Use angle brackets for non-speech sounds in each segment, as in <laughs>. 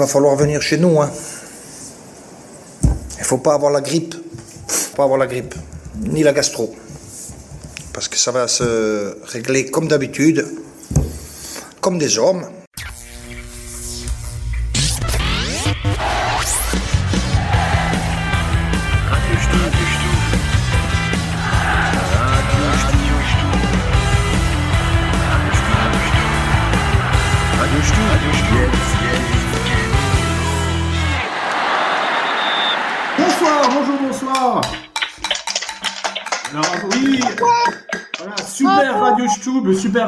Va falloir venir chez nous. Hein. Il faut pas avoir la grippe. Pas avoir la grippe. Ni la gastro. Parce que ça va se régler comme d'habitude. Comme des hommes.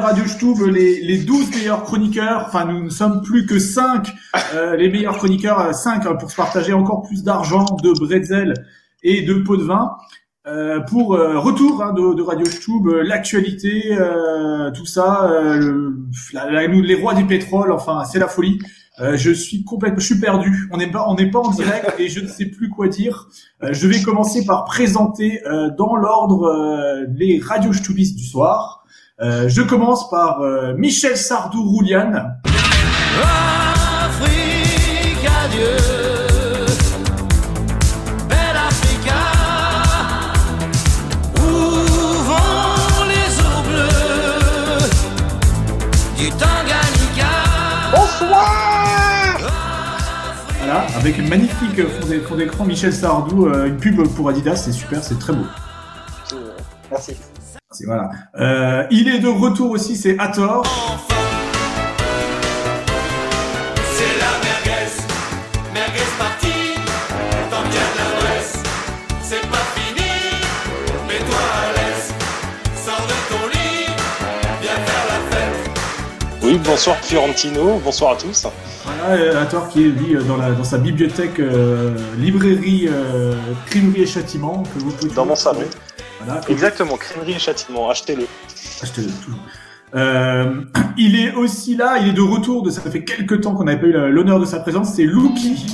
Radio Stube, les, les 12 meilleurs chroniqueurs, enfin nous ne sommes plus que 5, euh, les meilleurs chroniqueurs, 5 pour se partager encore plus d'argent, de bretzel et de pots de vin. Euh, pour euh, retour hein, de, de Radio Stube, euh, l'actualité, euh, tout ça, euh, la- la- les rois du pétrole, enfin c'est la folie. Euh, je suis complètement, je suis perdu. On n'est pas, on n'est pas en direct et je ne sais plus quoi dire. Euh, je vais commencer par présenter euh, dans l'ordre euh, les radios Stubistes du soir. Euh, je commence par euh, Michel Sardou Roulian. Afrique, adieu. Belle Africa, où vont les eaux bleues du Tanganyika. Voilà, avec une magnifique fond d'é- fond d'écran Michel Sardou, euh, une pub pour Adidas, c'est super, c'est très beau. Merci. C'est voilà. Euh, il est de retour aussi, c'est Hathor. C'est la merguez, merguez partie, t'en viens de la Bresse. C'est pas fini, mets-toi à l'aise, sors de ton lit, viens faire la fête. Oui, bonsoir Fiorentino, bonsoir à tous. Voilà, euh, Hathor qui est lui euh, dans, la, dans sa bibliothèque euh, librairie euh, Crimerie et Châtiment que vous pouvez Dans mon salon. Voilà, Exactement, crèmerie et châtiment, achetez-le. Achetez-le, toujours. Euh, il est aussi là, il est de retour, de, ça fait quelques temps qu'on n'avait pas eu l'honneur de sa présence, c'est Luki.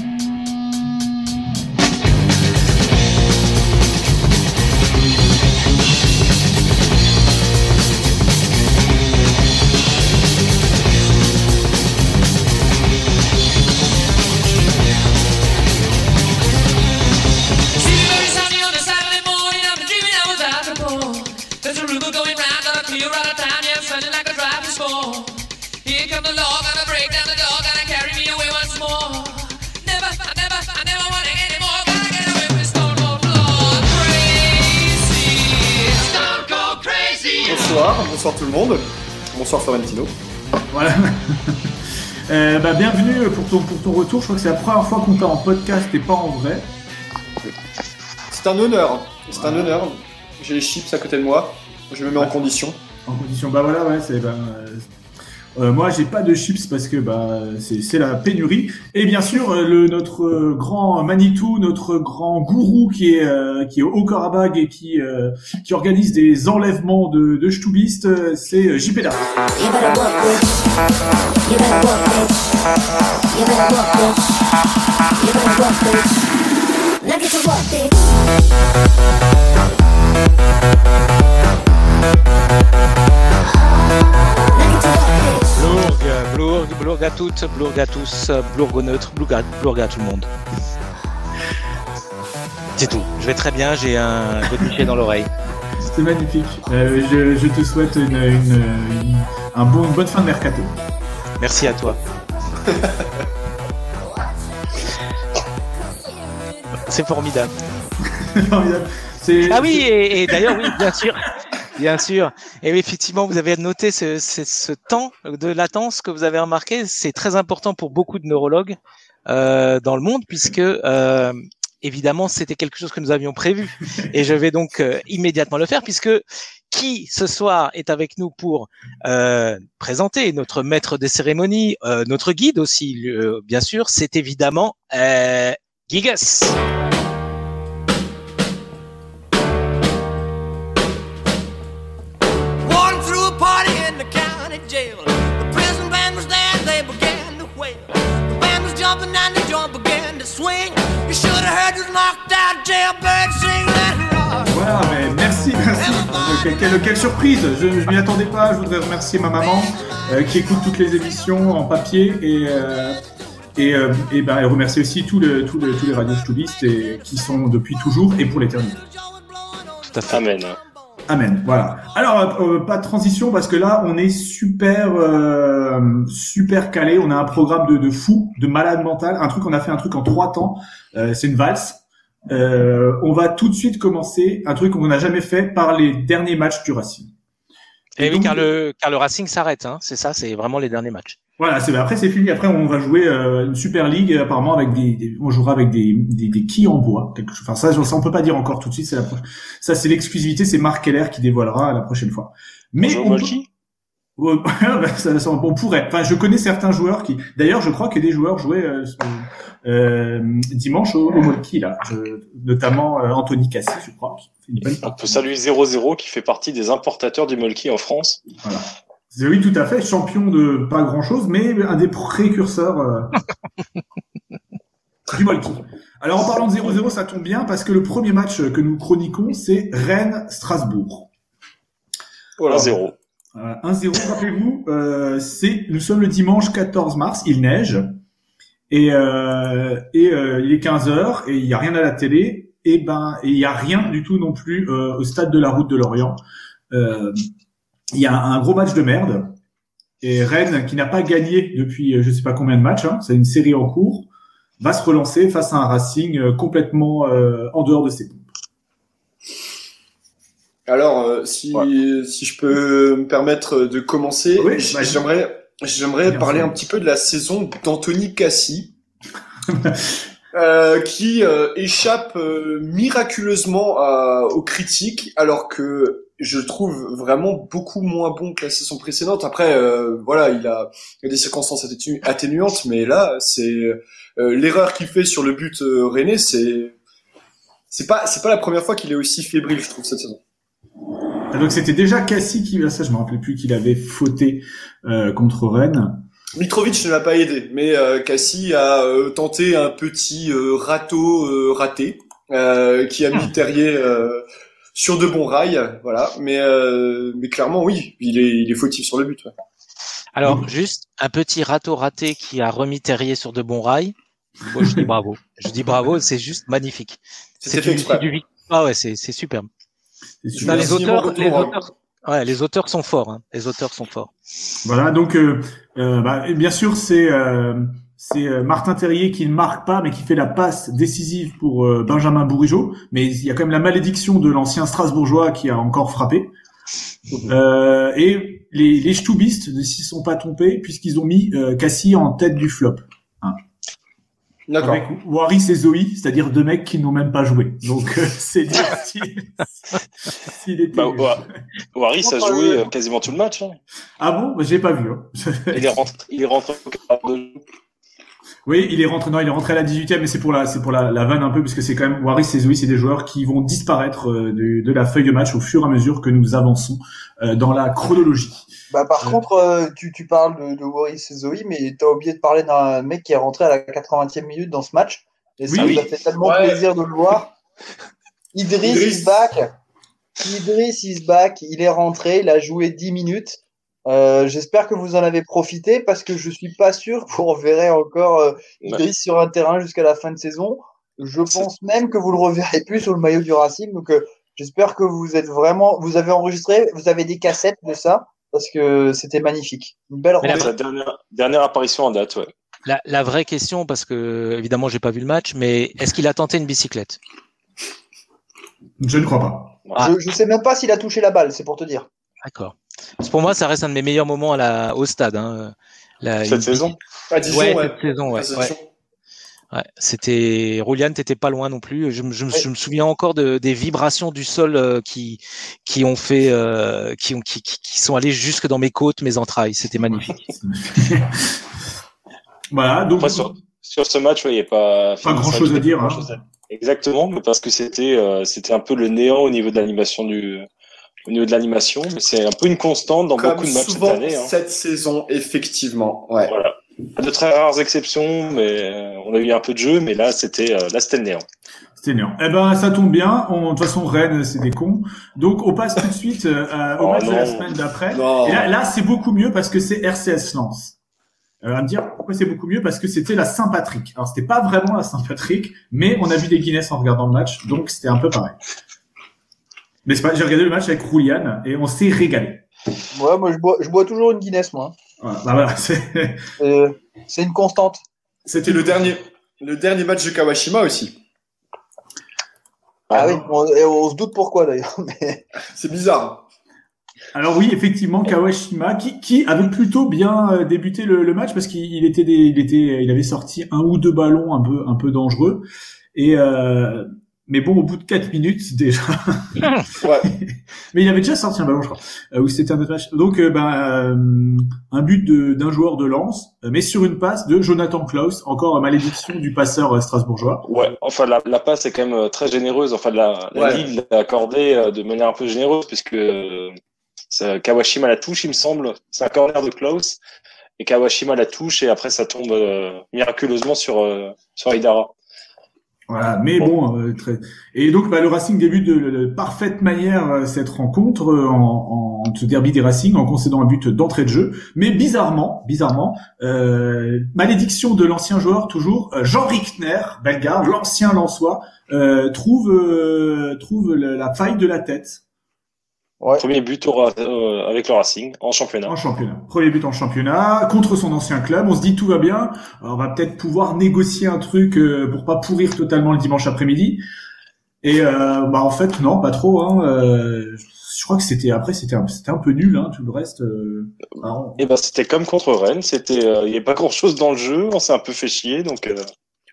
Bonsoir, tout le monde. Bonsoir Florentino. Voilà. <laughs> Euh, bah, bienvenue pour ton, pour ton retour, je crois que c'est la première fois qu'on t'a en podcast et pas en vrai. C'est un honneur. C'est un honneur. J'ai les chips à côté de moi. Je me mets en condition. En condition, bah voilà, ouais, c'est. Bah, euh, euh, moi, j'ai pas de chips parce que bah c'est la pénurie. Et bien sûr, euh, le notre euh, grand Manitou, notre grand gourou qui est euh, qui est au Karabakh et qui euh, qui organise des enlèvements de de euh, c'est euh, JP Blourg, à toutes, Blourg à tous, Blourg au neutre, Blourg à, Blourg à tout le monde. C'est tout. Je vais très bien, j'ai un godemiché dans l'oreille. C'est magnifique. Euh, je, je te souhaite une, une, une- un bon, une bonne fin de mercato. Merci à toi. C'est formidable. <laughs> Ah oui, et, et d'ailleurs, oui, bien sûr. Bien sûr. Et effectivement, vous avez noté ce, ce, ce temps de latence que vous avez remarqué. C'est très important pour beaucoup de neurologues euh, dans le monde, puisque euh, évidemment, c'était quelque chose que nous avions prévu. Et je vais donc euh, immédiatement le faire, puisque qui ce soir est avec nous pour euh, présenter notre maître des cérémonies, euh, notre guide aussi, euh, bien sûr, c'est évidemment euh, Gigas. Band was jumping and the joint began to swing. You should have heard this knocked out jailbird sing that rock. Voilà, mais merci, merci. Euh, Quelle, quelle- quelle surprise Je, je m'y attendais pas. Je voudrais remercier ma maman euh, qui écoute toutes les émissions en papier et, euh, Et, euh, et, ben, et remercier aussi tous le, tous le, tous les radios et, qui sont depuis toujours et pour l'éternité. Tout à fait. Amen. Amen. Voilà. Alors, euh, pas de transition parce que là, on est super, euh, super calé. On a un programme de, de fou, de malade mental. Un truc, on a fait un truc en trois temps. Euh, c'est une valse. Euh, on va tout de suite commencer un truc qu'on n'a jamais fait par les derniers matchs du Racing. Et oui, donc- car le, car le Racing s'arrête, hein. c'est ça, c'est vraiment les derniers matchs. Voilà, c'est après c'est fini. Après, on va jouer euh, une super ligue euh, apparemment avec des, des- on jouera avec des, des, des quilles en bois. Quelque chose. Enfin ça, ça, on peut pas dire encore tout de suite. C'est la pro- ça, c'est l'exclusivité. C'est Marc Keller qui dévoilera la prochaine fois. Mais on, <laughs> ça- ça- on pourrait. Enfin, je connais certains joueurs qui. D'ailleurs, je crois que des joueurs jouaient euh, euh, dimanche au, au Molki là, Je- notamment euh, Anthony Cassi, je crois. On peut saluer 0-0 qui fait partie des importateurs du Molki en France. C'est- Oui, tout à fait. Champion de pas grand chose, mais un des précurseurs euh, <laughs> du Molki. Alors, en parlant de 0-0, ça tombe bien parce que le premier match que nous chroniquons, c'est Rennes-Strasbourg. Voilà. 1-0. Euh, 1-0, rappelez-vous, euh, c'est nous sommes le dimanche 14 mars, il neige et euh, euh, il est 15 heures et il y a rien à la télé et ben il y a rien du tout non plus au stade de la Route de Lorient. Il y a un gros match de merde et Rennes qui n'a pas gagné depuis je sais pas combien de matchs, hein, c'est une série en cours, va se relancer face à un Racing complètement en dehors de ses. Alors, euh, si, si je peux me permettre de commencer, Oui, j'aimerais, j'aimerais parler un petit peu de la saison d'Anthony Cassi, <laughs> euh, qui euh, échappe euh, miraculeusement à- aux critiques, alors que je trouve vraiment beaucoup moins bon que la saison précédente. Après, euh, voilà, il a, il a des circonstances atténu- atténuantes, mais là, c'est euh, l'erreur qu'il fait sur le but René, c'est c'est pas c'est pas la première fois qu'il est aussi fébrile, je trouve cette saison. Ah, Donc c'était déjà Cassie qui, ah, ça je me rappelais plus qu'il avait fauté euh, contre Rennes. Mitrovic ne l'a pas aidé, mais euh, Cassie a euh, tenté un petit euh, râteau euh, raté euh, qui a mis Terrier euh, sur de bons rails, voilà. Mais euh, mais clairement oui, il est il est fautif sur le but. ouais. Alors, juste un petit râteau raté qui a remis Terrier sur de bons rails. Moi, je dis bravo. Je dis bravo, c'est juste magnifique. C'est du, du Ah ouais, c'est c'est superbe. Non, les auteurs, les hein. auteurs, ouais, les auteurs sont forts. Hein. Les auteurs sont forts. Voilà, donc euh, euh, bah, bien sûr c'est euh, c'est euh, Martin Terrier qui ne marque pas, mais qui fait la passe décisive pour euh, Benjamin Bourigeau. Mais il y a quand même la malédiction de l'ancien Strasbourgeois qui a encore frappé. Euh, et les, les Stubistes ne s'y sont pas trompés puisqu'ils ont mis euh, Cassie en tête du flop. D'accord. Avec Waris et Zoé, c'est-à-dire deux mecs qui n'ont même pas joué. Donc euh, <laughs> c'est dire si- s'il était. Bah. Waris a joué euh, quasiment tout le match. hein. Ah bon, j'ai pas vu. Hein. Il est rentré, il est rentré au quart de jeu. Oui, il est rentré. Non, il est rentré à la 18e, mais c'est pour la, c'est pour la, la vanne un peu, parce que c'est quand même Waris et Zoé, c'est des joueurs qui vont disparaître euh, de, de la feuille de match au fur et à mesure que nous avançons euh, dans la chronologie. Bah, par Ouais. contre, euh, tu, tu parles de, de Waris et Zoé, mais t'as oublié de parler d'un mec qui est rentré à la 80e minute dans ce match. Et ça Oui. nous a fait tellement Ouais. plaisir de le voir. <laughs> Idriss, Idriss. is back. Idriss is back. Il est rentré, il a joué 10 minutes. Euh, J'espère que vous en avez profité parce que je suis pas sûr que vous reverrez encore euh, Idriss sur un terrain jusqu'à la fin de saison. Je pense même que vous le reverrez plus sur le maillot du Racing. Donc, euh, j'espère que vous êtes vraiment, vous avez enregistré, vous avez des cassettes de ça parce que c'était magnifique. Une belle Mais la- dernière, dernière apparition en date, ouais. La, la vraie question, parce que évidemment, j'ai pas vu le match, mais est-ce qu'il a tenté une bicyclette? Je ne crois pas. Ah. Je, je sais même pas s'il a touché la balle, c'est pour te dire. D'accord. Parce que pour moi, ça reste un de mes meilleurs moments à la, au stade. Hein. La- Cette une- saison À Dijon, Ouais, ouais. cette saison, ouais. Ouais. C'était Rouliane, t'étais pas loin non plus. Je, me- je, me- je me souviens encore de, des vibrations du sol euh, qui qui ont fait, euh, qui ont qui, qui, qui sont allées jusque dans mes côtes, mes entrailles. C'était magnifique. <laughs> Voilà, donc Après, sur, sur ce match, ouais, il n'y a pas, Pas grand-chose à dire, hein. à- Exactement, mais parce que c'était euh, c'était un peu le néant au niveau de l'animation du au niveau de l'animation, mais c'est un peu une constante dans Comme beaucoup de matchs cette année. Hein. cette saison, effectivement. Ouais. Voilà. De très rares exceptions, mais euh, on a eu un peu de jeu, mais là c'était euh, là c'était le néant. c'était néant. Eh ben, ça tombe bien. On, de toute façon, Rennes, c'est des cons. Donc, on passe tout de suite euh, au Oh match de la semaine d'après. Et là, là, c'est beaucoup mieux parce que c'est RCS Lens. Euh, à me dire pourquoi c'est beaucoup mieux parce que c'était la Saint-Patrick. Alors c'était pas vraiment la Saint-Patrick, mais on a vu des Guinness en regardant le match, donc c'était un peu pareil. Mais c'est pas, j'ai regardé le match avec Roulian et on s'est régalé. Ouais, moi je bois, je bois toujours une Guinness, moi. Voilà, bah voilà, c'est- <laughs> Euh, c'est une constante. C'était le dernier, le dernier match de Kawashima aussi. Ah oui, on, et on se doute pourquoi d'ailleurs. <laughs> Mais... <laughs> C'est bizarre. Alors oui, effectivement, Kawashima, qui, qui avait plutôt bien euh, débuté le, le match parce qu'il il était, des- il était, il avait sorti un ou deux ballons un peu, un peu dangereux. Et euh, mais bon, au bout de quatre minutes <laughs> déjà. Ouais. <laughs> mais il avait déjà sorti un ballon, je crois. Euh, ou c'était un autre match. Donc, euh, ben, euh, un but de- d'un joueur de lance, euh, mais sur une passe de Jonathan Klaus, encore malédiction du passeur euh, strasbourgeois. Ouais, enfin la, la passe est quand même euh, très généreuse. Enfin la, la Ouais. Ligue l'a accordée euh, de manière un peu généreuse puisque euh, Kawashima la touche, il me semble. C'est un corner de Klaus et Kawashima la touche et après ça tombe euh, miraculeusement sur euh, sur Hidara. Voilà, mais bon, euh, très... et donc bah, le Racing débute de, de- de parfaite manière euh, cette rencontre euh, en, en ce derby des Racing en concédant un but d'entrée de jeu, mais bizarrement, bizarrement, euh, malédiction de l'ancien joueur toujours, euh, Jean Richtner, belgare, l'ancien Lançois, euh, trouve euh, trouve la, la faille de la tête Premier but au euh, avec le Racing en championnat. en championnat. Premier but en championnat contre son ancien club. On se dit tout va bien. Alors, on va peut-être pouvoir négocier un truc euh, pour pas pourrir totalement le dimanche après-midi. Et euh, bah en fait non, pas trop. Hein. Euh, je crois que c'était après c'était un, c'était un peu nul. Hein, tout le reste. Euh, alors, Et ben c'était comme contre Rennes, c'était euh, il y a pas grand chose dans le jeu, on s'est un peu fait chier donc euh,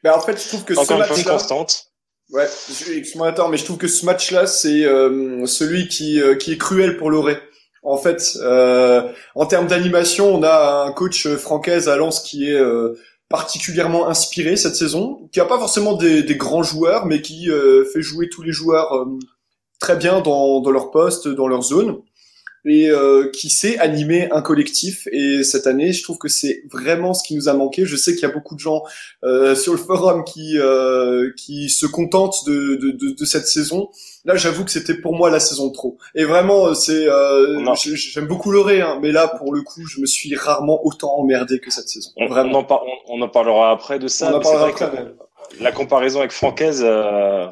Mais en fait, je trouve que ce encore match-là, constante. Ouais, excuse-moi, attends, mais je trouve que ce match-là, c'est euh, celui qui euh, qui est cruel pour Loré. En fait, euh, en termes d'animation, on a un coach euh, francaise à Lens qui est euh, particulièrement inspiré cette saison, qui a pas forcément des, des grands joueurs, mais qui euh, fait jouer tous les joueurs très bien dans, dans leur poste, dans leur zone, et euh, qui sait animer un collectif. Et cette année, je trouve que c'est vraiment ce qui nous a manqué. Je sais qu'il y a beaucoup de gens euh, sur le forum qui euh, qui se contentent de, de, de, de cette saison. Là, j'avoue que c'était pour moi la saison de trop. Et vraiment, c'est euh, Non. je- j'aime beaucoup Loré, hein, mais là, pour le coup, je me suis rarement autant emmerdé que cette saison. On, on Vraiment. en, par- on, on en parlera après de ça. On en c'est parlera après, la, la comparaison avec Francaise, euh,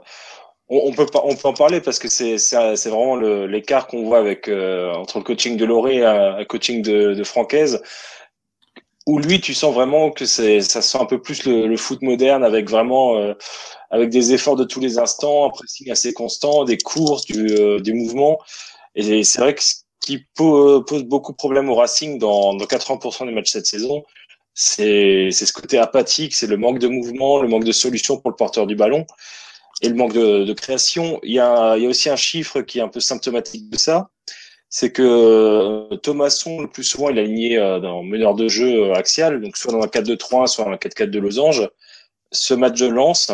on, peut pas, on peut en parler parce que c'est c'est vraiment l'écart qu'on voit avec euh, entre le coaching de Loré et le coaching de, de Francaise. Où lui, tu sens vraiment que c'est ça sent un peu plus le, le foot moderne avec vraiment euh, avec des efforts de tous les instants, un pressing assez constant, des courses, du, euh, des mouvements. Et c'est vrai que ce qui po- pose beaucoup de problèmes au Racing dans, dans 80% des matchs cette saison, c'est c'est ce côté apathique, c'est le manque de mouvement, le manque de solution pour le porteur du ballon et le manque de, création. Il y, a, il aussi un chiffre qui est un peu symptomatique de ça, c'est que euh, Thomasson, le plus souvent, il est aligné euh, dans meneur de jeu euh, axial, donc soit dans un 4-2-3, soit dans un 4-4 de losange. Ce match de Lens,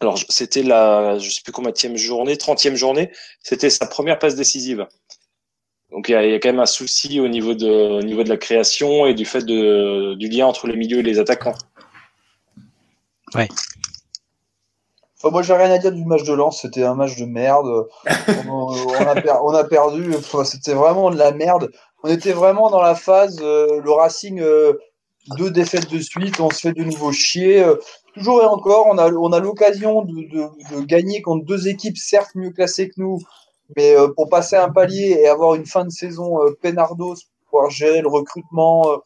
alors c'était la, je sais plus combien journée, 30e journée, c'était sa première passe décisive. Donc il y, y a quand même un souci au niveau de, au niveau de la création et du fait de, du lien entre les milieux et les attaquants. Enfin, moi, j'ai rien à dire du match de Lens. C'était un match de merde. <laughs> on, on a, per- on a perdu. Enfin, C'était vraiment de la merde. On était vraiment dans la phase, euh, le Racing, euh, deux défaites de suite. On se fait de nouveau chier. Euh, toujours et encore, on a, on a l'occasion de, de, de gagner contre deux équipes, certes mieux classées que nous, mais euh, pour passer un palier et avoir une fin de saison euh, peinardos, pouvoir gérer le recrutement, euh,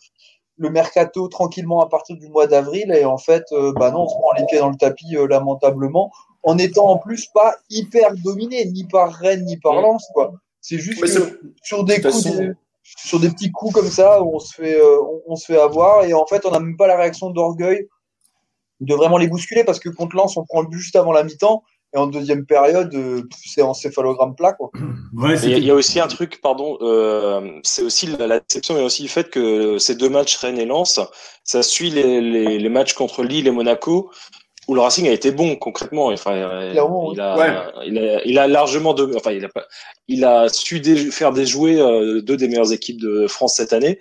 le mercato tranquillement à partir du mois d'avril. Et en fait, euh, bah non, on se prend les pieds dans le tapis euh, lamentablement, en étant en plus pas hyper dominé, ni par Rennes, ni par. Lens, quoi. C'est juste que sur des coups, façon- sur des petits coups comme ça, on se fait, euh, on, on se fait avoir. Et en fait, on n'a même pas la réaction d'orgueil de vraiment les bousculer parce que contre Lens, on prend le but juste avant la mi-temps. Et en deuxième période, euh, c'est en céphalogramme plat, quoi. <clears throat> ouais, Et Il y, a- c'était- il y a aussi un truc, pardon, euh, c'est aussi la, la déception, mais aussi le fait que ces deux matchs Rennes et Lens, ça suit les, les, les matchs contre Lille et Monaco, où le Racing a été bon concrètement. Enfin, euh, Clairement, il, a, Ouais. il, a, il a largement, de, enfin, il a, pas, il a su dé- faire déjouer euh, deux des meilleures équipes de France cette année.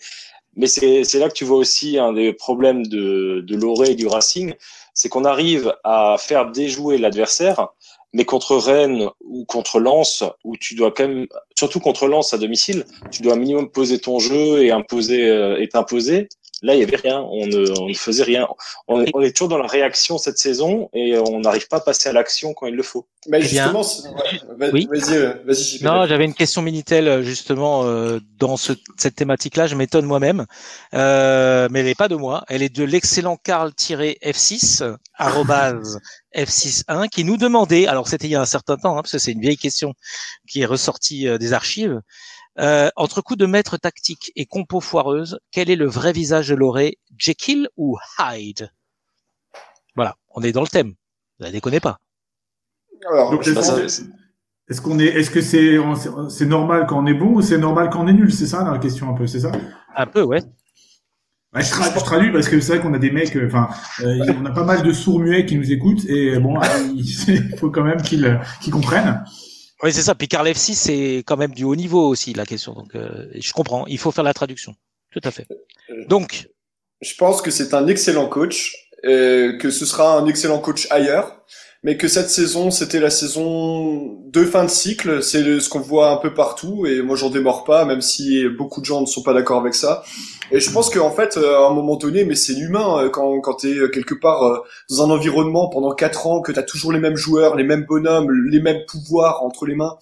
Mais c'est c'est là que tu vois aussi un des problèmes de, de Loré et du Racing, c'est qu'on arrive à faire déjouer l'adversaire, mais contre Rennes ou contre Lens, où tu dois quand même, surtout contre Lens à domicile, tu dois minimum poser ton jeu et imposer, euh, et t'imposer. Là, il y avait rien. On ne, on ne faisait rien. On est, on est toujours dans la réaction cette saison et on n'arrive pas à passer à l'action quand il le faut. Mais Eh justement, ouais, oui. vas-y, euh, vas-y. Non, j'avais une question Minitel euh, justement euh, dans ce, cette thématique-là. Je m'étonne moi-même, euh, mais elle n'est pas de moi. Elle est de l'excellent Carl-F6 euh, <laughs> arrobase F61 qui nous demandait. Alors c'était il y a un certain temps, hein, parce que c'est une vieille question qui est ressortie euh, des archives. Euh, entre coups de maître tactique et compo foireuse, quel est le vrai visage de Loré, Jekyll ou Hyde? Voilà, on est dans le thème. Vous ne déconnez pas. Alors, Donc, je est-ce qu'on- est, est-ce que c'est, normal quand on est bon ou c'est normal quand on est nul? C'est ça la question un peu, c'est ça? Un peu, ouais. Ouais, je, tra- je traduis parce que c'est vrai qu'on a des mecs, euh, enfin, euh, on a pas mal de sourds muets qui nous écoutent et bon, <laughs> il faut quand même qu'ils qu'ils comprennent. Oui, c'est ça. Puis Carl F6, c'est quand même du haut niveau aussi, la question. Donc, euh, je comprends. Il faut faire la traduction. Tout à fait. Donc, Je pense que c'est un excellent coach, euh, que ce sera un excellent coach ailleurs, mais que cette saison, c'était la saison de fin de cycle, c'est ce qu'on voit un peu partout, et moi j'en démords pas, même si beaucoup de gens ne sont pas d'accord avec ça. Et je pense qu'en fait, euh, à un moment donné, mais c'est l'humain, euh, quand, quand t'es euh, quelque part dans un environnement pendant quatre ans, que t'as toujours les mêmes joueurs, les mêmes bonhommes, les mêmes pouvoirs entre les mains,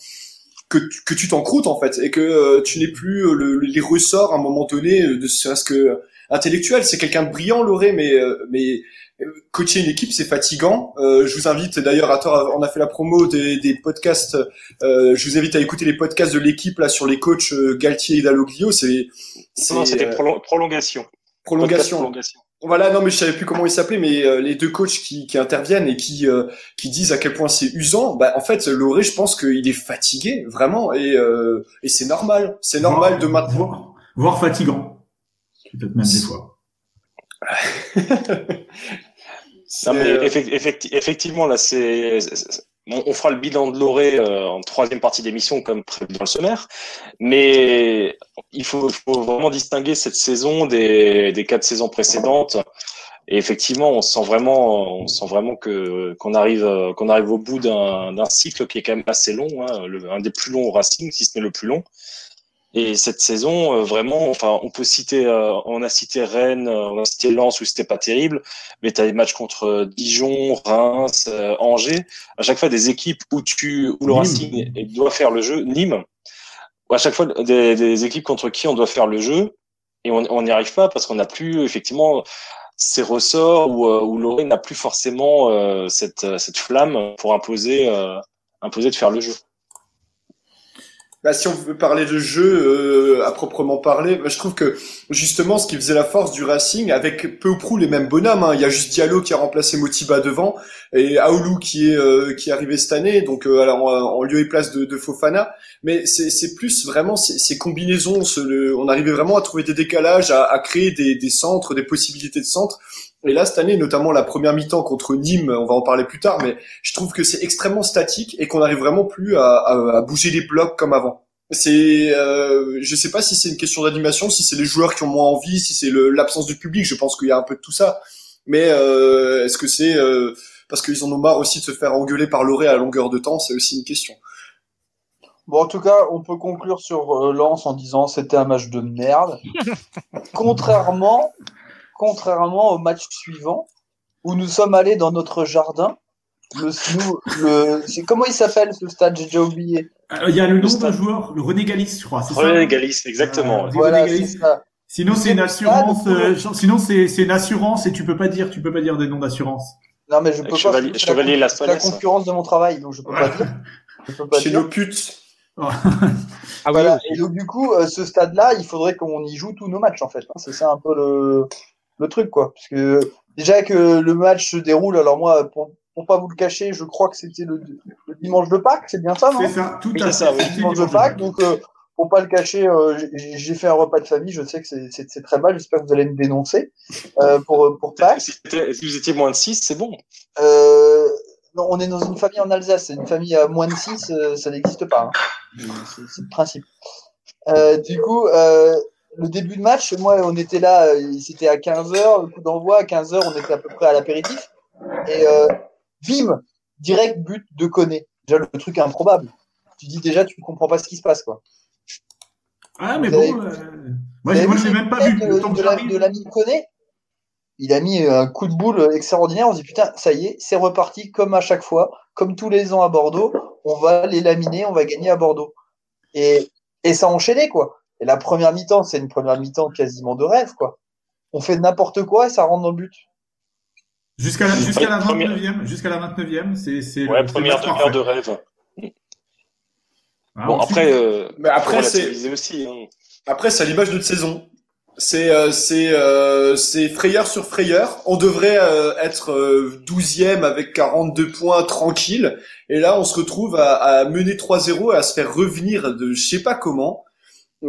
que, tu- t'encroutes en fait, et que tu n'es plus le- les ressorts à un moment donné, de serait-ce que intellectuel. C'est quelqu'un de brillant, Loré, mais mais coacher une équipe c'est fatigant. Euh, je vous invite d'ailleurs à tort, on a fait la promo des, des podcasts. euh, je vous invite à écouter les podcasts de l'équipe là sur les coachs euh, Galtier et Dalloglio. C'est c'est Non, c'était euh, prolo- prolongation. Prolongation. prolongation. Voilà, non, mais je savais plus comment ils s'appelaient, mais euh, les deux coachs qui, qui interviennent et qui euh, qui disent à quel point c'est usant. Bah, en fait, Loré, je pense qu'il est fatigué vraiment, et euh, et c'est normal. C'est normal de maintenant. voire, voire fatigant, peut-être même des fois. <laughs> <laughs> Non, mais C'est, euh, effect- effecti- effectivement, là, c'est, on, fera le bilan de Loré euh, en troisième partie d'émission comme prévu dans le sommaire, mais il faut, faut vraiment distinguer cette saison des, des quatre saisons précédentes. Et effectivement, on sent vraiment, on sent vraiment que qu'on arrive, qu'on arrive au bout d'un d'un cycle qui est quand même assez long, hein, le- un des plus longs au Racing, si ce n'est le plus long. Et cette saison, euh, vraiment, enfin, on peut citer, euh, on a cité Rennes, euh, on a cité Lens où c'était pas terrible, mais tu as des matchs contre euh, Dijon, Reims, euh, Angers, à chaque fois des équipes où tu où le. Racing doit faire le jeu, Nîmes, à chaque fois des, des équipes contre qui on doit faire le jeu et on n'y arrive pas parce qu'on n'a plus effectivement ces ressorts où, où Loré n'a plus forcément euh, cette cette flamme pour imposer euh, imposer de faire le jeu. Bah, si on veut parler de jeu euh, à proprement parler, bah, je trouve que justement ce qui faisait la force du Racing, avec peu ou prou les mêmes bonhommes, hein, il y a juste Diallo qui a remplacé Motiba devant et Aoulou qui est euh, qui est arrivé cette année, donc euh, alors en, lieu et place de, de Fofana. Mais c'est c'est plus vraiment ces, ces combinaisons, ce- le- on arrivait vraiment à trouver des décalages, à, à créer des, des centres, des possibilités de centres. Et là cette année, notamment la première mi-temps contre Nîmes, on va en parler plus tard, mais je trouve que c'est extrêmement statique et qu'on n'arrive vraiment plus à, à, à bouger les blocs comme avant. C'est, euh, je sais pas si c'est une question d'animation, si c'est les joueurs qui ont moins envie, si c'est l'absence du public. Je pense qu'il y a un peu de tout ça. Mais euh, est-ce que c'est euh, parce qu'ils en ont marre aussi de se faire engueuler par Loré à longueur de temps C'est aussi une question. Bon, en tout cas, on peut conclure sur euh, Lens en disant c'était un match de merde. <laughs> contrairement, contrairement au match suivant où nous sommes allés dans notre jardin. Le, nous, le, c'est comment il s'appelle ce stade? J'ai déjà oublié. Euh, Il y a le nom d'un joueur, le René Galis, je crois. c'est ça? René Galis, exactement. Euh, ouais. Dis Voilà, René Galis. c'est ça. Sinon c'est une Ah, assurance. euh, sinon c'est c'est une assurance et tu peux pas dire tu peux pas dire des noms d'assurance. Non, mais je peux Avec pas. Chevalier- la concurrence de mon travail, donc je peux pas dire. Je peux pas Chez dire. nos putes. <laughs> ah oui, Voilà. oui. Et donc du coup, euh, ce stade-là, il faudrait qu'on y joue tous nos matchs en fait. hein. C'est ça un peu le, le truc quoi. Parce que déjà que le match se déroule, alors moi, pour, pour pas vous le cacher, je crois que c'était le, le dimanche de Pâques, c'est bien ça, non? C'est ça, tout à fait. oui. C'est Dimanche de Pâques, donc euh, pour pas le cacher, euh, j'ai- j'ai fait un repas de famille. Je sais que c'est- c'est c'est très mal. J'espère que vous allez me dénoncer euh, pour pour Pâques. Si, vous étiez moins de 6, c'est bon. Euh, non, on est dans une famille en Alsace. C'est une famille à moins de 6, ça n'existe pas. hein. C'est c'est le principe. Euh, du coup, euh, le début de match, moi, on était là, euh, c'était à 15h, le coup d'envoi, à 15h, on était à peu près à l'apéritif. Et euh, bim, direct but de Koné. Déjà, le truc improbable. Tu dis déjà, tu ne comprends pas ce qui se passe, quoi. Ah mais Vous avez- bon, euh, Moi, je l'ai même pas vu. De, Le temps que de l'ami Koné Il a mis un coup de boule extraordinaire. On se dit putain, ça y est, c'est reparti comme à chaque fois, comme tous les ans à Bordeaux. On va les laminer, on va gagner à Bordeaux. Et, et ça a enchaîné quoi. Et la première mi-temps, c'est une première mi-temps quasiment de rêve quoi. On fait n'importe quoi et ça rentre dans le but. Jusqu'à la, jusqu'à la Première- 29e, jusqu'à la 29e, c'est, c'est Ouais, première demi-heure de rêve. Ah, Bon, ensuite- après, euh, Mais après, c'est- aussi. Hein. Après, c'est à l'image de notre saison. C'est euh, c'est euh, c'est frayeur sur frayeur. On devrait euh, être euh, 12e avec 42 points tranquille. Et là, on se retrouve à, à mener 3-0 et à se faire revenir de je sais pas comment.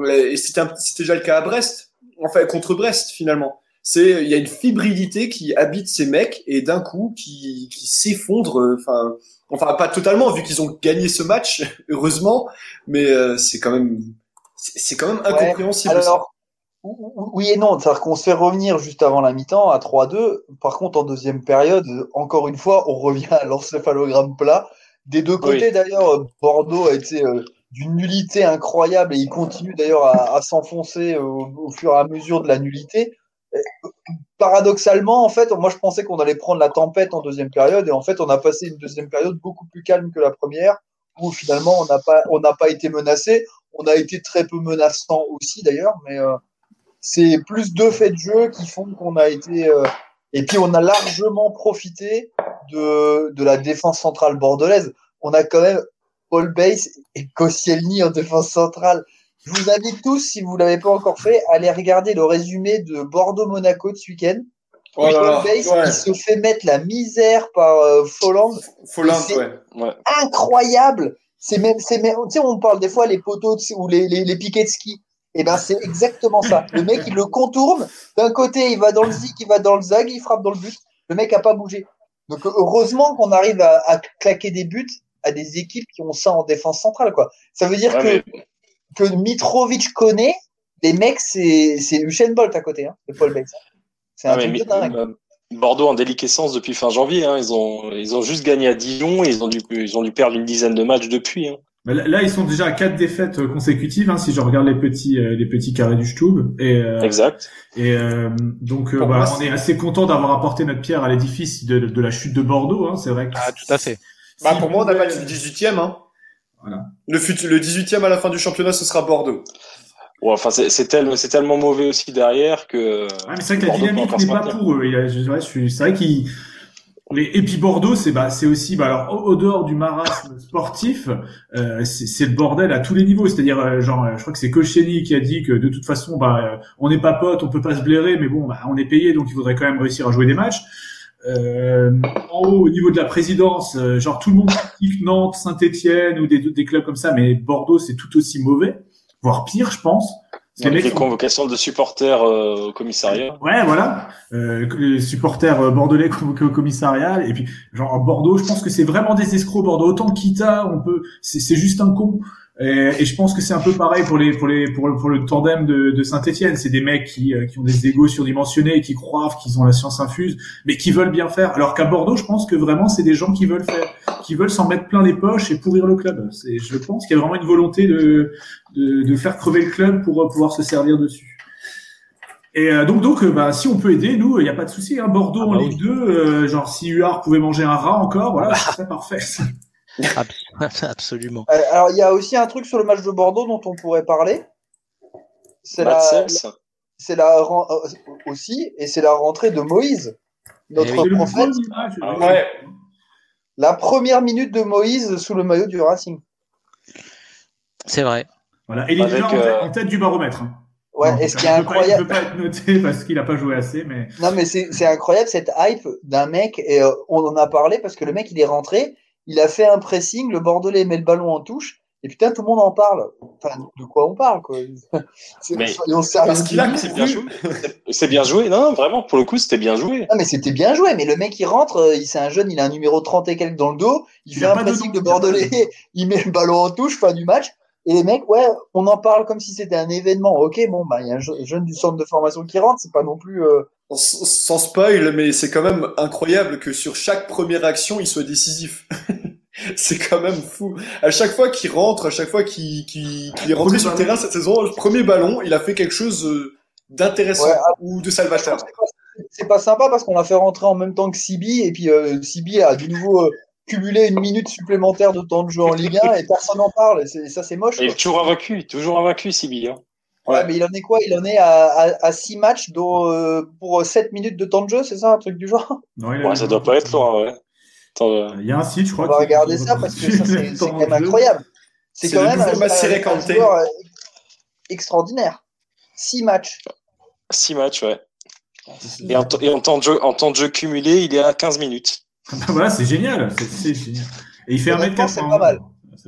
Et c'était un- c'était déjà le cas à Brest. Enfin, contre Brest, finalement. C'est il y a une fibrilité qui habite ces mecs et d'un coup qui qui s'effondre. euh, Enfin, enfin pas totalement vu qu'ils ont gagné ce match, <laughs> heureusement. Mais euh, c'est quand même c'est quand même incompréhensible. Alors, ou- ou- oui et non. C'est-à-dire qu'on se fait revenir juste avant la mi-temps à 3-2. Par contre, en deuxième période, encore une fois, on revient à l'encéphalogramme plat. Des deux côtés, d'ailleurs, Bordeaux a été euh, d'une nullité incroyable et il continue d'ailleurs à, à s'enfoncer au, fur et à mesure de la nullité. Paradoxalement, en fait, moi je pensais qu'on allait prendre la tempête en deuxième période et en fait, on a passé une deuxième période beaucoup plus calme que la première où finalement on n'a pas on n'a pas été menacé. On a été très peu menaçant aussi d'ailleurs, mais euh, c'est plus deux faits de jeu qui font qu'on a été. euh, et puis on a largement profité de, de la défense centrale bordelaise. On a quand même Paul Bass et Koscielny en défense centrale. Je vous invite tous, si vous l'avez pas encore fait, à aller regarder le résumé de Bordeaux-Monaco de ce week-end. Oh là Paul Bass, ouais. il se fait mettre la misère par euh, Folland Folland, c'est- ouais. Ouais. incroyable. C'est même, c'est même, tu sais, on parle des fois les poteaux de- ou les, les, les piquets de ski. Et ben, c'est exactement ça. Le mec, il le contourne. D'un côté, il va dans le zig, il va dans le zag, il frappe dans le but. Le mec a pas bougé. Donc, heureusement qu'on arrive à, à claquer des buts à des équipes qui ont ça en défense centrale, quoi. Ça veut dire Ouais, que, mais- que Mitrovic connaît, les mecs, c'est, c'est Usain Bolt à côté, hein, de Paul Bates. C'est un Ah, mais truc de dingue. euh, Bordeaux en déliquescence depuis fin janvier. Hein. Ils ont ils ont juste gagné à Dijon et ils ont dû ils ont dû perdre une dizaine de matchs depuis. Hein. Mais Là, là, ils sont déjà à quatre défaites euh, consécutives, hein, si je regarde les petits, euh, les petits carrés du Stub. Et, euh, Exact. et euh, donc, euh, bah, on est assez content d'avoir apporté notre pierre à l'édifice de, de la chute de Bordeaux. Hein, c'est vrai. Que Ah, tout à fait. Bah, pour moi, on a battu le 18e. Hein. Voilà. Le, fut- le 18e à la fin du championnat, ce sera Bordeaux. Ouais, enfin c'est c'est tellement c'est tellement mauvais aussi derrière que. Ouais, mais c'est vrai que la Bordeaux dynamique n'est pas pour eux. Il y a- je- ouais, je suis- C'est vrai qu'ils. mais- Et puis Bordeaux, c'est bah, c'est aussi bah, alors au, au dehors du marasme <laughs> sportif, euh, c'est c'est le bordel à tous les niveaux. C'est-à-dire euh, genre, euh, je crois que c'est Koscielny qui a dit que de toute façon, bah, euh, on n'est pas potes, on peut pas se blairer, mais bon, bah, on est payé, donc il faudrait quand même réussir à jouer des matchs. Euh, en haut, au niveau de la présidence, euh, genre tout le monde critique Nantes, Saint-Étienne ou des, des clubs comme ça, mais Bordeaux c'est tout aussi mauvais, voire pire, je pense. Parce que les les sont- convocations de supporters euh, au commissariat. Ouais, voilà. Euh, les supporters euh, bordelais convoqués au commissariat. Et puis, genre, Bordeaux, je pense que c'est vraiment des escrocs. Bordeaux, autant Kita, on peut, c'est c'est juste un con. Et, et je pense que c'est un peu pareil pour les, pour les, pour le, pour le tandem de, de Saint-Etienne. C'est des mecs qui, euh, qui ont des égos surdimensionnés, qui croient qu'ils ont la science infuse, mais qui veulent bien faire. Alors qu'à Bordeaux, je pense que vraiment, c'est des gens qui veulent faire, qui veulent s'en mettre plein les poches et pourrir le club. C'est, je pense qu'il y a vraiment une volonté de, de, de faire crever le club pour euh, pouvoir se servir dessus. Et euh, donc, donc, euh, bah, si on peut aider, nous, il n'y a pas de souci. Hein. Bordeaux Ah en bah Ligue 2, euh, genre si Huard pouvait manger un rat encore, voilà, ce serait parfait. <laughs> Abs- <laughs> Absolument. Euh, Alors, il y a aussi un truc sur le match de Bordeaux dont on pourrait parler. C'est la, c'est la euh, aussi, et c'est la rentrée de Moïse, notre Eh prophète. Ah Ouais. La première minute de Moïse sous le maillot du Racing. C'est vrai. Voilà. Et il est déjà en, tête, euh, en tête du baromètre. hein. Ouais, Donc, et ce qui est pas- incroyable, Il peut pas être noté <laughs> parce qu'il a pas joué assez, mais non mais c'est c'est incroyable cette hype d'un mec et euh, on en a parlé parce que le mec il est rentré, il a fait un pressing, le Bordelais met le ballon en touche et putain tout le monde en parle. Enfin de quoi on parle quoi <laughs> C'est- Mais- soyons sérieux. Parce qu'il a du C'est tout. bien joué. C'est bien joué. Non, non, vraiment, pour le coup, c'était bien joué. Non mais c'était bien joué, mais le mec il rentre, euh, il c'est un jeune, il a un numéro 30 et quelques dans le dos, il, Il fait un pressing de Bordelais, <laughs> il met le ballon en touche, fin du match, et les mecs, ouais, on en parle comme si c'était un événement. Ok, bon, bah il y a un je- jeune du centre de formation qui rentre, c'est pas non plus. euh, Sans, spoil, mais c'est quand même incroyable que sur chaque première action, il soit décisif. <laughs> C'est quand même fou. À chaque fois qu'il rentre, à chaque fois qu'il qu'il est rentré Premier sur le ballon. terrain cette saison, le premier ballon, il a fait quelque chose euh, d'intéressant Ouais, ah, ou de salvateur. C'est pas sympa parce qu'on l'a fait rentrer en même temps que Sibi et puis euh, Sibi a de nouveau euh, cumulé une minute supplémentaire de temps de jeu en Ligue 1 et personne n'en parle. Et, ça, c'est moche. Il est toujours invaincu, toujours invaincu, Sibi. Hein. Ouais, mais il en est quoi? Il en est à, à, à 6 matchs dont, euh, pour 7 minutes de temps de jeu, c'est ça, un truc du genre? Non, il Ouais, ça doit pas être loin, ouais. Attends, euh, Il y a un site, je crois. On va regarder ça parce que <laughs> ça, c'est quand même incroyable. C'est quand même un, joueur euh, extraordinaire. 6 matchs. six matchs, ouais. Et en, t- et en temps de jeu, en temps de jeu cumulé, il est à 15 minutes. Voilà, c'est génial. C'est- génial. Et il fait Honnêtement, 1m80. c'est pas mal.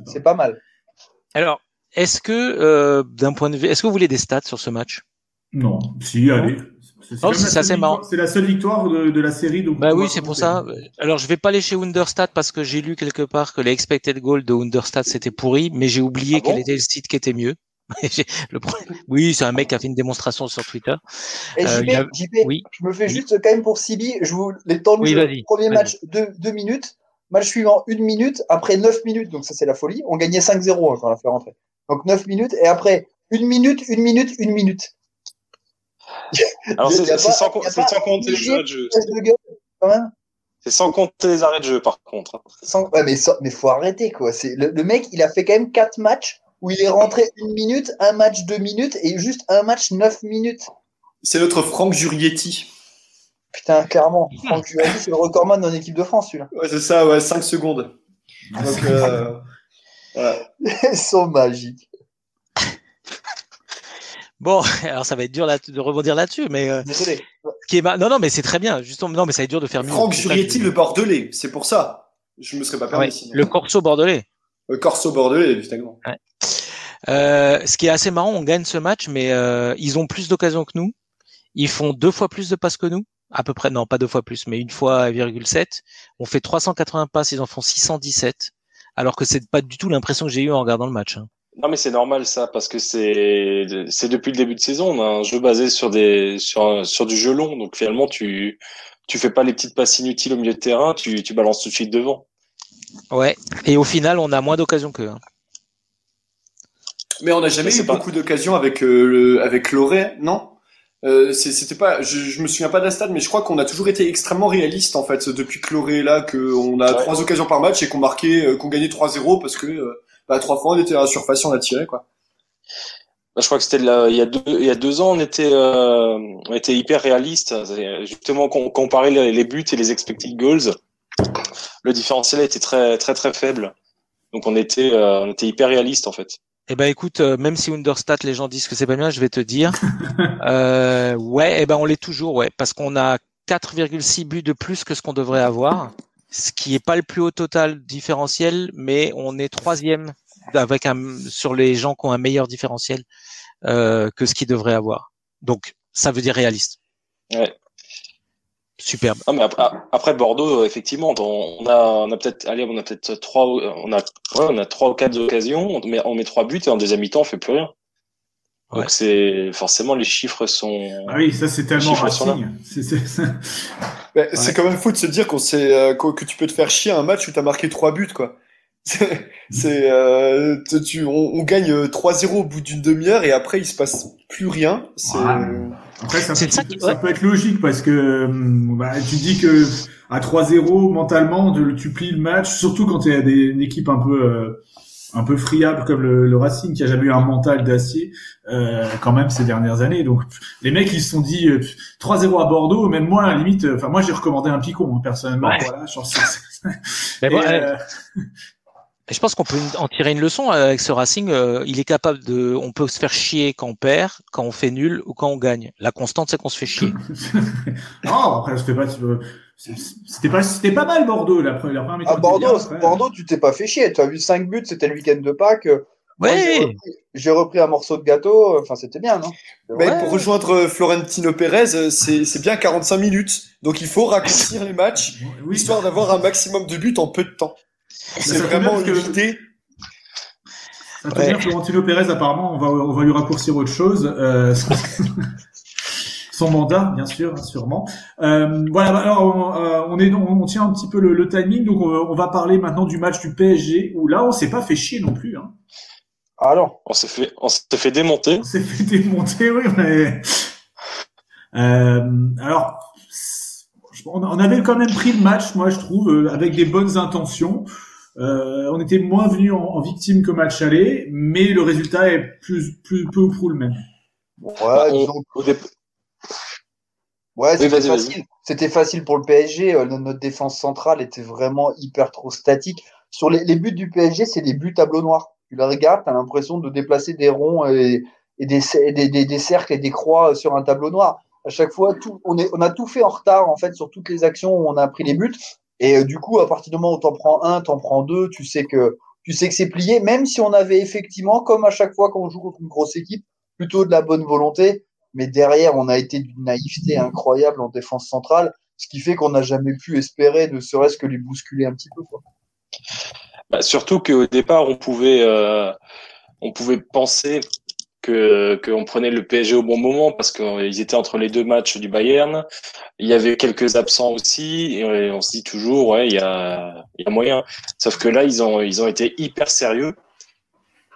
C'est pas mal. Alors, est-ce que, euh, d'un point de vue, est-ce que vous voulez des stats sur ce match? Non, si, allez. C'est Oh, la ça, seule c'est marrant. victoire- C'est la seule victoire de, de la série. Donc Bah oui, c'est pour ça. Alors, je vais pas aller chez Wunderstat parce que j'ai lu quelque part que les expected goals de Wunderstat c'était pourri, mais j'ai oublié Ah bon? quel était le site qui était mieux. <laughs> J'ai- le problème- Oui, c'est un mec qui a fait une démonstration sur Twitter. Et Euh, JP, a- oui. je me fais Oui. juste quand même pour Sibi, je vous les temps de Oui, jeu. Premier match, 2 deux, minutes. Match suivant, 1 minute. Après 9 minutes, donc ça c'est la folie. On gagnait 5-0 hein, quand on l'a fait rentrer. Donc 9 minutes. Et après, 1 minute, 1 minute, 1 minute. Alors, c'est sans, compter les arrêts de jeu. C'est sans compter les arrêts de jeu, par contre. hein. Sans- Ouais, mais, mais faut arrêter, quoi. Le, le mec, il a fait quand même 4 matchs où il est rentré 1 minute, un match 2 minutes et juste un match 9 minutes. C'est notre Franck Jurietti. Putain, clairement. Franck Juventus, c'est le recordman dans l'équipe de France, celui-là. Ouais, c'est ça, ouais, 5 secondes. Donc, euh, voilà. <laughs> Ils sont magiques. <laughs> Bon, alors ça va être dur là, de rebondir là-dessus, mais euh, qui est ma- non, non, mais c'est très bien. Justement, non, mais ça va être dur de faire mieux. Franck Jurietti, le Bordelais, c'est pour ça. Je me serais pas permis. Ouais, le Corso bordelais. Le Corso Bordelais, évidemment. Euh, ce qui est assez marrant, on gagne ce match, mais euh, ils ont plus d'occasions que nous. Ils font deux fois plus de passes que nous, à peu près. Non, pas deux fois plus, mais une fois 1,7. On fait 380 passes, ils en font 617. Alors que c'est pas du tout l'impression que j'ai eu en regardant le match. hein. Non, mais c'est normal, ça, parce que c'est, c'est depuis le début de saison. On a un jeu basé sur des, sur, sur du jeu long. Donc, finalement, tu, tu fais pas les petites passes inutiles au milieu de terrain, tu, tu balances tout de suite devant. Ouais. Et au final, on a moins d'occasions qu'eux. hein. Mais on n'a jamais eu pas- beaucoup d'occasions avec euh, le, avec Loré, non? Euh, C'était pas, je, je me souviens pas de la stade, mais je crois qu'on a toujours été extrêmement réaliste en fait depuis que Loré est là, qu'on a Ouais. trois occasions par match et qu'on marquait, euh, qu'on gagnait 3-0 parce que euh, bah, trois fois on était à la surface, et on a tiré quoi. Bah, Je crois que c'était là, il y a deux, il y a deux ans, on était, euh, on était hyper réaliste. Justement, on comparait les, les buts et les expected goals, le différentiel était très, très, très faible. Donc, on était, euh, on était hyper réaliste, en fait. Eh ben écoute, euh, même si Understat, les gens disent que c'est pas bien, je vais te dire. <laughs> euh, ouais, eh ben on l'est toujours, ouais, parce qu'on a 4,6 buts de plus que ce qu'on devrait avoir, ce qui est pas le plus haut total différentiel, mais on est troisième avec un sur les gens qui ont un meilleur différentiel euh, que ce qu'ils devraient avoir. Donc ça veut dire réaliste. Ouais. Superbe. Non, mais après, après Bordeaux, effectivement, on a, on a peut-être, allez, on a peut-être trois, on a, ouais, on a trois ou quatre occasions, on met, on met trois buts et en deuxième mi-temps, on fait plus rien. Donc Ouais. c'est forcément les chiffres sont. Ah oui, ça c'est tellement. Racing. C'est- c'est- c'est- <laughs> Ouais, C'est quand même fou de se dire qu'on sait euh, que tu peux te faire chier à un match où t'as marqué trois buts quoi. <laughs> C'est, c'est, euh, tu- tu, on, on gagne euh, 3-0 au bout d'une demi-heure et après il se passe plus rien. C'est, Ouais. Après, ça, ça qui- ça peut être logique parce que hum, bah, tu dis que à 3-0 mentalement tu, tu plies le match, surtout quand tu as des, une équipe un peu euh, un peu friable comme le, le Racing qui a jamais eu un mental d'acier euh, quand même ces dernières années. Donc les mecs ils se sont dit euh, 3-0 à Bordeaux, même moi à la limite, euh, enfin moi j'ai recommandé un picon personnellement. Ouais. Voilà, genre, c'est- c'est- Mais bon, Et, Je pense qu'on peut en tirer une leçon avec ce Racing. euh, il est capable de, on peut se faire chier quand on perd, quand on fait nul ou quand on gagne. La constante, c'est qu'on se fait chier. non, <laughs> après c'était pas c'était pas c'était pas mal Bordeaux la première la première mi-temps À était Bordeaux, bien, après. Bordeaux, tu t'es pas fait chier. Tu as vu 5 buts, c'était le week-end de Pâques. Moi, j'ai repris- J'ai repris un morceau de gâteau. Enfin, c'était bien, non? Mais Ouais. pour rejoindre euh, Florentino Pérez, euh, c'est, c'est bien 45 minutes. Donc il faut raccourcir les matchs Oui, histoire d'avoir un maximum de buts en peu de temps. C'est vraiment que- l'idée. Ça tombe bien, Florentino Pérez, apparemment, on va, on va lui raccourcir autre chose. Euh, <laughs> Son mandat, bien sûr, hein, sûrement. Euh, voilà, bah, alors on, euh, on est on, on tient un petit peu le, le timing, donc on, va- on va parler maintenant du match du PSG où là on s'est pas fait chier non plus. Hein. Ah non. On s'est fait, on s'est fait démonter. On s'est fait démonter, oui. Mais... Euh, alors, on on avait quand même pris le match, moi je trouve, euh, avec des bonnes intentions. Euh, on était moins venu en, en victime que match aller, mais le résultat est plus, plus peu ou prou le même. Ouais, Bah, disons- ouais, c'était facile. C'était facile pour le PSG. euh, no- notre défense centrale était vraiment hyper trop statique. Sur les, les buts du PSG, c'est des buts tableau noir. Tu la regardes, t'as l'impression de déplacer des ronds et, et des, cer- des, des, des cercles et des croix sur un tableau noir. À chaque fois, tout, on, est, on a tout fait en retard en fait sur toutes les actions où on a pris les buts. Et euh, du coup, à partir du moment où t'en prends un, t'en prends deux, tu sais que tu sais que c'est plié. Même si on avait effectivement, comme à chaque fois quand on joue contre une grosse équipe, plutôt de la bonne volonté. Mais derrière, on a été d'une naïveté incroyable en défense centrale, ce qui fait qu'on n'a jamais pu espérer, ne serait-ce que les bousculer un petit peu. Quoi. Bah, surtout qu'au départ, on pouvait, euh, on pouvait penser que qu'on prenait le PSG au bon moment parce qu'ils étaient entre les deux matchs du Bayern. Il y avait quelques absents aussi et on se dit toujours ouais il y a il y a moyen. Sauf que là ils ont ils ont été hyper sérieux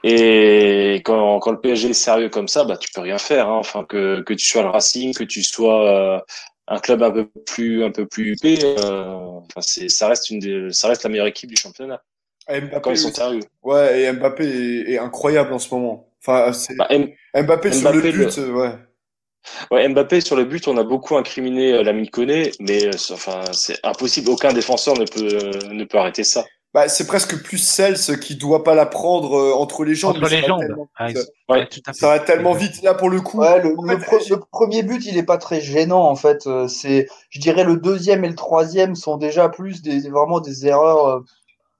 et quand quand le PSG est sérieux comme ça bah tu peux rien faire. Hein. Enfin que que tu sois le Racing, que tu sois euh, un club un peu plus un peu plus huppé, euh, enfin c'est ça reste une des, ça reste la meilleure équipe du championnat Mbappé, quand ils sont sérieux. Ouais, et Mbappé est, est incroyable en ce moment. Enfin, c'est Bah, M- Mbappé, sur le but, euh, ouais. Ouais, Mbappé sur le but, on a beaucoup incriminé euh, l'ami Koné, mais euh, c'est- enfin c'est impossible. Aucun défenseur ne peut euh, ne peut arrêter ça. Bah, c'est presque plus Cels qui doit pas la prendre euh, entre les jambes. Entre les ça va jambes. tellement Ah, Ouais. ouais, tout à fait. Ça va tellement vite là pour le coup. Ouais, le, En le, fait, premier but, il est pas très gênant en fait. Euh, C'est, je dirais, le deuxième et le troisième sont déjà plus des vraiment des erreurs.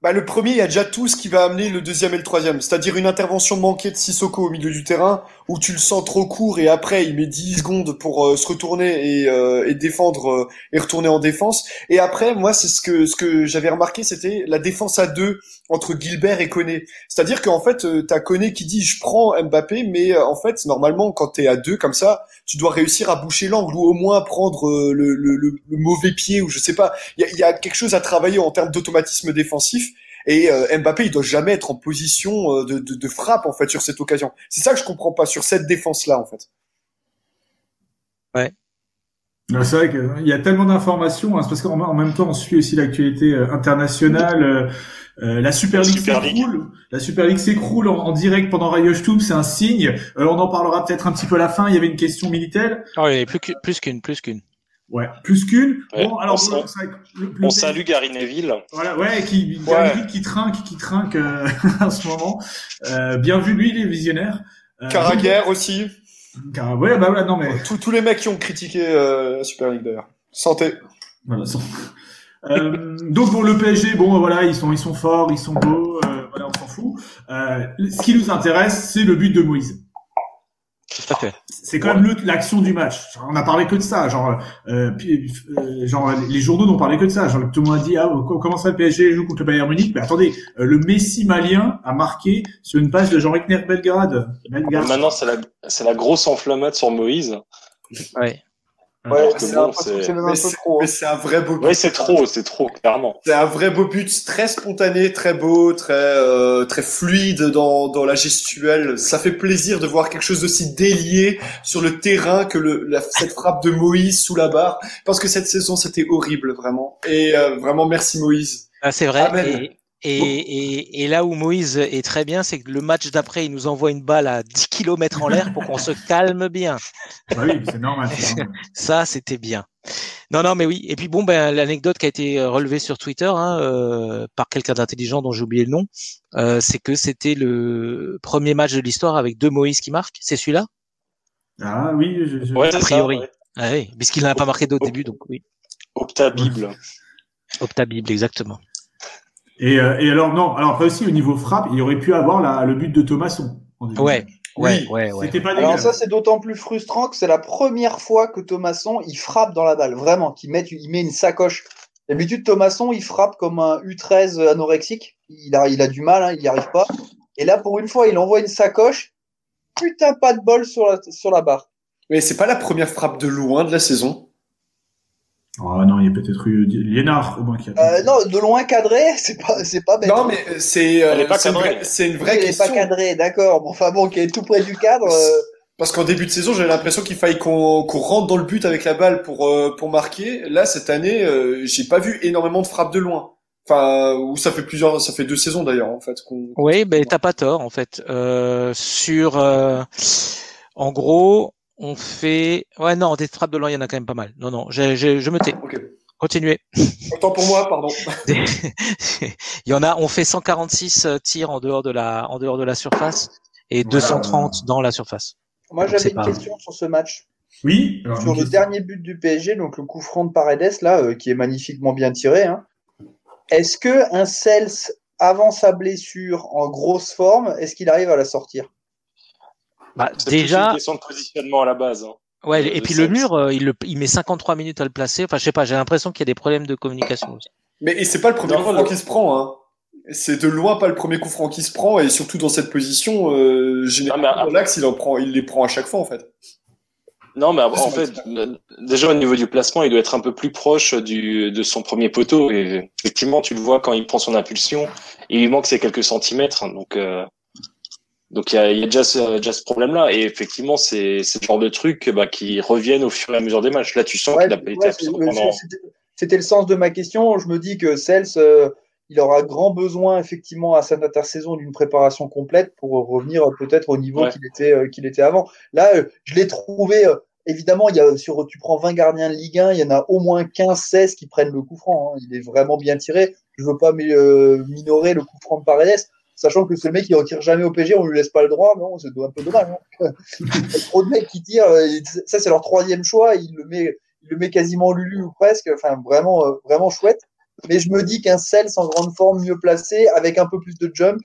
Bah, le premier, il y a déjà tout ce qui va amener le deuxième et le troisième. C'est-à-dire une intervention manquée de Sissoko au milieu du terrain, où tu le sens trop court et après il met 10 secondes pour euh, se retourner et, euh, et défendre euh, et retourner en défense. Et après, moi, c'est ce que ce que j'avais remarqué, c'était la défense à deux entre Gilbert et Koné. C'est-à-dire qu'en fait, euh, t'as Koné qui dit je prends Mbappé, mais euh, en fait, normalement, quand t'es à deux comme ça, tu dois réussir à boucher l'angle ou au moins prendre euh, le, le, le, le mauvais pied ou je sais pas. Il y a, il y a quelque chose à travailler en termes d'automatisme défensif. Et euh, Mbappé, il doit jamais être en position euh, de, de, de frappe en fait sur cette occasion. C'est ça que je comprends pas sur cette défense-là en fait. Ouais, C'est vrai qu'il y a tellement d'informations, hein, c'est parce qu'en en même temps, on suit aussi l'actualité euh, internationale. Euh, euh, la Super League s'écroule. La Super League s'écroule en, en direct pendant Radio Stube, c'est un signe. Euh, on en parlera peut-être un petit peu à la fin. Il y avait une question militaire. Oh, il y en a plus qu'une, plus qu'une, plus qu'une. Ouais, plus qu'une. Ouais, bon, alors on le- le- salue Gary Neville. Voilà, ouais, qui, Ouais. qui, qui trinque, qui trinque euh, <laughs> en ce moment. Euh, bien vu lui, les visionnaires. Euh, Carragher aussi. Car, ouais, bah voilà, non mais Tous, tous les mecs qui ont critiqué euh, la Super League d'ailleurs. Santé. Voilà, sans- Euh, donc bon, le PSG, bon voilà, ils sont ils sont forts, ils sont beaux, euh, voilà, on s'en fout. Euh, ce qui nous intéresse, c'est le but de Moïse. Tout à fait. C'est quand même l'action du match. Genre, on a parlé que de ça. Genre, euh, puis, euh, genre les journaux n'ont parlé que de ça. Genre, tout le monde a dit ah co- comment ça le PSG joue contre le Bayern Munich? Mais attendez, euh, le Messi malien a marqué sur une page de Jean Rickner Belgrade. Belgrade. Maintenant, c'est la c'est la grosse enflammade sur Moïse. Ouais. Ouais, c'est bon, un vrai beau but. Ouais, c'est trop, c'est trop clairement. C'est un vrai beau but, très spontané, très beau, très euh, très fluide dans dans la gestuelle. Ça fait plaisir de voir quelque chose d'aussi délié sur le terrain que le la, cette frappe de Moïse sous la barre. Parce que cette saison c'était horrible vraiment. Et euh, vraiment merci Moïse. Ah, c'est vrai. Amen. Et, et, et, et là où Moïse est très bien, c'est que le match d'après, il nous envoie une balle à 10 km en l'air pour qu'on se <laughs> calme bien. Bah oui, c'est normal. <laughs> Ça, c'était bien. Non, non, mais oui. Et puis bon, ben l'anecdote qui a été euh, relevée sur Twitter hein, euh, par quelqu'un d'intelligent dont j'ai oublié le nom, euh, c'est que c'était le premier match de l'histoire avec deux Moïse qui marquent. C'est celui-là? Ah oui, je, je- Ouais, A ça, priori. ouais. Ah oui, puisqu'il n'a pas marqué au début, donc oui. Opta Bible. Opta Bible, exactement. Et, euh, et alors non, alors après aussi au niveau frappe, il aurait pu avoir la, le but de Thomasson. Ouais, ouais, Oui, ouais, ouais. C'était pas Alors dégueu. ça, c'est d'autant plus frustrant que c'est la première fois que Thomasson, il frappe dans la balle. Vraiment, qu'il met, il met une sacoche. D'habitude, Thomasson, il frappe comme un U13 anorexique. Il a, il a du mal, hein, il n'y arrive pas. Et là, pour une fois, il envoie une sacoche. Putain, pas de bol sur la, sur la barre. Mais c'est pas la première frappe de loin de la saison. Oh non, il y a peut-être eu Liénard au moins qui a. Euh, non, de loin cadré, c'est pas, c'est pas bête. Non, mais c'est euh, Elle c'est une, cadrée. vraie- c'est une Oui, vraie il est question. pas cadré, d'accord. Bon, enfin bon, qui est tout près du cadre. euh, Parce qu'en début de saison, j'avais l'impression qu'il fallait qu'on qu'on rentre dans le but avec la balle pour euh, pour marquer. Là, cette année, euh, j'ai pas vu énormément de frappes de loin. Enfin, ou ça fait plusieurs, ça fait deux saisons d'ailleurs en fait. qu'on- Oui, ben t'as pas tort en fait. Euh, sur, euh, en gros, on fait. Ouais, non, des frappes de loin, il y en a quand même pas mal. Non, non, j'ai- j'ai- je me tais. Ok. Continuez. Autant pour moi, pardon. <laughs> il y en a. On fait 146 tirs en dehors de la, en dehors de la surface et 230 dans la surface. Moi, j'avais une pas- question sur ce match. Oui. alors, sur le question. dernier but du PSG, donc le coup franc de Paredes, là, euh, qui est magnifiquement bien tiré. Hein. Est-ce que un Cels, avant sa blessure, en grosse forme, est-ce qu'il arrive à la sortir? Bah, C'est plus une déjà, question de positionnement à la base. hein. ouais. Et puis le mur, euh, il, le, il met 53 minutes à le placer. Enfin, je sais pas. J'ai l'impression qu'il y a des problèmes de communication. aussi. Mais et c'est pas le premier Non, coup franc qui se prend. Hein. C'est de loin pas le premier coup franc qui se prend et surtout dans cette position, euh, généralement Ah, l'axe, il en prend, il les prend à chaque fois en fait. Non, mais en fait, euh, déjà au niveau du placement, il doit être un peu plus proche du, de son premier poteau. Et effectivement, tu le vois quand il prend son impulsion, il lui manque ces quelques centimètres. Donc, euh, donc il y a, y a déjà ce, déjà ce problème-là. Et effectivement, c'est le genre de trucs bah, qui reviennent au fur et à mesure des matchs. Là, tu sens Ouais, qu'il a pas été absent pendant. c'était- le sens de ma question. Je me dis que Cels, euh, il aura grand besoin effectivement à cette intersaison d'une préparation complète pour revenir euh, peut-être au niveau Ouais. qu'il était, euh, qu'il était avant. Là, euh, je l'ai trouvé. euh, évidemment, il y a sur, tu prends 20 gardiens de Ligue 1, il y en a au moins 15-16 qui prennent le coup franc. hein. Il est vraiment bien tiré. Je veux pas mi- euh, minorer le coup franc de Paredes, sachant que ce mec il retire jamais au PG, on lui laisse pas le droit. Non, c'est un peu dommage. hein. Il y a trop de mecs qui tirent. euh, Ça, c'est leur troisième choix. Il le met il le met quasiment Lulu ou presque, enfin vraiment, euh, vraiment chouette. Mais je me dis qu'un Cels en grande forme, mieux placé, avec un peu plus de jump,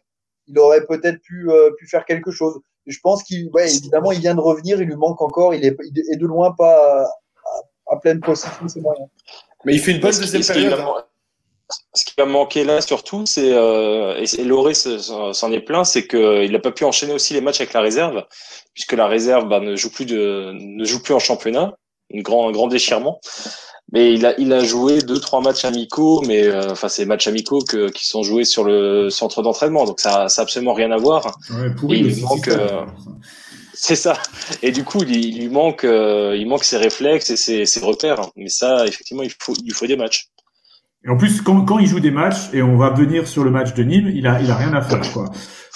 il aurait peut-être pu, euh, pu faire quelque chose. Je pense qu'il, ouais, évidemment, il vient de revenir, il lui manque encore, il est, il est de loin pas à, à- à pleine possession, c'est moyen. Mais il fait une bonne qui- deuxième qui période. Ce qui va manquer là surtout, c'est euh, et Loré se- s'en est plein, c'est qu'il n'a pas pu enchaîner aussi les matchs avec la réserve, puisque la réserve bah, ne joue plus de ne joue plus en championnat, un grand un grand déchirement. Mais il a il a joué deux trois matchs amicaux, mais euh, enfin c'est matchs amicaux que, qui sont joués sur le centre d'entraînement, donc ça ça a absolument rien à voir. Ouais, pourri il manque, euh. C'est ça. Et du coup, il, il lui manque, euh, il manque ses réflexes et ses, ses repères. Mais ça, effectivement, il faut, il faut des matchs. Et en plus, quand, quand il joue des matchs, et on va venir sur le match de Nîmes, il a, il a rien à faire, quoi.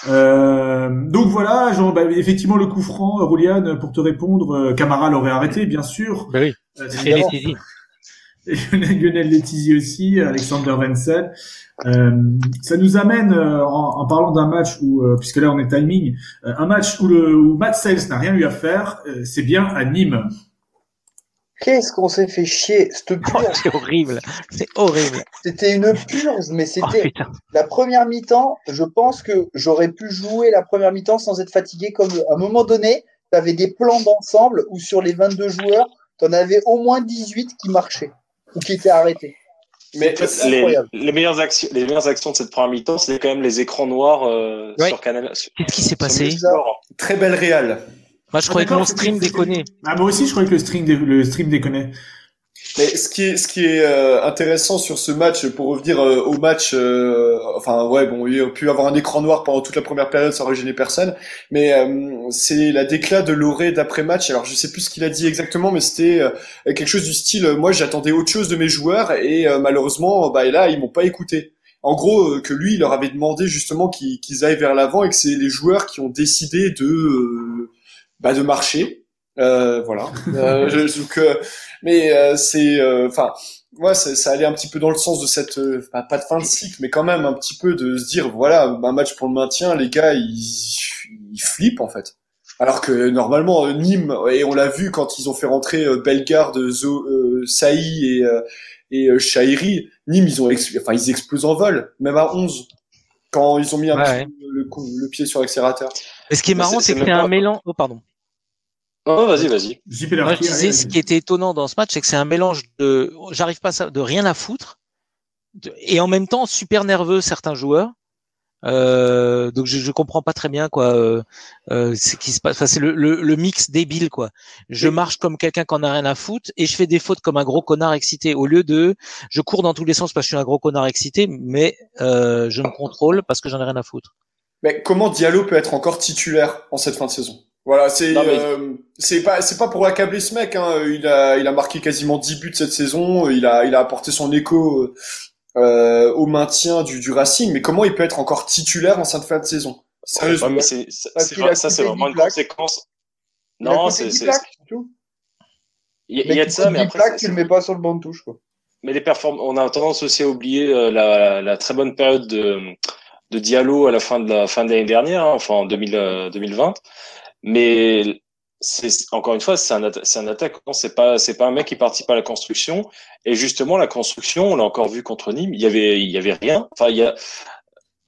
Euh, donc voilà, genre, bah, effectivement, le coup franc, Rouliane, pour te répondre, euh, Camara l'aurait arrêté, bien sûr. Ben oui. Euh, Et Lionel Letizy <laughs> aussi, Alexander Wenzel. Euh, ça nous amène, euh, en, en parlant d'un match où, euh, puisque là on est timing, euh, un match où, le, où Matt Sales n'a rien eu à faire, euh, c'est bien à Nîmes. Qu'est-ce qu'on s'est fait chier, cette <laughs> Oh, purge. c'est horrible. C'est horrible. C'était une purge, mais Oh, c'était la première mi-temps. Je pense que j'aurais pu jouer la première mi-temps sans être fatigué. Comme à un moment donné, tu avais des plans d'ensemble où sur les 22 joueurs, tu en avais au moins 18 qui marchaient ou qui étaient arrêtés. Mais C'était Les, meilleures actions, les meilleures actions de cette première mi-temps, c'est quand même les écrans noirs euh, Ouais. sur Canal. Qu'est-ce qui s'est passé très belle réal. Moi, je croyais que mon stream déconnait. Ah, moi aussi, je croyais que le stream, dé- le stream déconnait. Mais ce qui est, ce qui est euh, intéressant sur ce match, pour revenir euh, au match, euh, enfin ouais, bon, il a pu avoir un écran noir pendant toute la première période, ça aurait gêné personne. Mais euh, c'est la déclat de Loré d'après match. Alors je sais plus ce qu'il a dit exactement, mais c'était euh, quelque chose du style, euh, moi j'attendais autre chose de mes joueurs et euh, malheureusement, bah là ils m'ont pas écouté. En gros, euh, que lui, il leur avait demandé justement qu'ils qu'ils aillent vers l'avant et que c'est les joueurs qui ont décidé de, euh, bah, de marcher. Euh, voilà. <laughs> Euh, je, je- donc, euh, mais euh, c'est, euh, enfin, ouais, ça, ça allait un petit peu dans le sens de cette, euh, pas, pas de fin de cycle, mais quand même un petit peu de se dire, voilà, un match pour le maintien, les gars, ils, ils flippent en fait. Alors que normalement Nîmes, et on l'a vu quand ils ont fait rentrer euh, Bellegarde, Zo, euh, Saï et euh, et euh, Chahiri, Nîmes ils ont, enfin ils explosent en vol, même à 11 quand ils ont mis un Ouais, petit ouais. le, le pied sur l'accélérateur. Mais ce qui est marrant, c'est- que c'est un mélange. Oh, pardon. Non, vas-y, vas-y. Moi, je disais, ce qui était étonnant dans ce match, c'est que c'est un mélange de, j'arrive pas à de rien à foutre, de- et en même temps super nerveux certains joueurs, Euh, donc je, je comprends pas très bien quoi. Euh, euh, ce qui se passe. Enfin, c'est le, le, le mix débile quoi. Je marche comme quelqu'un qui en a rien à foutre et je fais des fautes comme un gros connard excité. Au lieu de, je cours dans tous les sens parce que je suis un gros connard excité, mais euh, je me contrôle parce que j'en ai rien à foutre. Mais comment Diallo peut être encore titulaire en cette fin de saison? Voilà, c'est mais- euh, c'est pas c'est pas pour accabler ce mec. Hein. Il a il a marqué quasiment 10 buts cette saison. Il a il a apporté son écho euh, au maintien du, du Racing. Mais comment il peut être encore titulaire en cette fin de saison? Sérieusement. Ouais, c'est, ça, c'est vraiment 10 une conséquence. Non, c'est, 10 c'est, il y, a- il y a de ça, mais 10 après, plaques, c'est- tu le mets pas sur le banc de touche, quoi. mais les perform on a tendance aussi à oublier euh, la, la très bonne période de, de Diallo à la fin de la fin de l'année dernière, hein, enfin en 2000, euh, 2020. Mais c'est encore une fois, c'est un atta- un attaquant, c'est pas c'est pas un mec qui participe à la construction. Et justement, la construction, on l'a encore vu contre Nîmes, il y avait il y avait rien. Enfin, il y a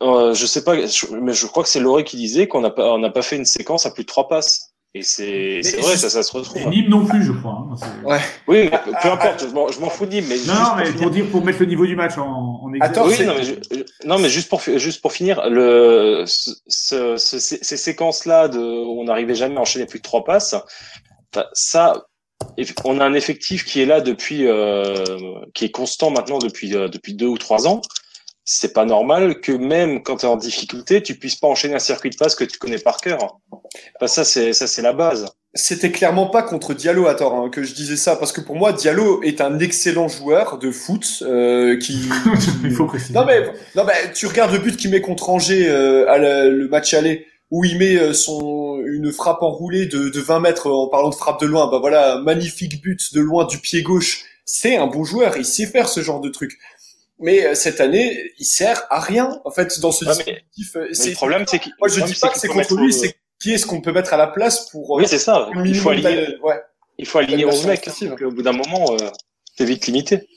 euh, je sais pas, mais je crois que c'est Laurie qui disait qu'on n'a pas on n'a pas fait une séquence à plus de trois passes. Et c'est c'est vrai, ça ça se retrouve. Et Nîmes non plus, je crois. hein, Ouais. Oui, mais peu importe, je m'en je m'en fous de Nîmes, mais Non, mais pour dire, pour mettre le niveau du match en, en exemple. Attends, oui, non mais, je- je- non, mais juste pour juste pour finir, le ce, ce- ce- ces ces séquences-là de où on n'arrivait jamais à enchaîner plus de trois passes, enfin, ça, on a un effectif qui est là depuis, euh, qui est constant maintenant depuis euh, depuis deux ou trois ans. C'est pas normal que même quand tu es en difficulté, tu puisses pas enchaîner un circuit de passe que tu connais par cœur. Enfin, ça c'est ça c'est la base. C'était clairement pas contre Diallo à tort hein, que je disais ça parce que pour moi Diallo est un excellent joueur de foot euh, qui <laughs> Il faut préciser. Non mais non mais tu regardes le but qu'il met contre Angers euh, à la- le match aller où il met euh, son une frappe enroulée de, de 20 mètres en parlant de frappe de loin. Bah voilà, magnifique but de loin du pied gauche. C'est un bon joueur, il sait faire ce genre de truc. Mais euh, cette année, il sert à rien en fait dans ce Ouais, dispositif. euh, Mais le problème c'est qu'il Moi je dis pas que c'est contre lui, au- c'est qui est-ce qu'on peut mettre à la place pour euh, Oui, c'est ça. Il faut aligner, ouais. il faut aligner 11 D'animation mecs. Donc, au bout d'un moment, euh, t'es vite limité.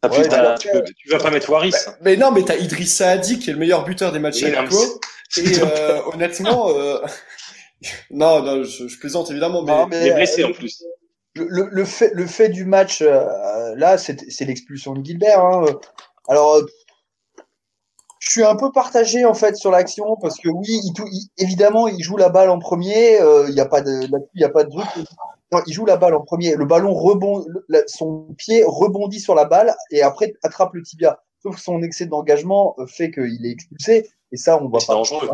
T'as Ouais, plus- t'as- alors tu, peux- tu vas pas mettre Waris. Bah, mais non, mais t'as Idrissa Adi qui est le meilleur buteur des matchs Oui, à. Et euh, honnêtement, euh... <laughs> non, non, je, je plaisante évidemment, mais, Non, mais, Il est blessé euh, en plus. Le, le, fait, le fait du match, euh, là, c'est c'est l'expulsion de Gilbert. Hein. Alors, euh, je suis un peu partagé en fait sur l'action parce que oui, il, évidemment, il joue la balle en premier. euh, Il n'y a pas de, il y a pas de truc. Non, il joue la balle en premier. Le ballon rebond, le- son pied rebondit sur la balle et après attrape le tibia. Sauf que son excès d'engagement euh, fait qu'il est expulsé. Et ça, on voit C'est pas. dangereux.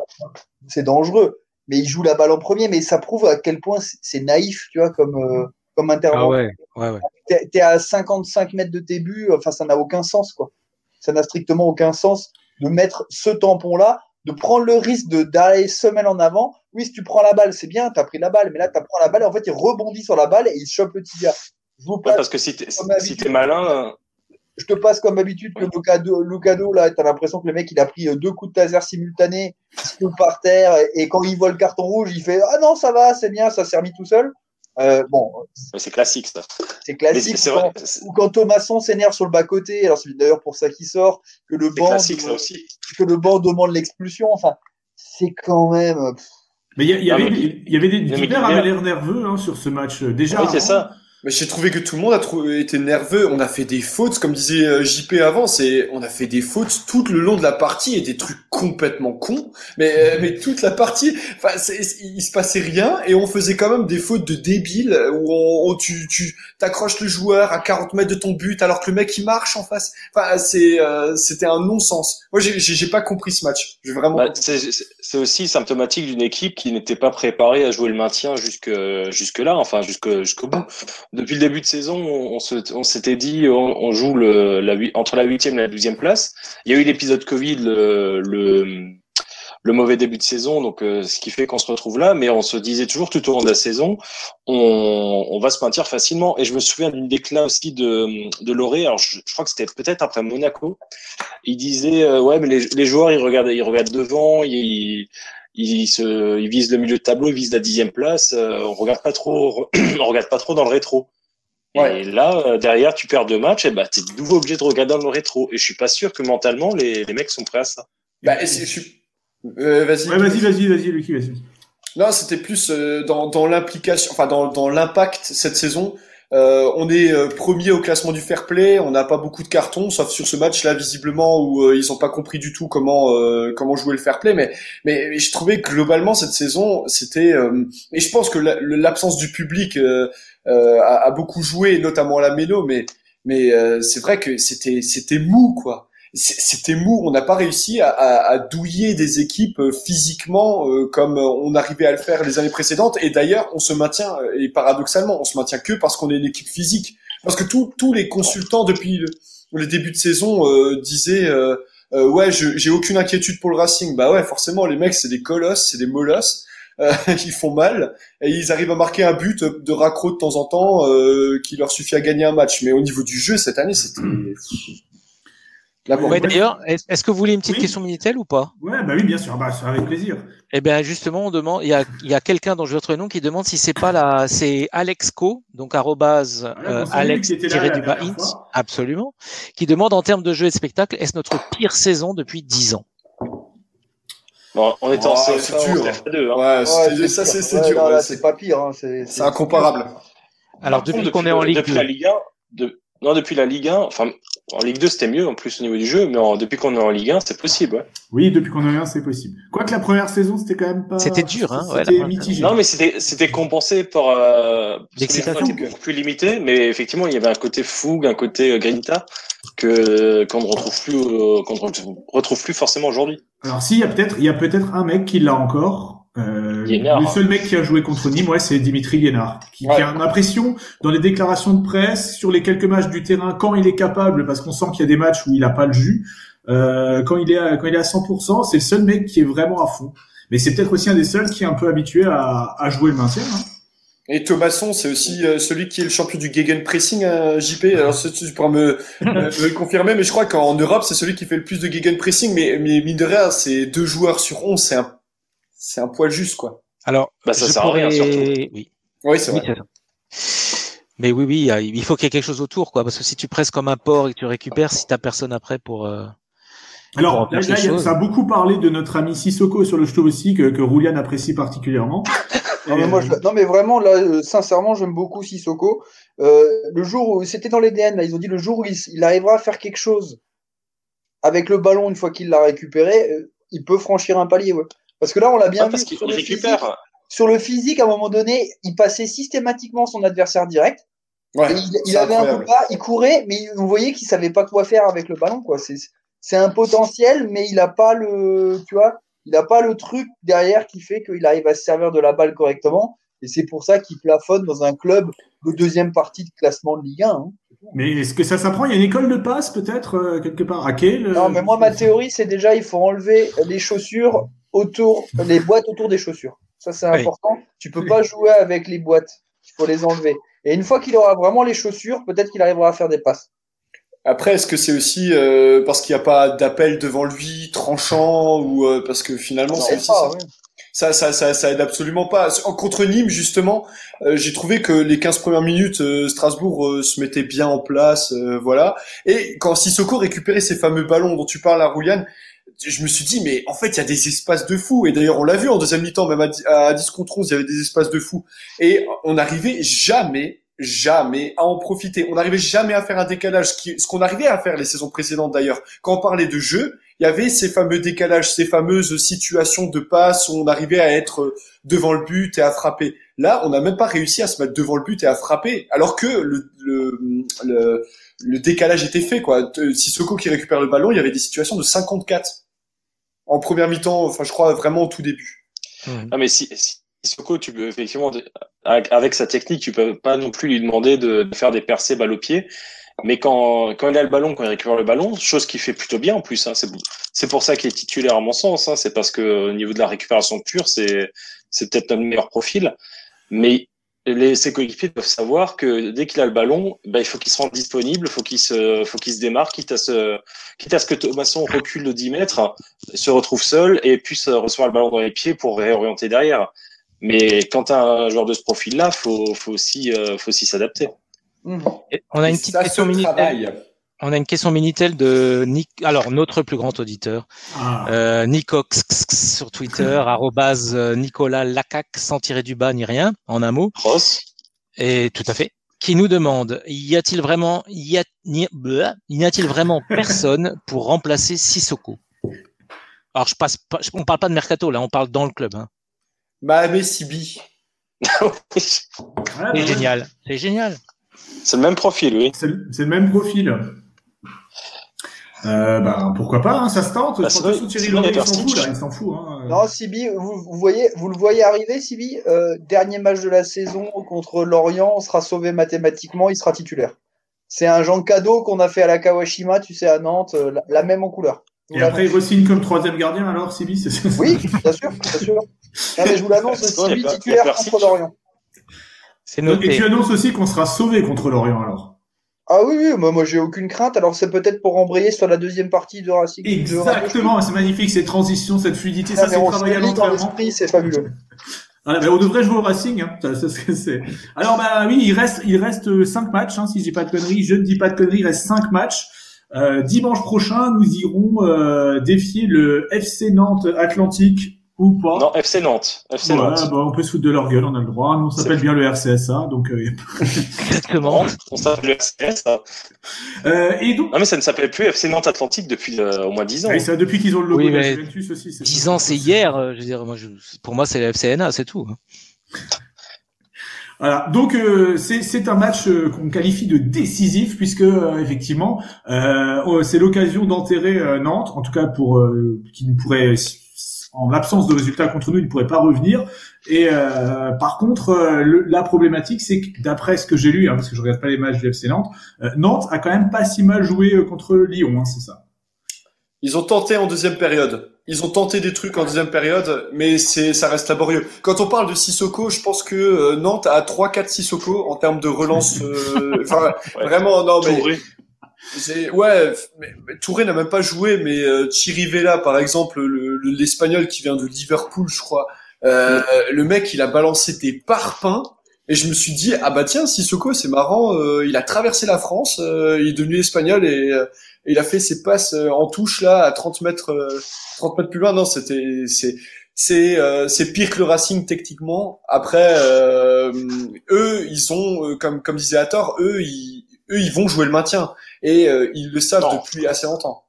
C'est dangereux. Mais il joue la balle en premier. Mais ça prouve à quel point c'est- c'est naïf, tu vois, comme euh, comme intervention ouais, ouais, ouais. t'es t'es à 55 mètres de tes buts, enfin ça n'a aucun sens quoi. Ça n'a strictement aucun sens de mettre ce tampon-là, de prendre le risque de d'aller semelle en avant. Oui, si tu prends la balle, c'est bien, t'as pris la balle, mais là tu prends la balle et en fait il rebondit sur la balle et il chope le tibia. Je vous Ouais, passe, parce que si t'es comme si t'es malin, je te passe comme d'habitude que Lucado, Lucado là, t'as l'impression que le mec il a pris euh, deux coups de taser simultanés, il se roule par terre et quand il voit le carton rouge, il fait ah non ça va, c'est bien, ça s'est remis tout seul. Euh, bon, c'est classique ça. c'est Mais classique. c'est quand- vrai, ou quand Thomasson s'énerve sur le bas côté, alors c'est d'ailleurs pour ça qu'il sort, que le banc, classique ça aussi. que le banc demande l'expulsion. Enfin, c'est quand même. Mais il y, y avait, mais- il y avait des Gilbert- avait l'air nerveux hein, sur ce match déjà. Oui, c'est hein. ça. Mais j'ai trouvé que tout le monde a trou- été nerveux. On a fait des fautes, comme disait euh, JP avant, c'est on a fait des fautes tout le long de la partie et des trucs complètement cons. Mais euh, mais toute la partie, enfin, il se passait rien et on faisait quand même des fautes de débiles où on, on- tu tu t'accroches le joueur à 40 mètres de ton but alors que le mec il marche en face. Enfin, c'est euh, c'était un non-sens. Moi, j'ai j'ai pas compris ce match. J'ai vraiment. Bah, c'est aussi symptomatique d'une équipe qui n'était pas préparée à jouer le maintien jusque jusque là, enfin jusque jusqu'au bout. Depuis le début de saison, on, s'était dit on, joue entre la huitième et la douzième place. Il y a eu l'épisode Covid, le, mauvais début de saison, donc euh, ce qui fait qu'on se retrouve là, mais on se disait toujours tout au long de la saison, on, va se maintenir facilement. Et je me souviens d'une déclat aussi de, de Loré, alors je, je crois que c'était peut-être après Monaco, il disait euh, ouais mais les, les joueurs ils regardent ils regardent devant, ils, ils, se, ils visent le milieu de tableau, ils visent la dixième place, euh, on regarde pas trop, <clears throat> on regarde pas trop dans le rétro. Ouais. Et là, euh, derrière, tu perds deux matchs, et bah, t'es de nouveau obligé de regarder dans le rétro. Et je suis pas sûr que mentalement, les, les mecs sont prêts à ça. Bah, c'est- je suis. Euh, vas-y. Ouais, vas-y, vas-y, vas-y, Lucky, vas-y. Non, c'était plus euh, dans, dans l'implication, enfin dans, dans l'impact cette saison. Euh, on est euh, premier au classement du fair play, on n'a pas beaucoup de cartons, sauf sur ce match-là visiblement où euh, ils ont pas compris du tout comment euh, comment jouer le fair play. Mais mais, mais je trouvais que globalement cette saison c'était et je pense que l'absence du public a, a beaucoup joué, notamment à la mélo. Mais mais c'est vrai que c'était c'était mou quoi. C'était mou, on n'a pas réussi à, à, à douiller des équipes euh, physiquement euh, comme euh, on arrivait à le faire les années précédentes. Et d'ailleurs, on se maintient, et paradoxalement, on se maintient que parce qu'on est une équipe physique. Parce que tous les consultants depuis le, le début de saison euh, disaient euh, euh, ouais, j'ai aucune inquiétude pour le Racing. Bah ouais, forcément, les mecs c'est des colosses, c'est des molosses. <laughs> Ils font mal et ils arrivent à marquer un but de raccro de temps en temps qui leur suffit à gagner un match. Mais au niveau du jeu cette année, c'était. <clears throat> Ouais, D'ailleurs, est- est-ce que vous voulez une petite Oui. question Minitel ou pas? Ouais, bah oui, bien sûr, bah, c'est avec plaisir. Eh bien, justement, on demande, il y a, il y a quelqu'un dont je vais retrouver le nom qui demande si c'est pas la, c'est Alexco, donc arrobase euh, là la alex du absolument, qui demande en termes de jeu et de spectacle, est-ce notre pire saison depuis 10 ans? Bon, on était en Oh, CFA, c'est en dur. CFA2. Hein. Ouais, ça c'est dur. ouais, c'est pas pire. Hein, c'est incomparable. Alors, Par depuis qu'on est en Ligue depuis 2. la Ligue 1, de, non, depuis la Ligue 1, enfin, en Ligue 2 c'était mieux en plus au niveau du jeu, mais en- depuis qu'on est en Ligue 1, c'est possible. Ouais. Oui, depuis qu'on a un, c'est possible. Quoique la première saison, c'était quand même pas. C'était dur, hein, C'était mitigé. Non, mais c'était c'était compensé par euh, L'excitation. plus limité, mais effectivement il y avait un côté fougue, un côté euh, grinta que qu'on ne retrouve plus euh, qu'on retrouve plus forcément aujourd'hui. Alors si, il y a peut-être, il y a peut-être un mec qui l'a encore. Euh, le seul mec qui a joué contre Nîmes, ouais, c'est Dimitri Liénard, qui, Ouais. qui a l'impression dans les déclarations de presse, sur les quelques matchs du terrain, quand il est capable, parce qu'on sent qu'il y a des matchs où il a pas le jus, euh, quand il est à, quand il est à 100%, c'est le seul mec qui est vraiment à fond. Mais c'est peut-être aussi un des seuls qui est un peu habitué à, à jouer le maintien. hein. Et Thomasson, c'est aussi euh, celui qui est le champion du gegenpressing, euh, JP. Alors tu pourras me, me, <laughs> me le confirmer, mais je crois qu'en Europe, c'est celui qui fait le plus de gegenpressing. Mais, mais mine de rien, c'est deux joueurs sur 11, c'est un, c'est un poil juste, quoi. Alors, Bah, ça sert à rien, surtout. Oui. Oui, c'est vrai. Mais oui, oui, il faut qu'il y ait quelque chose autour, quoi. Parce que si tu presses comme un porc et que tu récupères, si t'as personne après pour. euh, Alors pour là, là, choses. ça a beaucoup parlé de notre ami Sissoko sur le show aussi, que, que Roulian apprécie particulièrement. Non mais, Et, moi, je- non, mais vraiment, là, euh, sincèrement, j'aime beaucoup Sissoko. Euh, le jour où c'était dans les DN, là, ils ont dit le jour où il, il arrivera à faire quelque chose avec le ballon une fois qu'il l'a récupéré, il peut franchir un palier. Ouais. Parce que là, on l'a bien Ah, vu parce qu'il sur le, physique, récupère. sur le physique. À un moment donné, il passait systématiquement son adversaire direct. Ouais, il, avait un peu pas, il courait, mais on voyait qu'il savait pas quoi faire avec le ballon. Quoi. C'est, c'est un potentiel, mais il a pas le, tu vois, il a pas le truc derrière qui fait qu'il arrive à se servir de la balle correctement. Et c'est pour ça qu'il plafonne dans un club de deuxième partie de classement de Ligue 1. hein. Mais est-ce que ça s'apprend? Il y a une école de passe peut-être euh, quelque part? À quel Non, mais moi, ma théorie, c'est déjà, il faut enlever les chaussures autour, les boîtes autour des chaussures. Ça, c'est Oui. important. Tu peux pas jouer avec les boîtes. Il faut les enlever. Et une fois qu'il aura vraiment les chaussures, peut-être qu'il arrivera à faire des passes. Après, est-ce que c'est aussi euh, parce qu'il n'y a pas d'appel devant lui, tranchant, ou euh, parce que finalement, c'est aussi pas, ça. ouais. Ça, ça, ça, ça aide absolument pas. En contre Nîmes, justement, euh, j'ai trouvé que les 15 premières minutes, euh, Strasbourg euh, se mettait bien en place, euh, voilà. Et quand Sissoko récupérait ces fameux ballons dont tu parles à Rouliane, je me suis dit, mais en fait, il y a des espaces de fou. Et d'ailleurs, on l'a vu en deuxième mi-temps, même à, 10 à 10 contre 11, il y avait des espaces de fou. Et on n'arrivait jamais, jamais à en profiter. On n'arrivait jamais à faire un décalage, ce qu'on arrivait à faire les saisons précédentes d'ailleurs. Quand on parlait de jeu, il y avait ces fameux décalages, ces fameuses situations de passe où on arrivait à être devant le but et à frapper. Là, on n'a même pas réussi à se mettre devant le but et à frapper, alors que le, le, le, le décalage était fait. quoi. Euh, Sissoko qui récupère le ballon, il y avait des situations de 54 en première mi-temps, enfin je crois vraiment au tout début. Ah, mais si, si Sissoko, tu peux effectivement, avec, avec sa technique, tu peux pas non plus lui demander de, de faire des percées balle au pied. Mais quand, quand il a le ballon, quand il récupère le ballon, chose qu'il fait plutôt bien en plus, hein, c'est, c'est pour ça qu'il est titulaire à mon sens, hein, c'est parce que au niveau de la récupération pure, c'est, c'est peut-être notre meilleur profil. Mais les, ses coéquipiers doivent savoir que dès qu'il a le ballon, ben, il faut qu'il se rende disponible, faut qu'il se, faut qu'il se démarque, quitte à ce, quitte à ce que Thomasson recule de 10 mètres, se retrouve seul et puisse recevoir le ballon dans les pieds pour réorienter derrière. Mais quand tu as un joueur de ce profil-là, faut, faut aussi, euh, faut aussi s'adapter. Et On a Et une petite ça question Minitel. On a une question Minitel de Nick, alors notre plus grand auditeur, Ah. euh, Nicox sur Twitter, <laughs> arrobase euh, Nicolas Lacac sans tirer du bas ni rien, en un mot. Ross Et tout à fait. qui nous demande y a-t-il vraiment y a-t-il vraiment <laughs> personne pour remplacer Sissoko? Alors je passe pas, on parle pas de mercato là, on parle dans le club. Hein. Mahamé Sibi. Ouais, C'est bah <laughs> génial, c'est génial. C'est le même profil, oui. C'est le même profil. Euh, bah, pourquoi pas, hein, ça se tente. Bah, Thierry il s'en fout, Persich. là, il s'en fout. Hein. Non, Sibi, vous, vous voyez, vous le voyez arriver, Sibi. Euh, dernier match de la saison contre Lorient, on sera sauvé mathématiquement, il sera titulaire. C'est un genre cadeau qu'on a fait à la Kawashima, tu sais, à Nantes, euh, la, la même en couleur. Et après, il re-signe comme troisième gardien, alors, Sibi c'est ça? Oui, bien sûr, bien sûr. Non, mais je vous l'annonce, <laughs> Sibi titulaire contre Lorient. C'est Et tu annonces aussi qu'on sera sauvé contre Lorient, alors. Ah oui, oui, moi, moi j'ai aucune crainte. Alors c'est peut-être pour embrayer sur la deuxième partie de Racing. Exactement, c'est magnifique, cette transition, cette fluidité, Ah, ça mais c'est travaillé à l'entraînement. c'est fabuleux. <laughs> Ah, ben, on devrait jouer au Racing. Hein. Ça, ça, Alors bah oui, il reste il reste euh, cinq matchs, hein, si j'ai pas de conneries. Je ne dis pas de conneries, il reste cinq matchs. Euh, dimanche prochain, nous irons euh, défier le FC Nantes Atlantique ou pas. Non, FC Nantes. FC Ouais, Nantes. bah, on peut se foutre de leur gueule, on a le droit. Nous, on s'appelle bien le RCSA, donc. Euh, Exactement. On s'appelle le RCS. hein. euh, et donc, Non, mais ça ne s'appelle plus FC Nantes Atlantique depuis euh, au moins 10 ans. et ça, depuis qu'ils ont le logo Oui, de la mais Juventus aussi. c'est 10 ça. ans, c'est hier. euh, Je veux dire, moi, je, pour moi, c'est la FCNA, c'est tout. hein. Voilà, donc euh, c'est c'est un match euh, qu'on qualifie de décisif puisque euh, effectivement euh, oh, c'est l'occasion d'enterrer euh, Nantes, en tout cas pour euh, qui ne pourrait en l'absence de résultats contre nous, il ne pourrait pas revenir. Et euh, par contre, euh, le- la problématique, c'est que d'après ce que j'ai lu, hein, parce que je regarde pas les matchs du FC Nantes, euh, Nantes a quand même pas si mal joué euh, contre Lyon, hein, c'est ça. Ils ont tenté en deuxième période. Ils ont tenté des trucs en deuxième période, mais c'est ça reste laborieux. Quand on parle de Sissoko, je pense que euh, Nantes a 3-4 Sissoko en termes de relance. euh, Enfin, <laughs> Ouais. vraiment, non, mais Touré. Ouais. Mais, mais Touré n'a même pas joué, mais euh, Chirivella, par exemple, le- le- l'espagnol qui vient de Liverpool, je crois. euh, le mec, il a balancé des parpaings. Et je me suis dit ah bah tiens Sissoko c'est marrant euh, il a traversé la France euh, il est devenu espagnol et, euh, il a fait ses passes euh, en touche là à 30 mètres euh, 30 mètres plus loin non c'était c'est c'est euh, c'est pire que le Racing techniquement après euh, eux ils ont euh, comme comme disait Hathor eux ils eux ils vont jouer le maintien et euh, ils le savent Non. depuis assez longtemps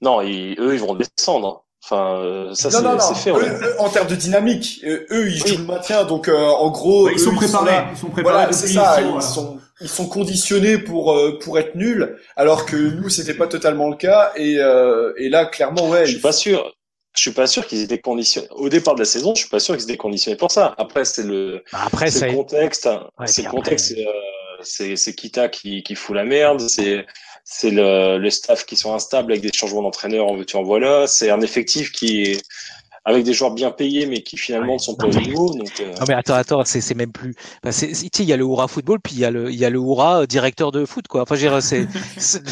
Non, ils- eux, ils vont descendre. Enfin, euh, ça, c'est fait. eux, l'a- eux, en termes de dynamique euh, eux ils Oui. jouent le maintien donc euh, en gros ils eux, sont préparés, là. ils sont préparés. Voilà, c'est ça. ils sont, Ils voilà. sont, ils sont conditionnés pour euh, pour être nuls, alors que nous c'était pas totalement le cas. Et euh, et là, clairement, ouais. Je suis pas sûr. Je suis pas sûr qu'ils étaient conditionnés. Au départ de la saison, je suis pas sûr qu'ils étaient conditionnés pour ça. Après, c'est le, Bah, Après, c'est ça, le contexte. Ouais, c'est le contexte. après- c'est, Kita qui, qui fout la merde. C'est c'est le, le staff qui sont instables avec des changements d'entraîneur en veux-tu en voilà. C'est un effectif qui est avec des joueurs bien payés mais qui finalement ne sont pas au niveau. Donc euh, Non mais attends, attends, c'est c'est même plus. Enfin, c'est- c'est- tu sais, il y a le Oura football, puis il y a le il y a le Oura euh, directeur de foot quoi. Enfin, je veux dire, c'est <laughs> c'est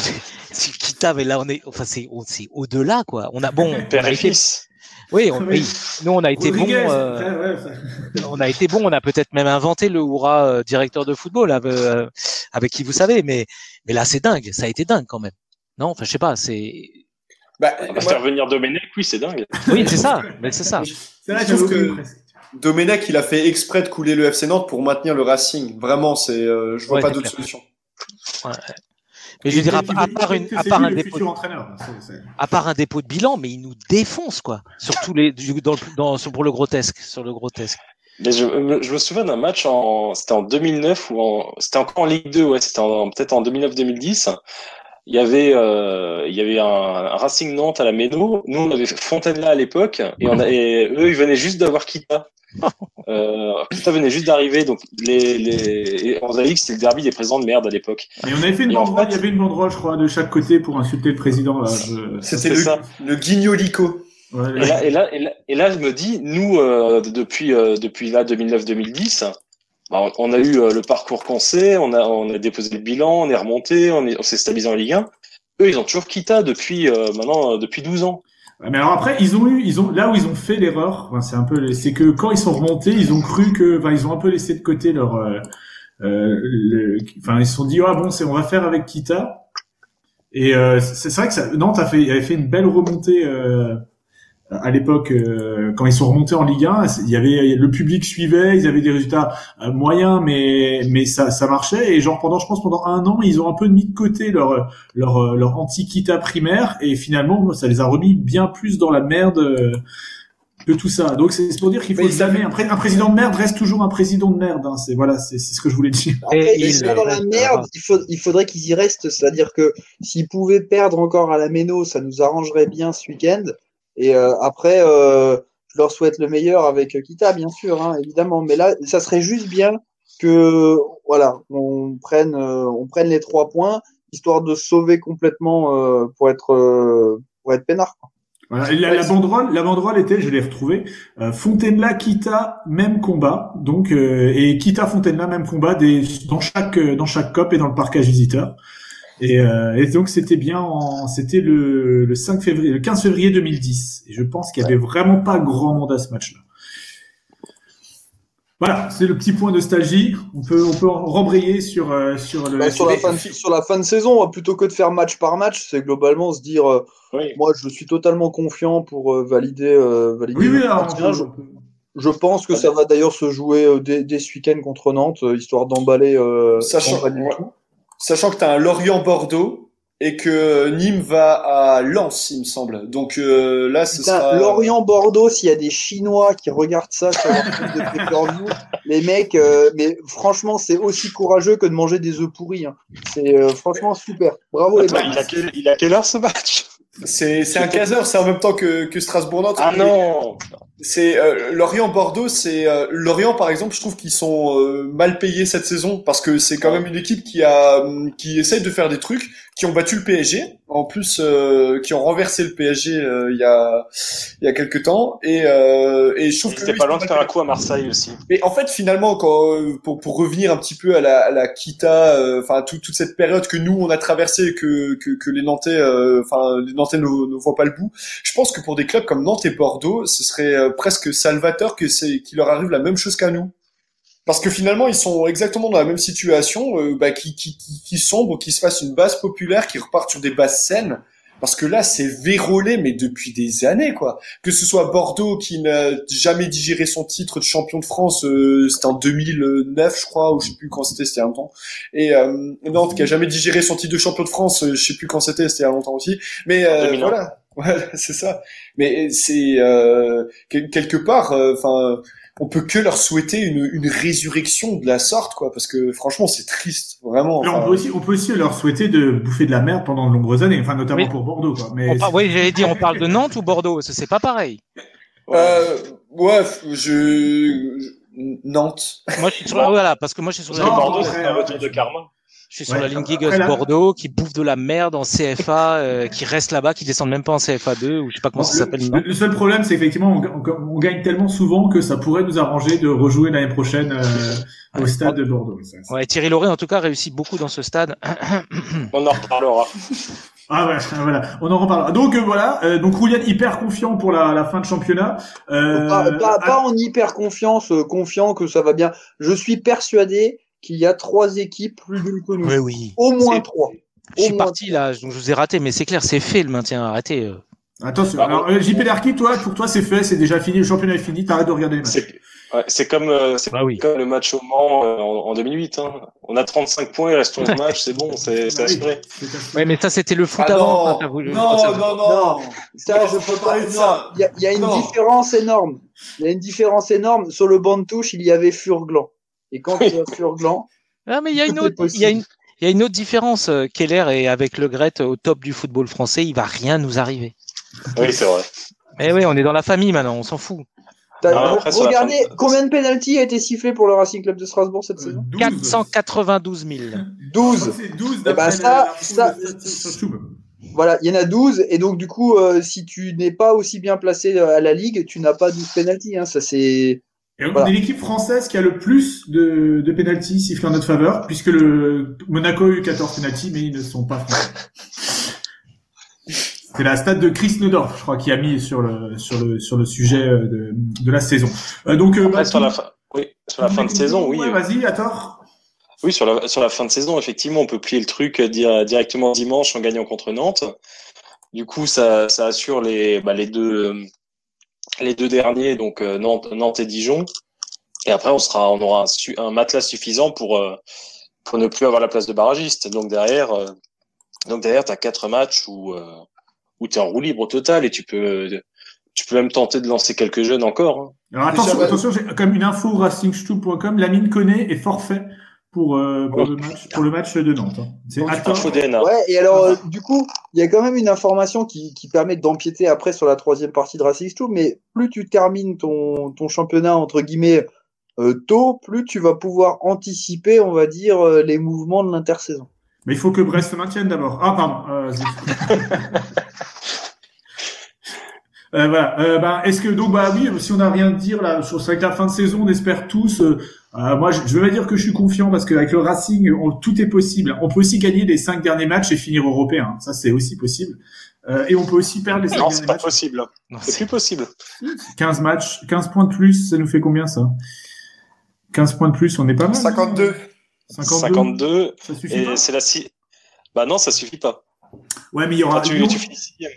c'est Kita, mais là on est, enfin c'est on- c'est au-delà quoi. On a bon, on père a et fils. Oui, on, oui, nous on a été bon, euh, ouais, ouais, <laughs> on a été bon, on a peut-être même inventé le Oura euh, directeur de football avec, euh, avec qui vous savez, mais mais là c'est dingue, ça a été dingue quand même. Non, enfin je sais pas, c'est Bah, On va moi, faire venir Domenech, oui, c'est dingue. oui c'est ça, mais c'est ça. C'est là Je que trouve. Domenech, il a fait exprès de couler le FC Nantes pour maintenir le Racing. Vraiment, c'est, euh, je vois Ouais, pas d'autre solution. Ouais. Mais je veux dire, à, part, une, à part un dépôt, c'est- à part un dépôt de bilan, mais il nous défonce quoi. Surtout les du- dans, le- dans sur- pour le grotesque, sur le grotesque. Mais je, me- je me souviens d'un match en, c'était en 2009 ou en, c'était encore en Ligue 2, ouais, c'était en- peut-être en 2009-2010. Il y avait, euh, il y avait un, un Racing Nantes à la Méno. Nous, on avait Fontaine-là à l'époque, et on a, et eux, ils venaient juste d'avoir Kita. <laughs> Euh, Kita venait juste d'arriver, donc les, les, et on avait dit que c'était le derby des présidents de merde à l'époque. Et on avait fait une banderole, fait- il y avait une banderole, je crois, de chaque côté pour insulter le président. Je- C'était le, ça. le guignolico. Ouais, Et là, et là, et là, et là, je me dis, nous, euh, depuis, euh, depuis là 2009-2010, bah, on, a eu euh, le parcours qu'on sait, on a, déposé le bilan, on est remonté, on est- on s'est stabilisé en Ligue 1. Eux, ils ont toujours Kita depuis euh, maintenant euh, depuis 12 ans. Mais alors après, ils ont eu, ils ont là où ils ont fait l'erreur, c'est un peu, c'est que quand ils sont remontés, ils ont cru que, enfin, ils ont un peu laissé de côté leur, euh, enfin, ils se sont dit, ah bon, c'est, on va faire avec Kita. Et euh, c'est vrai que ça, Nantes a fait, avait fait une belle remontée à l'époque euh, quand ils sont remontés en Ligue 1, il y avait le public suivait, ils avaient des résultats euh, moyens, mais mais ça ça marchait et genre pendant je pense pendant un an ils ont un peu mis de côté leur leur leur antiquita primaire et finalement ça les a remis bien plus dans la merde. euh, que tout ça. Donc c'est pour dire qu'il faut jamais un, pré- un président de merde reste toujours un président de merde. Hein. C'est voilà, c'est c'est ce que je voulais dire. Après, Et ils il- sont dans la merde, il, faut, il faudrait qu'ils y restent. C'est-à-dire que s'ils pouvaient perdre encore à la Méno, ça nous arrangerait bien ce week-end. Et euh, après, euh, je leur souhaite le meilleur avec Kita, bien sûr, hein, évidemment. Mais là, ça serait juste bien que voilà, on prenne, euh, on prenne les trois points, histoire de sauver complètement euh, pour être euh, pour être peinard. quoi. Voilà. La, la banderole, la banderole était, je l'ai retrouvée, euh, Fontainebleau, Kita, même combat. Donc euh, et Kita, Fontainebleau, même combat des, dans chaque euh, dans chaque cop et dans le parcage visiteur. Et, euh, et donc c'était bien, en, c'était le, le 5 février, le 15 février 2010. Et je pense qu'il y avait vraiment pas grand monde à ce match-là. Voilà, c'est le petit point nostalgie. On peut on peut rembrayer sur euh, sur le. Bah, sur, la fin de, sur la fin de saison, plutôt que de faire match par match, c'est globalement se dire, euh, Oui. moi, je suis totalement confiant pour euh, valider, euh, valider Oui, oui, alors, peut- Je pense que ça va d'ailleurs se jouer euh, dès, dès ce week-end contre Nantes, euh, histoire d'emballer. Euh, Sachant, ouais. Sachant que tu as un Lorient-Bordeaux et que Nîmes va à Lens, il me semble. Donc euh, là, ce Putain, sera... Lorient-Bordeaux, s'il y a des Chinois qui regardent ça sur leur compte de pay-per-view, <laughs> les mecs, euh, mais franchement, c'est aussi courageux que de manger des œufs pourris. hein. C'est euh, franchement super. Bravo les mecs. il, a quelle, il a quelle heure ce match? C'est c'est un 15 c'est en même temps que, que Strasbourg-Nantes. Ah non C'est euh, Lorient-Bordeaux, c'est euh, Lorient par exemple, je trouve qu'ils sont euh, mal payés cette saison parce que c'est quand même une équipe qui a hum, qui essaye de faire des trucs, qui ont battu le PSG, en plus euh, qui ont renversé le PSG euh, il y a il y a quelques temps et euh, et je trouve que était eux, pas loin de faire un coup à Marseille aussi. Mais en fait, finalement, quand pour, pour revenir un petit peu à la, à la Kita, enfin tout- toute cette période que nous on a traversée que, que que les Nantais, euh, enfin les Nantais ne, ne voient pas le bout. Je pense que pour des clubs comme Nantes et Bordeaux, ce serait euh, presque salvateur que c'est qu'il leur arrive la même chose qu'à nous. Parce que finalement, ils sont exactement dans la même situation, euh, bah, qui, qui, qui, qui sombre, qui se fassent une base populaire, qui repartent sur des bases saines. Parce que là, c'est vérolé, mais depuis des années, quoi. Que ce soit Bordeaux qui n'a jamais digéré son titre de champion de France, euh, c'était en 2009, je crois, ou je sais plus quand c'était, c'était il y a longtemps. Et euh, Nantes qui a jamais digéré son titre de champion de France, euh, je sais plus quand c'était, c'était il y a longtemps aussi. Mais euh, 2001. voilà, voilà, <laughs> c'est ça. Mais c'est euh, quel- quelque part, enfin, on peut que leur souhaiter une, une résurrection de la sorte, quoi, parce que franchement, c'est triste, vraiment. On peut aussi, on peut aussi leur souhaiter de bouffer de la merde pendant de nombreuses années, enfin notamment Oui. pour Bordeaux, quoi. Mais par- Oui, j'allais dire, on <laughs> parle de Nantes ou Bordeaux, parce que c'est pas pareil. Euh, ouais, je, Nantes. Moi, je suis sur la, voilà, parce que moi, je suis sur la Non, Bordeaux, c'est un euh, retour de karma. Je suis sur Ouais, la ligne Gigas là- Bordeaux, qui bouffe de la merde en CFA, <laughs> euh, qui reste là-bas, qui descendent même pas en CFA 2, ou je sais pas comment ça le, s'appelle le- seul problème, c'est effectivement, on, on- on gagne tellement souvent que ça pourrait nous arranger de rejouer l'année prochaine euh, au stade de Bordeaux. Ça, ça- Ouais, Thierry Lauré, en tout cas, réussit beaucoup dans ce stade. <coughs> On en reparlera. Ah ouais, <laughs> voilà, on en reparlera. Donc euh, voilà, euh, donc Roulian hyper confiant pour la, la fin de championnat. Euh, Pas, pas, ah, pas en hyper confiance, euh, confiant que ça va bien. Je suis persuadé qu'il y a trois équipes plus que nous. Oui, oui. Au moins trois. Je suis parti là, donc je vous ai raté, mais c'est clair, c'est fait le maintien. Arrêtez. euh. Attention, alors euh, JP Darky, toi, pour toi c'est fait, c'est déjà fini, le championnat est fini, t'arrêtes de regarder les matchs. C'est ouais, c'est comme, euh, c'est Bah oui. comme le match au Mans euh, en, en 2008. Hein. On a 35 points, il reste 11 <laughs> matchs, c'est bon, c'est c'est oui, assuré. Ouais, mais ça, c'était le foot Ah avant. non, voulu- non, ça- non, non, Non, ça, je peux parler de ça. Il y a, il y a une Non. différence énorme. Il y a une différence énorme. Sur le banc de touche, il y avait Furglan. Et quand y a Furglan, Ah, mais il y a une autre, il y a possible. une, il y a une autre différence. euh, Keller est avec Le Gret au top du football français. Il va rien nous arriver. Oui, c'est vrai. Eh oui, on est dans la famille maintenant. On s'en fout. après, sur regardez combien de pénalties a été sifflé pour le Racing Club de Strasbourg cette Euh, saison 12. 492 000. 12. C'est 12 Eh ben, ça- ça- sur Stube. Voilà, il y en a 12. Et donc, du coup, euh, si tu n'es pas aussi bien placé à la Ligue, tu n'as pas 12 pénalties. Hein. Ça, c'est. Et on Voilà. est l'équipe française qui a le plus de, de pénalties sifflés en notre faveur, puisque le Monaco a eu 14 pénalties, mais ils ne sont pas français. C'est la stade de Chris Neudorf, je crois, qui a mis sur le sur le sur le sujet euh, de, de la saison. Euh, donc euh, Après, bah, sur la fin, oui, sur la fin de saison, oui. Ouais, vas-y, à tort. Oui, sur la, sur la fin de saison, effectivement, on peut plier le truc dire, directement dimanche en gagnant contre Nantes. Du coup, ça, ça assure les, bah, les deux, les deux derniers, donc euh, Nantes, Nantes et Dijon. Et après, on sera, on aura un, un matelas suffisant pour euh, pour ne plus avoir la place de barragiste. Donc derrière, euh, donc derrière, t'as quatre matchs où euh, où t'es en roue libre au total et tu peux tu peux même tenter de lancer quelques jeunes encore. hein. Alors attention, attention, j'ai comme une info racingstube.com, Lamine Koné est forfait pour, euh, pour, Oh, le match, pour le match de Nantes. hein. C'est DNA. Ouais, et alors, euh, du coup, il y a quand même une information qui, qui permet d'empiéter après sur la troisième partie de Racing mais plus tu termines ton, ton championnat, entre guillemets, euh, tôt, plus tu vas pouvoir anticiper, on va dire, euh, les mouvements de l'intersaison. Mais il faut que Brest se maintienne d'abord. Ah, pardon. <laughs> Euh, voilà. Bah, est-ce que donc bah oui, si on n'a rien à dire là sur que la fin de saison, on espère tous. euh, euh, moi, je, je veux pas dire que je suis confiant parce qu'avec le Racing, on- tout est possible. On peut aussi gagner les cinq derniers matchs et finir européen. Ça, c'est aussi possible. Euh, et on peut aussi perdre les cinq Non, derniers c'est pas matchs. possible. Non, C'est plus possible. 15 matchs, 15 points de plus, ça nous fait combien ça? 15 points de plus, on est pas mal. 52. 52. 52 Ça suffit pas? Et c'est la si. Bah non, ça suffit pas. Ouais, mais il y aura. Ah, tu, tu finis sixième.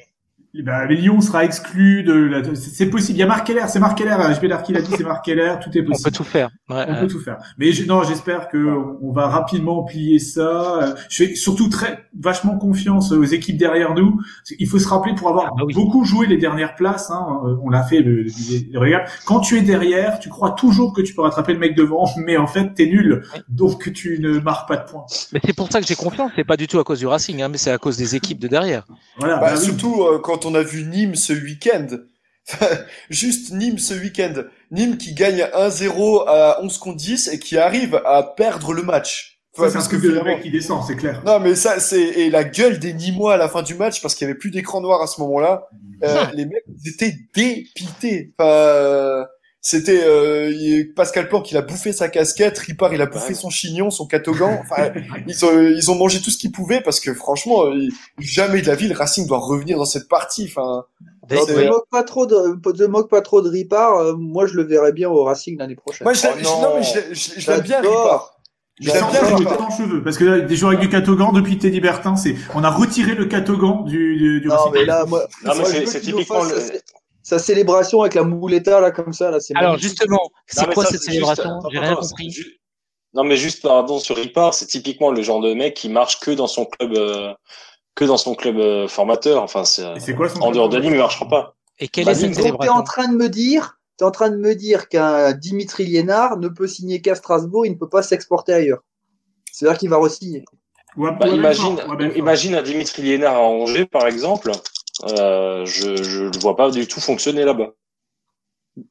Bah, mais Lyon sera exclu de la. c'est- possible. Il y a Marc Keller, c'est Marc Keller. JP Darky l'a dit, c'est Marc Keller. Tout est On possible. peut tout faire. Ouais, On ouais. peut tout faire. Mais je- non, j'espère que on- on va rapidement plier ça. Je fais surtout très vachement confiance aux équipes derrière nous. Il faut se rappeler pour avoir Ah bah oui. beaucoup joué les dernières places. Hein, on l'a fait. Le, le- le- regarde, quand tu es derrière, tu crois toujours que tu peux rattraper le mec devant, <laughs> mais en fait t'es nul, donc tu ne marques pas de points. Mais c'est pour ça que j'ai confiance. C'est pas du tout à cause du Racing, hein, mais c'est à cause des équipes de derrière. Voilà. Bah, bah oui. surtout euh, quand on a vu Nîmes ce week-end. <laughs> Juste Nîmes ce week-end. Nîmes qui gagne 1-0 à 11 contre 10 et qui arrive à perdre le match. C'est parce que de finalement- mec qui descend, c'est clair. Non mais ça c'est et la gueule des Nîmois à la fin du match parce qu'il y avait plus d'écran noir à ce moment-là. Euh, les mecs ils étaient dépités. Enfin, euh, c'était euh, Pascal Planck il a bouffé sa casquette, Ripard il a bouffé Ouais. son chignon, son catogan. Enfin <laughs> ils ont ils ont mangé tout ce qu'ils pouvaient parce que franchement euh, jamais de la vie le Racing doit revenir dans cette partie. Enfin te moque pas trop de, te moque pas trop de Ripard. euh, moi, je le verrais bien au Racing l'année prochaine. moi je l'aime- Oh je- non. mais je l'aime- je- je l'aime bien. Ripard. Je l'aime bien cheveux, Ripard. sans cheveux, parce que là, des joueurs avec du catogan depuis Teddy Bertin, c'est, on a retiré le catogan du, du, du non, Racing. mais là, moi, Non, mais moi, c'est- typiquement fasse le- sa, célébration avec la mouletta là comme ça là. C'est Alors magnifique. justement, c'est Non, mais quoi ça, cette c'est célébration juste- J'ai attends, rien attends, compris. c'est ju- Non, mais juste pardon sur Ripard, c'est typiquement le genre de mec qui marche que dans son club, euh, que dans son club euh, formateur. Enfin, c'est c'est quoi son en dehors de Nîmes, il marchera pas. Et quelle Bah, est cette Donc, t'es célébration en train de me dire, t'es en train de me dire qu'un Dimitri Liénard ne peut signer qu'à Strasbourg, il ne peut pas s'exporter ailleurs. C'est-à-dire qu'il va re-signer. Ou à- Bah, à imagine, à imagine un Dimitri Liénard à Angers, par exemple. Euh, je je le vois pas du tout fonctionner là-bas.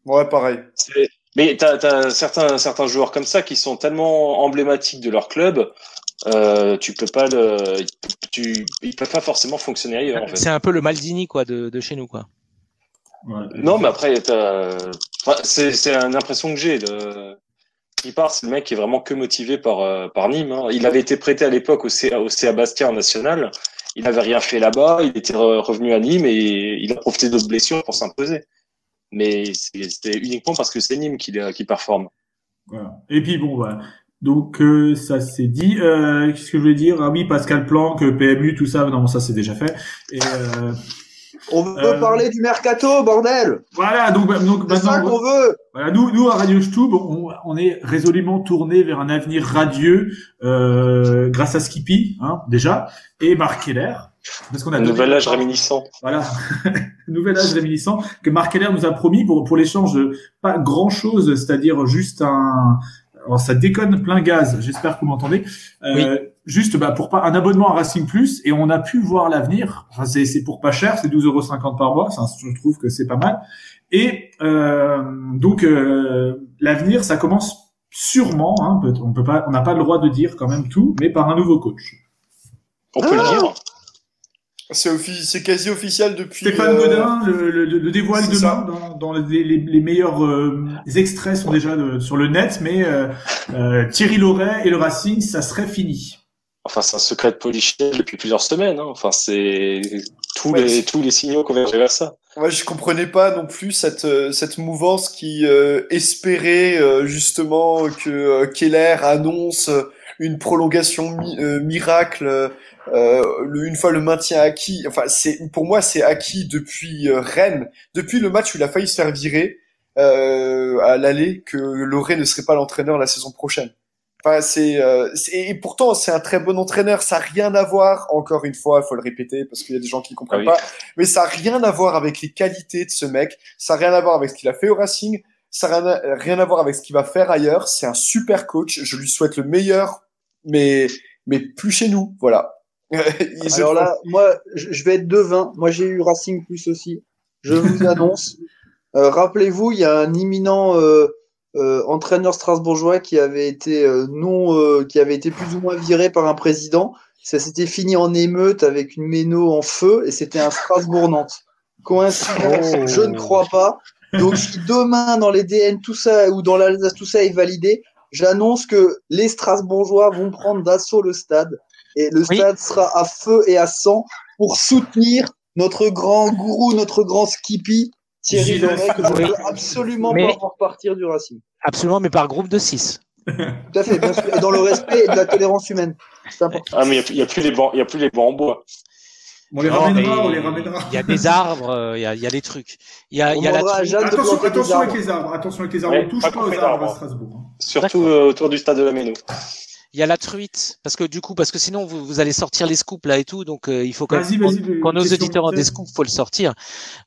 Ouais pareil. Mais t'as as certains certains joueurs comme ça qui sont tellement emblématiques de leur club, euh, tu peux pas le, tu ils peuvent pas forcément fonctionner ailleurs. En fait. C'est un peu le Maldini quoi de, de chez nous quoi. Ouais. Non, mais après, t'as- enfin, c'est c'est une impression que j'ai. De... Il part, c'est le mec qui est vraiment que motivé par euh, par Nîmes. hein. Il avait été prêté à l'époque au CA, au CA Bastia en national. Il n'avait rien fait là-bas. Il était re- revenu à Nîmes et il a profité d'autres blessures pour s'imposer. Mais c'est- uniquement parce que c'est Nîmes qui, qui performe. Voilà. Et puis bon, voilà. Donc euh, ça c'est dit. Euh, Qu'est-ce que je voulais dire? Ah oui, Pascal Planck, euh, PMU, tout ça. Non, ça c'est déjà fait. Et euh, On veut Euh, parler du mercato, bordel voilà. Donc, bah, donc C'est ça maintenant, qu'on veut voilà, nous, nous à Radio Stube, on, on est résolument tourné vers un avenir radieux euh, grâce à Skippy, hein, déjà, et Marc Keller. Parce qu'on a Un donné- nouvel âge réminiscent. Voilà, <laughs> nouvel âge réminiscent que Marc Keller nous a promis pour pour l'échange de pas grand chose, c'est-à-dire juste un. Alors ça déconne plein gaz. J'espère que vous m'entendez. Euh, Juste bah, pour pas un abonnement à Racing Plus et on a pu voir l'avenir. Enfin, c'est c'est pour pas cher, c'est 12,50€ par mois. Ça, je trouve que c'est pas mal. Et euh, donc euh, l'avenir, ça commence sûrement. Hein, peut- on peut pas, on n'a pas le droit de dire quand même tout, mais par un nouveau coach. On peut le dire. C'est offi- c'est quasi officiel depuis. Stéphane euh, Godin le, le, le dévoile c'est demain ça. dans, dans les, les, les meilleurs euh, extraits sont déjà de- sur le net, mais euh, euh, Thierry Loret et le Racing, ça serait fini. Enfin, c'est un secret de polichinelle depuis plusieurs semaines. hein. Enfin, c'est tous Ouais, les tous les signaux convergeaient vers ça. Moi, je comprenais pas non plus cette euh, cette mouvance qui euh, espérait euh, justement que euh, Keller annonce euh, une prolongation mi- euh, miracle le, une fois le maintien acquis, enfin c'est pour moi c'est acquis depuis Rennes, depuis le match où il a failli se faire virer euh, à l'aller que Loré ne serait pas l'entraîneur la saison prochaine. Enfin c'est euh, c'est- et pourtant c'est un très bon entraîneur, ça a rien à voir encore une fois, il faut le répéter parce qu'il y a des gens qui comprennent Ah oui. pas, mais ça a rien à voir avec les qualités de ce mec, ça a rien à voir avec ce qu'il a fait au Racing, ça a rien à, rien à voir avec ce qu'il va faire ailleurs, c'est un super coach, je lui souhaite le meilleur mais mais plus chez nous, voilà. <laughs> Alors là, moi, je je vais être devin. Moi, j'ai eu Racing Plus aussi. Je vous <laughs> annonce. Euh, Rappelez-vous, il y a un imminent euh, euh, entraîneur strasbourgeois qui avait été euh, non, euh, qui avait été plus ou moins viré par un président. Ça s'était fini en émeute avec une méno en feu et c'était un Strasbourg-Nantes. Coïncidence, Oh. je ne crois pas. Donc si demain dans les DN tout ça ou dans l'Alsace tout ça est validé, j'annonce que les Strasbourgeois vont prendre d'assaut le stade et le Oui. stade sera à feu et à sang pour soutenir notre grand gourou, notre grand Skippy, Thierry que je Oui. veux absolument Mais- pas voir partir du Racing. Absolument, mais par groupe de 6. <laughs> Tout à fait, bien sûr, et dans le respect et de la tolérance humaine. C'est important. Ah, mais il n'y a, plus les bancs, il y a plus les bancs en bois. On les Non, ramènera, on les ramènera. Il y a des arbres, euh, il y, a, il y a des trucs. Il y a, On il y a la. Jeanne Attention, attention avec les arbres, attention avec les arbres, Ouais, on touche pas pas aux arbres à d'arbres. Strasbourg. hein. Surtout euh, autour du stade de la Méno. Il y a la truite, parce que du coup, parce que sinon vous, vous allez sortir les scoops là et tout, donc euh, il faut quand Vas-y, même vas-y, le- quand nos auditeurs ont des scoops, faut le sortir.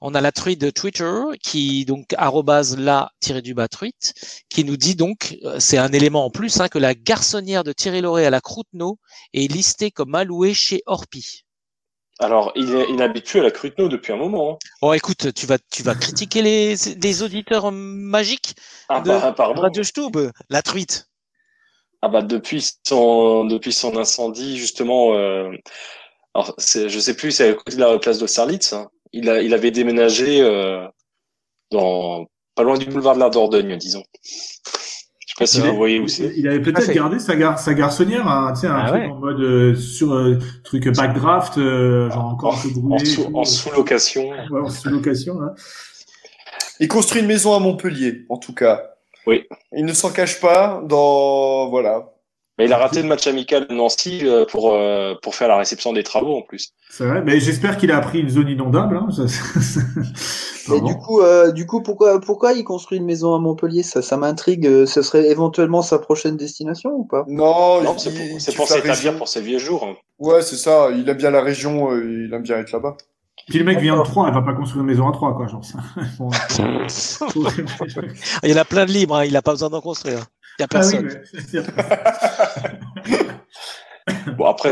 On a la truite de Twitter qui donc arrobase la tiré du bas truite, qui nous dit donc euh, c'est un élément en plus hein, que la garçonnière de Thierry Lauré à la Croûte-No est listée comme allouée chez Orpi. Alors, il, est- il plus à la Cruteno depuis un moment. hein. Bon, écoute, tu vas tu vas critiquer les les auditeurs magiques Ah, de bah, pardon. Radio Stube, la truite. Ah bah depuis son depuis son incendie justement euh, alors c'est je sais plus c'est à côté de la place d'Austerlitz hein. il a il avait déménagé euh, dans pas loin du boulevard de la Dordogne disons je sais pas si Ouais. vous voyez où c'est Il avait peut-être fait. gardé sa, gar sa garçonnière, hein, tu sais, un Ah truc ouais. en mode euh, sur euh, truc backdraft, euh, genre encore en brûlé. sous en sous location Ouais, en sous-location, là. Il construit une maison à Montpellier, en tout cas. Oui. Il ne s'en cache pas dans voilà. mais il a raté le match amical de Nancy euh, pour euh, pour faire la réception des travaux en plus C'est vrai, mais j'espère qu'il a appris une zone inondable. Hein. <laughs> Ça, ça- Et Pardon. du coup, euh, du coup, pourquoi, pourquoi il construit une maison à Montpellier? Ça, ça m'intrigue. Euh, Ce serait éventuellement sa prochaine destination ou pas? Non, non c'est pour, s'établir pour ses vieux jours hein. Ouais, c'est ça. Il aime bien la région. euh, il aime bien être là-bas. Puis le mec vient de Troyes, il va pas construire une maison à Troyes, quoi, genre ça. Bon, Il y en a plein de libres, hein, il a pas besoin d'en construire. Il y a Ah oui, personne. mais- bon après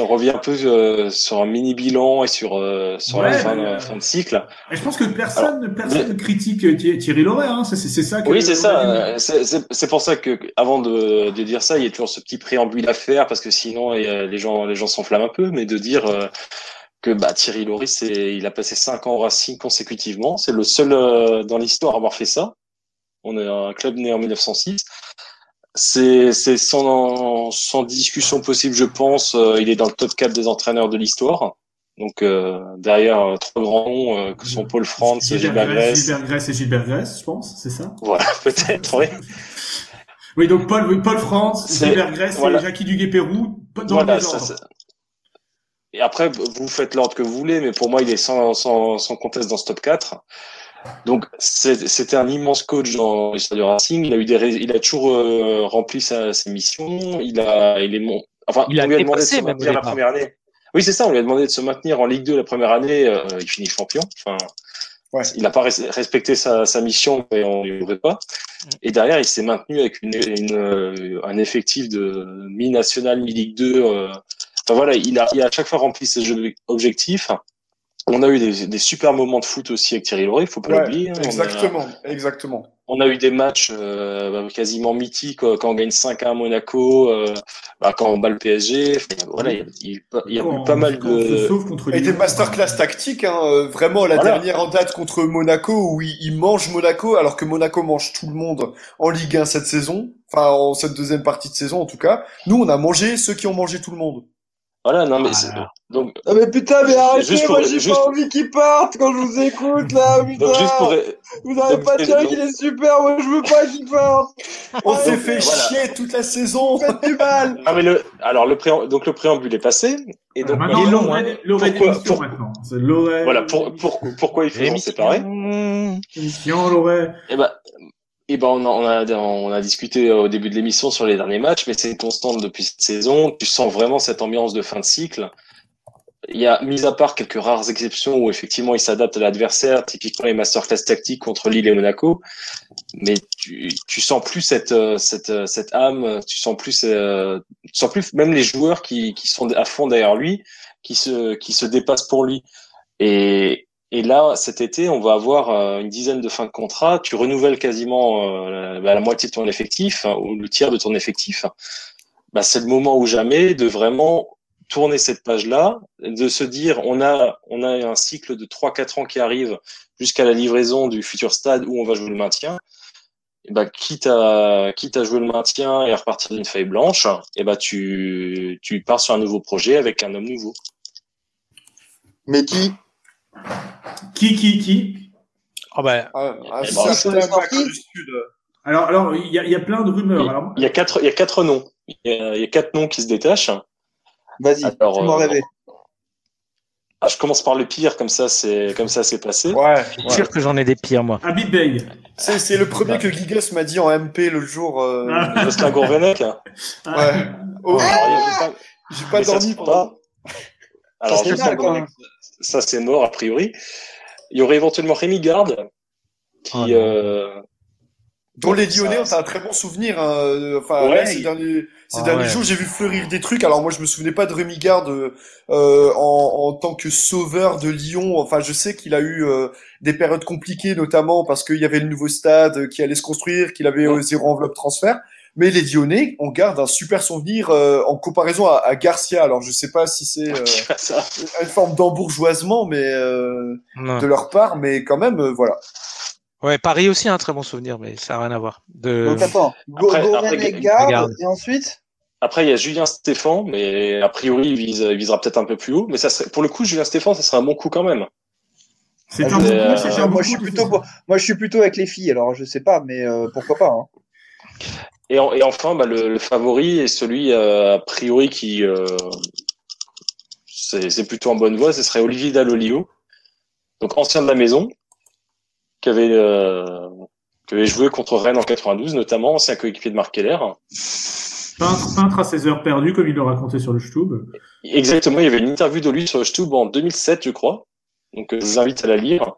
on revient un peu euh, sur un mini bilan et sur euh, sur la fin, mais, de- fin de cycle Et je pense que personne, personne ne critique euh, Thi- Thierry Loret, hein. C'est ça que. Oui, c'est ça. C'est pour ça que avant de, de dire ça, il y a toujours ce petit préambule à faire parce que sinon les gens les gens s'enflamment un peu, mais de dire euh, que bah, Thierry Loris, il a passé cinq ans au Racing consécutivement. C'est le seul euh, dans l'histoire à avoir fait ça. On est un club né en 1906. C'est c'est sans sans discussion possible, je pense. euh, il est dans le top 4 des entraîneurs de l'histoire. Donc euh, derrière euh, trois grands noms euh, que sont Paul France, Gilbert Grèce. Gilbert Grèce et Gilbert Grèce, je pense, c'est ça? Voilà, <laughs> peut-être, oui. Oui, donc Paul, oui, Paul France, Gilbert Grèce voilà. et Jackie Duguay-Pérou, dans Voilà, le ça- Et après, vous faites l'ordre que vous voulez, mais pour moi, il est sans, sans, sans conteste dans ce top 4. Donc, c'est- c'était un immense coach dans l'histoire du Racing. Il a eu des, il a toujours euh, rempli sa, ses missions. Il a, il est mon, enfin, Il a on lui a demandé de se maintenir la première année. Oui, c'est ça. On lui a demandé de se maintenir en Ligue 2 la première année. euh, il finit champion. Enfin, Ouais. il n'a pas res- respecté sa, sa mission, mais on lui voudrait pas. Et derrière, il s'est maintenu avec une, une, euh, un effectif de mi-national, mi-Ligue 2. euh, Enfin voilà, il a, il a à chaque fois rempli ses objectifs. On a eu des, des super moments de foot aussi avec Thierry Loret, il faut pas Ouais, l'oublier. hein. On a- exactement, exactement. On a, eu des matchs euh, quasiment mythiques quand on gagne 5 à Monaco, euh, bah, quand on bat le PSG. Voilà, il y a, il y a- il y a eu pas mal de. contre Et des masterclass tactiques, hein, euh, vraiment la Voilà. dernière en date contre Monaco où il, il mange Monaco alors que Monaco mange tout le monde en Ligue 1 cette saison, enfin en cette deuxième partie de saison en tout cas. Nous on a mangé ceux qui ont mangé tout le monde. Voilà, non, mais c'est- Voilà. donc, Ah mais putain, mais arrêtez, Juste pour- moi j'ai juste- pas envie qu'il parte quand je vous écoute là, putain. donc juste pour, Vous avez donc, pas tiré donc- qu'il est super, moi je veux pas qu'il parte. On Ah, s'est fait voilà. chier toute la saison. Faites du mal. Ah mais le alors le pré donc le préambule est passé et donc Ah, maintenant, il est long, l'oreille l'oreille Pourquoi- pour- maintenant. Voilà pour, pour pourquoi il faut s'en séparer Émission. L'oreille. et ben et ben on a, on a on a discuté au début de l'émission sur les derniers matchs mais c'est une constante depuis cette saison. Tu sens vraiment cette ambiance de fin de cycle. Il y a mis à part quelques rares exceptions où effectivement il s'adapte à l'adversaire typiquement les masterclass tactiques contre Lille et Monaco mais tu, tu sens plus cette euh, cette euh, cette âme tu sens plus euh, tu sens plus même les joueurs qui qui sont à fond derrière lui qui se qui se dépassent pour lui. Et et là, cet été, on va avoir euh, une dizaine de fins de contrat. Tu renouvelles quasiment euh, la, la moitié de ton effectif hein, ou le tiers de ton effectif. Bah, c'est le moment ou jamais de vraiment tourner cette page-là, de se dire on a on a un cycle de 3-4 ans qui arrive jusqu'à la livraison du futur stade où on va jouer le maintien. Bah, quitte à quitte à jouer le maintien et à repartir d'une feuille blanche, et bah tu tu pars sur un nouveau projet avec un homme nouveau. Mais qui? Qui, qui, qui? Oh bah, Ah, ah, Eh ça, ben, Sud. Alors, alors, il y a, il y a plein de rumeurs. Alors, Il y a quatre il y a quatre noms. Il y a, il y a quatre noms qui se détachent. Vas-y, Alors, tu m'en euh, rêvais. Ah, je commence par le pire, comme ça c'est comme ça c'est passé. Ouais. je suis sûr que j'en ai des pires, moi. Habib Bey. C'est, c'est le premier que Gigas m'a dit en MP le jour. euh, Ah. <laughs> Jocelyn Gourvenec. Ouais. Ah. Oh, avait pas- j'ai pas ça dormi pendant. pas. Alors, Jocelyn. Gourvenec, ça c'est mort a priori. Il y aurait éventuellement Rémi Garde qui Oh non. euh, Dont les Lyonnais ont un très bon souvenir. hein, euh, Enfin, Ouais, là, ces derniers, ces Ah derniers ouais. jours, j'ai vu fleurir des trucs. Alors moi, je me souvenais pas de Rémi Garde euh, en, en tant que sauveur de Lyon. Enfin, je sais qu'il a eu euh, des périodes compliquées, notamment parce qu'il y avait le nouveau stade qui allait se construire, qu'il avait euh, zéro enveloppe transfert. Mais les Lyonnais, on garde un super souvenir euh, en comparaison à, à Garcia. Alors, je sais pas si c'est euh, <laughs> une forme d'embourgeoisement, mais euh, de leur part, mais quand même, euh, voilà. Ouais, Paris aussi, un très bon souvenir, mais ça n'a rien à voir. De... Donc attends, Go- après- Gourven après, et Garde, et ensuite? Après il y a Julien Stéphan, mais a priori il, vise, il visera peut-être un peu plus haut. Mais ça serait, pour le coup Julien Stéphan, ça serait un bon coup quand même. C'est un bon euh, coup, un moi bon je suis coup, plutôt c'est pour- moi je suis plutôt avec les filles alors je sais pas mais euh, pourquoi pas hein. Et, en- et enfin, bah, le, le favori est celui euh, a priori qui euh, c'est plutôt en bonne voie. Ce serait Olivier Dallolio, donc ancien de la maison, qui avait euh, qui avait joué contre Rennes en 92 notamment, ancien coéquipier de Marc Keller. Peintre, peintre à ses heures perdues, comme il le racontait sur le Stub. Exactement, il y avait une interview de lui sur YouTube en 2007, je crois. Donc, euh, je vous invite à la lire.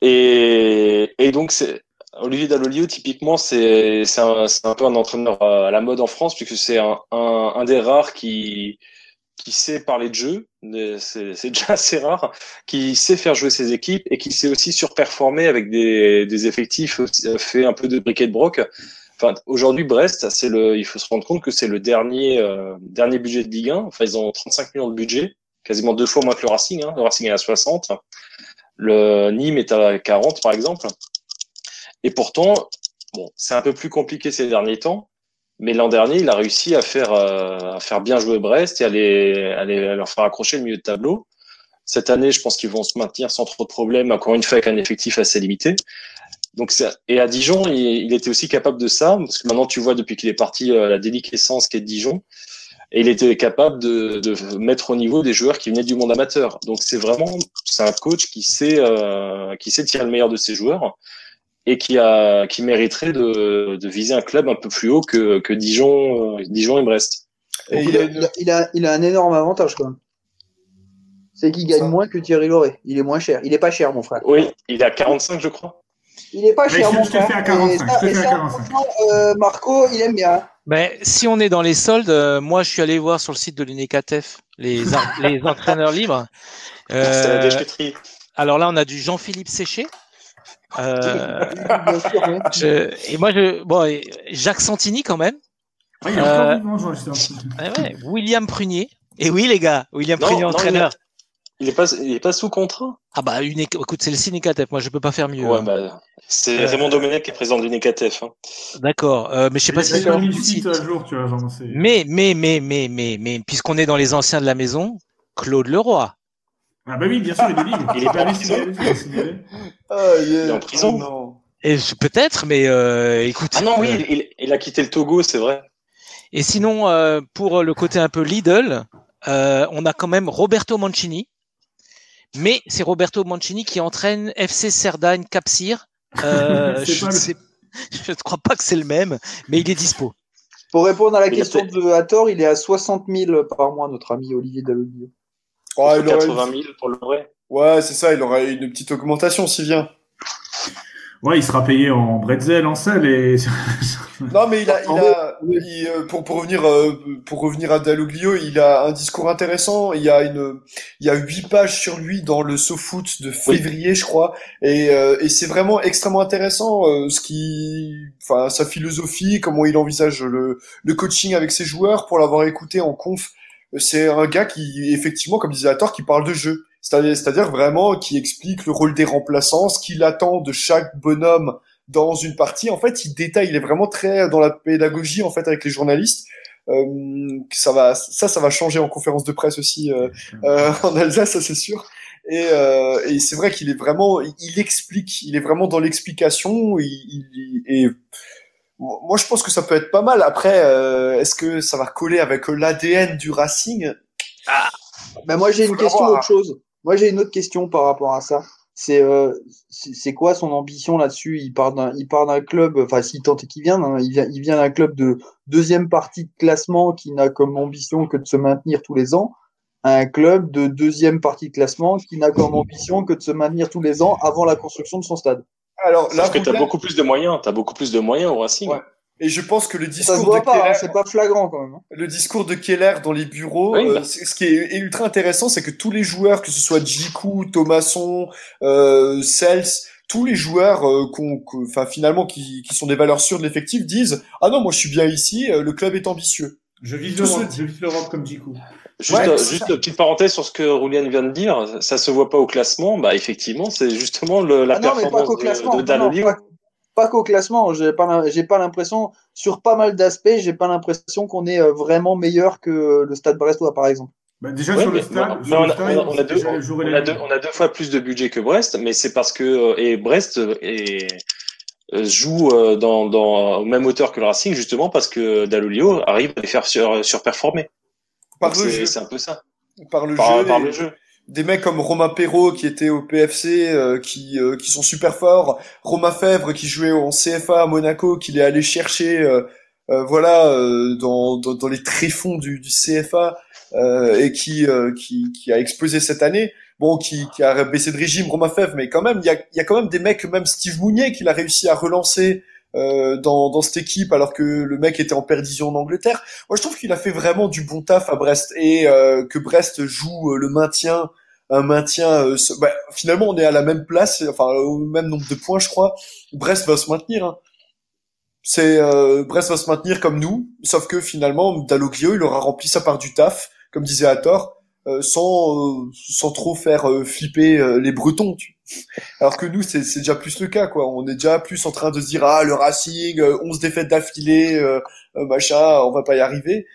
Et, et donc, c'est Olivier Dallolio, typiquement, c'est un, un peu un entraîneur à la mode en France, puisque c'est un, un, un des rares qui qui sait parler de jeu, c'est déjà assez rare, qui sait faire jouer ses équipes et qui sait aussi surperformer avec des, des effectifs euh, fait un peu de briquet de broc. Enfin, aujourd'hui, Brest, c'est le, il faut se rendre compte que c'est le dernier, euh, dernier budget de Ligue 1. Enfin, ils ont 35 millions de budget, quasiment deux fois moins que le Racing. Hein. Le Racing est à 60. Le Nîmes est à 40, par exemple. Et pourtant, bon, c'est un peu plus compliqué ces derniers temps. Mais l'an dernier, il a réussi à faire, euh, à faire bien jouer Brest et à, les, à, les- à leur faire accrocher le milieu de tableau. Cette année, je pense qu'ils vont se maintenir sans trop de problèmes, encore une fois avec un effectif assez limité. Donc et à Dijon, il, était aussi capable de ça, parce que maintenant tu vois depuis qu'il est parti euh, la déliquescence qu'est Dijon, et il était capable de, de mettre au niveau des joueurs qui venaient du monde amateur. Donc c'est vraiment c'est un coach qui sait euh, qui sait tirer le meilleur de ses joueurs et qui a qui mériterait de, de viser un club un peu plus haut que, que Dijon euh, Dijon et Brest. Et Donc, il a il a- il a- il a un énorme avantage quand même c'est qu'il gagne Ça. moins que Thierry Lauré il est moins cher il est pas cher mon frère Oui, il est à 45 je crois. il est pas Mais cher mon frère fais à 45, et ça, je te et fais à ça, 45. franchement, euh, Marco il aime bien Ben, si on est dans les soldes, euh, moi je suis allé voir sur le site de l'UNECATEF les, <laughs> les entraîneurs libres. C'est la Euh, déchetterie. alors là, on a du Jean-Philippe Séché. Euh, bien sûr oui. Je- et moi, je, bon, et Jacques Santini quand même. Ah, il est encore Euh, vivant. Ouais, ouais, William Prunier. Et oui, les gars, William Non, Prunier, non, entraîneur. il est pas, il est pas sous contrat. Ah bah, une, éc- écoute, c'est le Cinécatef, moi je peux pas faire mieux. Ouais, hein. bah, c'est Euh, Raymond Domenech qui est président du NECATEF. Hein. D'accord, euh, mais je sais pas si site site. à jour, tu vois. genre, c'est- Mais, mais, mais, mais, mais, mais, puisqu'on est dans les anciens de la maison, Claude Leroy. Ah bah oui, bien sûr, <laughs> il est libre. Il est pas en prison. signalé, il a signalé. Ah, yeah. Il est en prison. Oh, non. Et je- peut-être, mais euh, écoute. Ah non, oui, euh, il, a quitté le Togo, c'est vrai. Et sinon, euh, pour le côté un peu Lidl, euh, on a quand même Roberto Mancini. Mais c'est Roberto Mancini qui entraîne FC Cerdagne Capcir. Euh, <laughs> C'est je ne sais- je crois pas que c'est le même, mais il est dispo. Pour répondre à la question de Hathor, il est à 60 000 par mois, notre ami Olivier Dalloglio. Ah, il aurait- 80 000 pour le vrai. Ouais, c'est ça, il aura une petite augmentation s'il vient. Ouais, il sera payé en bretzel, en sel et. <laughs> Non, mais il a, il a, il, euh, pour, pour revenir, euh, pour revenir à Dalloglio, il a un discours intéressant. Il y a une, il y a huit pages sur lui dans le SoFoot de février, je crois, et, euh, et c'est vraiment extrêmement intéressant euh, ce qui, enfin, sa philosophie, comment il envisage le, le coaching avec ses joueurs. Pour l'avoir écouté en conf, c'est un gars qui, effectivement, comme disait Hathor, qui parle de jeu. C'est-à-dire, vraiment qui explique le rôle des remplaçants, ce qu'il attend de chaque bonhomme dans une partie. En fait, il détaille, il est vraiment très dans la pédagogie en fait avec les journalistes. Euh, ça va, ça, ça va changer en conférence de presse aussi euh, euh, en Alsace, ça c'est sûr. Et, euh, et c'est vrai qu'il est vraiment, il explique, il est vraiment dans l'explication. Il, il- et moi, je pense que ça peut être pas mal. Après, euh, est-ce que ça va coller avec l'ADN du Racing? Ben moi j'ai une question autre chose. Moi j'ai une autre question par rapport à ça. C'est euh, c'est quoi son ambition là-dessus? Il part d'un il part d'un club, enfin s'il tente et qu'il vient, hein, il vient il vient d'un club de deuxième partie de classement qui n'a comme ambition que de se maintenir tous les ans, à un club de deuxième partie de classement qui n'a comme ambition que de se maintenir tous les ans avant la construction de son stade. Alors là, Sauf que t'as Roulin- beaucoup plus de moyens. T'as beaucoup plus de moyens au Racing. Ouais. et je pense que le Ça se discours voit de pas, hein, Keller, c'est pas flagrant quand même. hein. le discours de Keller dans les bureaux, Oui, euh, bah. ce qui est ultra intéressant, c'est que tous les joueurs, que ce soit Jiku, Thomasson, euh, Sels, tous les joueurs, euh, qu'on- finalement qui, qui sont des valeurs sûres de l'effectif, disent ah non moi je suis bien ici, euh, le club est ambitieux. Je vise l'Europe, je vise l'Europe comme Jiku. Juste, Ouais, juste une petite parenthèse sur ce que Roulian vient de dire. Ça se voit pas au classement. Bah, effectivement, c'est justement le, la Ah non, mais pas performance qu'au de, classement. de non, pas, pas qu'au classement. J'ai pas, j'ai pas l'impression, sur pas mal d'aspects, j'ai pas l'impression qu'on est euh, vraiment meilleur que le Stade Brestois, par exemple. Bah, déjà Ouais, sur le stade, on a- deux- fois plus de budget que Brest, mais c'est parce que euh, et Brest euh, est, euh, joue euh, dans, dans au même hauteur que le Racing justement parce que Dalloglio arrive à les faire sur, surperformer. Par Donc le jeu, c'est un peu ça. par le Par, jeu, par et le jeu. des mecs comme Romain Perrault qui était au PFC, euh, qui euh, qui sont super forts, Romain Fèvre qui jouait en CFA à Monaco, qu'il est allé chercher, euh, euh, voilà, euh, dans, dans dans les tréfonds du, du CFA euh, et qui euh, qui qui a explosé cette année. Bon, qui, qui a baissé de régime, Romain Fèvre, mais quand même, il y a, il y a quand même des mecs, même Steve Mounier, qu'il a réussi à relancer euh, dans, dans cette équipe alors que le mec était en perdition en Angleterre. Moi, je trouve qu'il a fait vraiment du bon taf à Brest et euh, que Brest joue euh, le maintien, un maintien. euh, bah, finalement, on est à la même place, enfin au même nombre de points, je crois. Brest va se maintenir. Hein. C'est euh, Brest va se maintenir comme nous, sauf que finalement, Dalloglio, il aura rempli sa part du taf, comme disait Hathor, euh, sans sans trop faire flipper les Bretons. tu- Alors que nous, c'est déjà plus le cas, quoi. On est déjà plus en train de se dire ah le Racing, euh, 11 défaites d'affilée, euh, euh, machin, on va pas y arriver.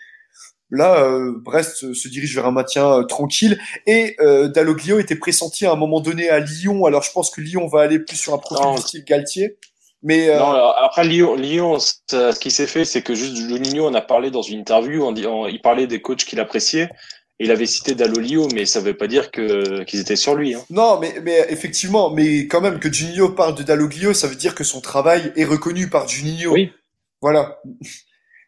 Là, euh, Brest se- dirige vers un maintien euh, tranquille et euh, Dalloglio était pressenti à un moment donné à Lyon. Alors je pense que Lyon va aller plus sur un profil Non. style Galtier, mais euh, Non, alors, après Lyon, Lyon, ce qui s'est fait, c'est que juste Juninho en a parlé dans une interview, il parlait des coachs qu'il appréciait. Il avait cité Dalloglio, mais ça veut pas dire que qu'ils étaient sur lui. Hein. Non, mais, mais effectivement, mais quand même que Juninho parle de Dalloglio, ça veut dire que son travail est reconnu par Juninho. Oui. Voilà.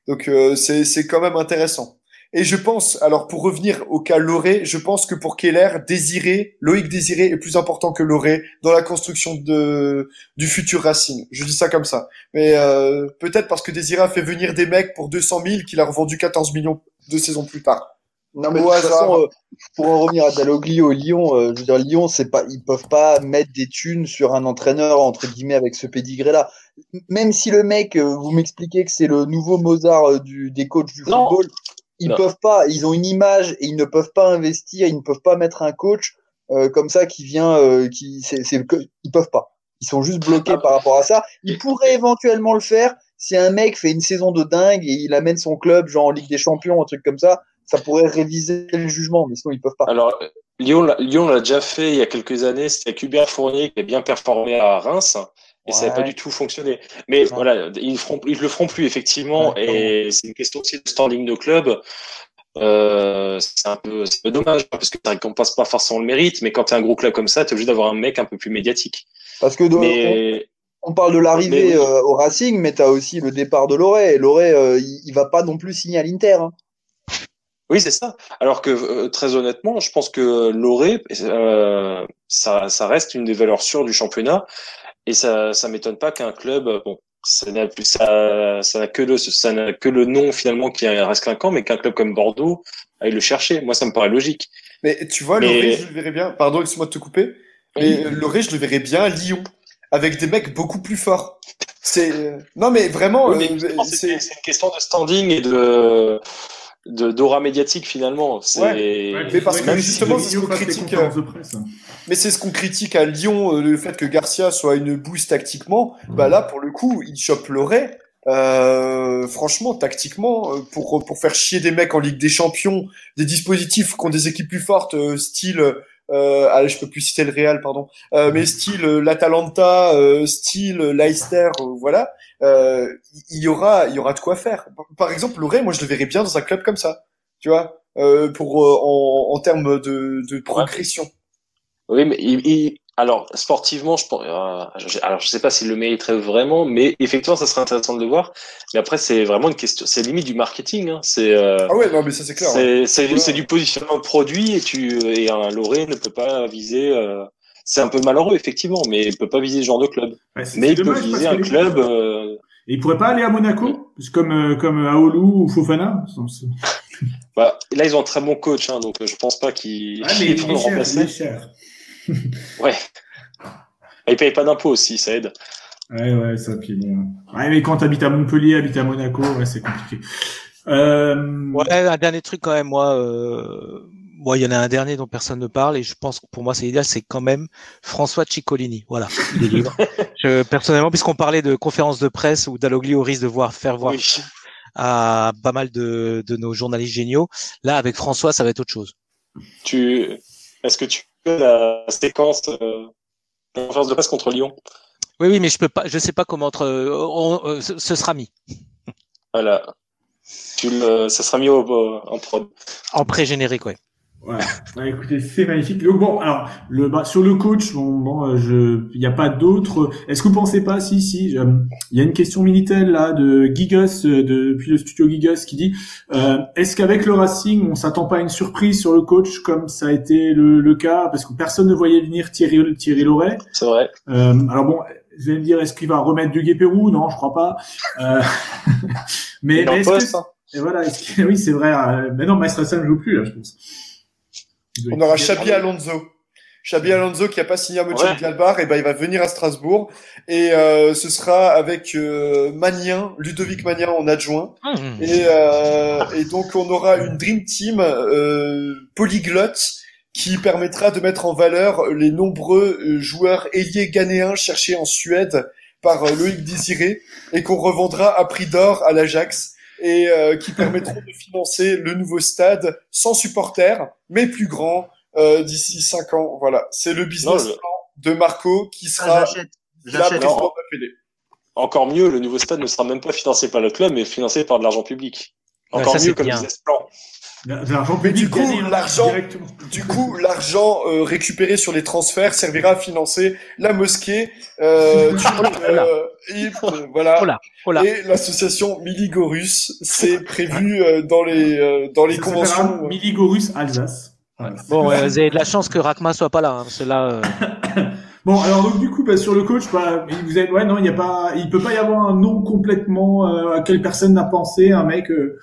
Donc euh, c'est c'est quand même intéressant. Et je pense, alors pour revenir au cas Loré, je pense que pour Keller, Désiré, Loïc Désiré est plus important que Loré dans la construction de du futur Racing. Je dis ça comme ça. Mais euh, peut-être parce que Désiré a fait venir des mecs pour 200 000 qu'il a revendu 14 millions deux saisons plus tard. Non, mais de Au toute façon, euh, pour en revenir à Dalloglio, Lyon, euh, je veux dire, Lyon, c'est pas, ils peuvent pas mettre des thunes sur un entraîneur, entre guillemets, avec ce pédigré-là. Même si le mec, euh, vous m'expliquez que c'est le nouveau Mozart euh, du, des coachs du Non. football, ils Non. peuvent pas, ils ont une image et ils ne peuvent pas investir, ils ne peuvent pas mettre un coach euh, comme ça qui vient, euh, qui c'est, c'est ils peuvent pas. Ils sont juste bloqués par rapport à ça. Ils pourraient éventuellement le faire si un mec fait une saison de dingue et il amène son club genre en Ligue des Champions, un truc comme ça. Ça pourrait réviser le jugement, mais sinon ils peuvent pas. Alors, Lyon, l'a- Lyon l'a déjà fait il y a quelques années. C'était Hubert Fournier qui a bien performé à Reims. Et ça n'a pas du tout fonctionné. Mais Ouais. voilà, ils ne feront, ils le feront plus effectivement. Ouais, et c'est une question aussi de standing de club. Euh, c'est un peu, c'est un peu dommage parce que ça récompense pas forcément le mérite. Mais quand tu es un gros club comme ça, tu es obligé d'avoir un mec un peu plus médiatique. Parce que Mais on, on parle de l'arrivée oui. euh, au Racing, mais t'as aussi le départ de Loré. Et Loré, euh, il, il va pas non plus signer à l'Inter. hein. Oui, c'est ça. Alors que euh, très honnêtement, je pense que Loré, euh, ça, ça reste une des valeurs sûres du championnat, et ça, ça m'étonne pas qu'un club, euh, bon, ça n'a plus, ça, ça n'a que le, ça n'a que le nom finalement qui reste clinquant, mais qu'un club comme Bordeaux aille le chercher. Moi, ça me paraît logique. Mais tu vois, Mais- Loré, je le verrais bien. Pardon, excuse-moi de te couper. Mais euh, Loré, je le verrais bien à Lyon, avec des mecs beaucoup plus forts. C'est euh, non, mais vraiment, Oui, mais euh, justement, c'est c'est c'est une question de standing et de de- d'aura médiatique finalement. C'est mais parce que justement, c'est ce qu'on critique, de presse. Mais c'est ce qu'on critique à Lyon, euh, le fait que Garcia soit une boost tactiquement. Bah là, pour le coup, il chope Loré. Euh, franchement, tactiquement, euh, pour pour faire chier des mecs en Ligue des Champions, des dispositifs qui ont des équipes plus fortes, euh, style, euh, allez, je peux plus citer le Real, pardon, euh, mais style euh, l'Atalanta, euh, style euh, Leicester, euh, voilà, euh, il y aura il y aura de quoi faire. Par exemple, Loré, moi je le verrais bien dans un club comme ça, tu vois, euh, pour euh, en en termes de de progression. Oui, mais il, il- alors sportivement, je pense, euh, je- alors je sais pas s'il le mériterait vraiment, mais effectivement, ça serait intéressant de le voir. Mais après, c'est vraiment une question, c'est limite du marketing. Hein. C'est euh, Ah ouais, non, mais ça c'est clair. c'est c'est du positionnement de produit et tu et un Loré ne peut pas viser. Euh, c'est un peu malheureux effectivement, mais il peut pas viser ce genre de club. Ouais, Mais il peut dommage viser un club. euh, Et il pourrait pas aller à Monaco, comme euh, comme Aoulou ou Fofana. <laughs> bah, là, ils ont un très bon coach, hein, donc euh, je pense pas qu'ils vont <laughs> est le remplacer. il est cher. <laughs> Ouais. Et ils payent pas d'impôts aussi, ça aide. Ouais, ouais, ça, puis bon. Ouais, mais quand t'habites à Montpellier, habites à Monaco, ouais, c'est compliqué. Euh, Ouais, un dernier truc quand même, moi, euh, moi, il y en a un dernier dont personne ne parle et je pense que pour moi c'est idéal, c'est quand même François Ciccolini. Voilà, il est libre. <laughs> je, personnellement, puisqu'on parlait de conférences de presse où Dalloglio risque de voir faire voir Oui. à pas mal de, de nos journalistes géniaux, là avec François, ça va être autre chose. Tu, est-ce que tu fais la séquence euh, de conférence de presse contre Lyon? Oui, oui, mais je peux pas, je sais pas comment entre, on- euh, ce ce sera mis Voilà. Tu le, ça sera mis au, au- en prod. en pré-générique, ouais. Ouais, ouais, écoutez, c'est magnifique. Donc bon, alors le bah, sur le coach, bon, bon, euh, je, il n'y a pas d'autres. Est-ce que vous pensez pas, si, si, euh, il y a une question Minitel là de Gigas euh, de- depuis le studio Gigas qui dit euh, est-ce qu'avec le Racing, on s'attend pas à une surprise sur le coach comme ça a été le, le cas? Parce que personne ne voyait venir Thierry Thierry Loret. C'est vrai. Euh, alors bon, vous allez me dire est-ce qu'il va remettre du Guépérou? Non, je crois pas. Euh, <laughs> mais, est mais est-ce que hein. et voilà, est-ce que- oui, c'est vrai. euh, mais non, Maestro ne joue plus là, je pense. On aura Xabi Alonso. Xabi Alonso qui a pas signé à Mönchengladbach, et ben il va venir à Strasbourg. Et euh, ce sera avec euh, Magnin, Ludovic Magnin en adjoint. Hum, Et, euh, et donc on aura une dream team euh, polyglotte qui permettra de mettre en valeur les nombreux euh, joueurs ailiers ghanéens cherchés en Suède par euh, Loïc Désiré et qu'on revendra à prix d'or à l'Ajax et euh, qui permettront de financer le nouveau stade sans supporters mais plus grand euh, d'ici cinq ans. Voilà, c'est le business Non, le- plan de Marco qui Ça, sera j'achète. la J'achète. présidente de la Fédé. Encore mieux, le nouveau stade ne sera même pas financé par le club, mais financé par de l'argent public. Ouais, Encore ça, mieux comme bien. business plan. L'argent du coup, l'argent-. Du coup, l'argent euh, récupéré sur les transferts servira à financer la mosquée, euh, <laughs> du- euh, et, euh, voilà, Oh là, oh là. et l'association Miligorus. C'est prévu euh, dans les euh, dans les Ça conventions. Miligorus Alsace. Bon, euh, vous avez de la chance que Rakma soit pas là, hein, parce que là, euh, <coughs> Bon, alors donc du coup, bah, sur le coach, bah, vous avez, ouais, non, il y a pas, il peut pas y avoir un nom complètement euh, à quelle personne n'a pensé, un mec. euh,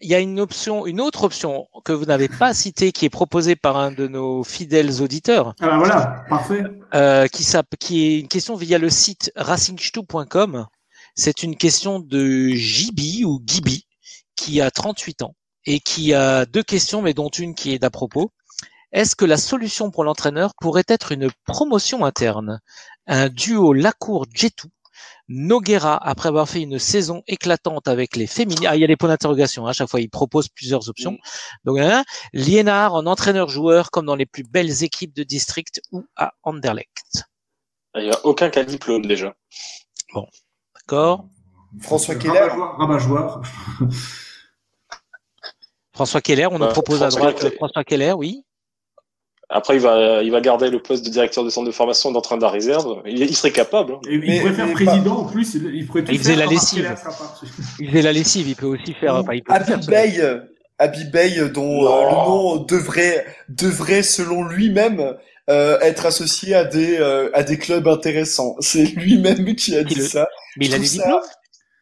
il y a une option, une autre option que vous n'avez pas citée, qui est proposée par un de nos fidèles auditeurs, Ah bah voilà, parfait. euh, qui, qui est une question via le site racingstu.com. C'est une question de Gibi ou Gibi, qui a 38 ans et qui a deux questions, mais dont une qui est d'à propos. Est-ce que la solution pour l'entraîneur pourrait être une promotion interne? Un duo Lacour-Jetou Noguera, après avoir fait une saison éclatante avec les féminines, ah, il y a des points d'interrogation, hein, à chaque fois il propose plusieurs options. Donc, hein, Liénard en entraîneur-joueur comme dans les plus belles équipes de district ou à Anderlecht. Il n'y a aucun cas de diplôme déjà. D'accord François Keller. Rabat-joueur. rabat-joueur. François Keller, on nous Bah, propose à droite Keller. François Keller, oui. Après, il va, il va garder le poste de directeur de centre de formation d'entraîneur de la réserve. Il, il serait capable. hein. Et il Mais- pourrait faire président en plus. Il il pourrait tout Il faisait faire, la lessive. Pas- Il faisait la lessive, il peut aussi faire. enfin, il peut faire, Abby ça. Bay, euh, Abby Bay, dont euh, le nom devrait, devrait selon lui-même euh, être associé à des, euh, à des clubs intéressants. C'est lui-même qui a dit le- ça. Mais il a des diplômes.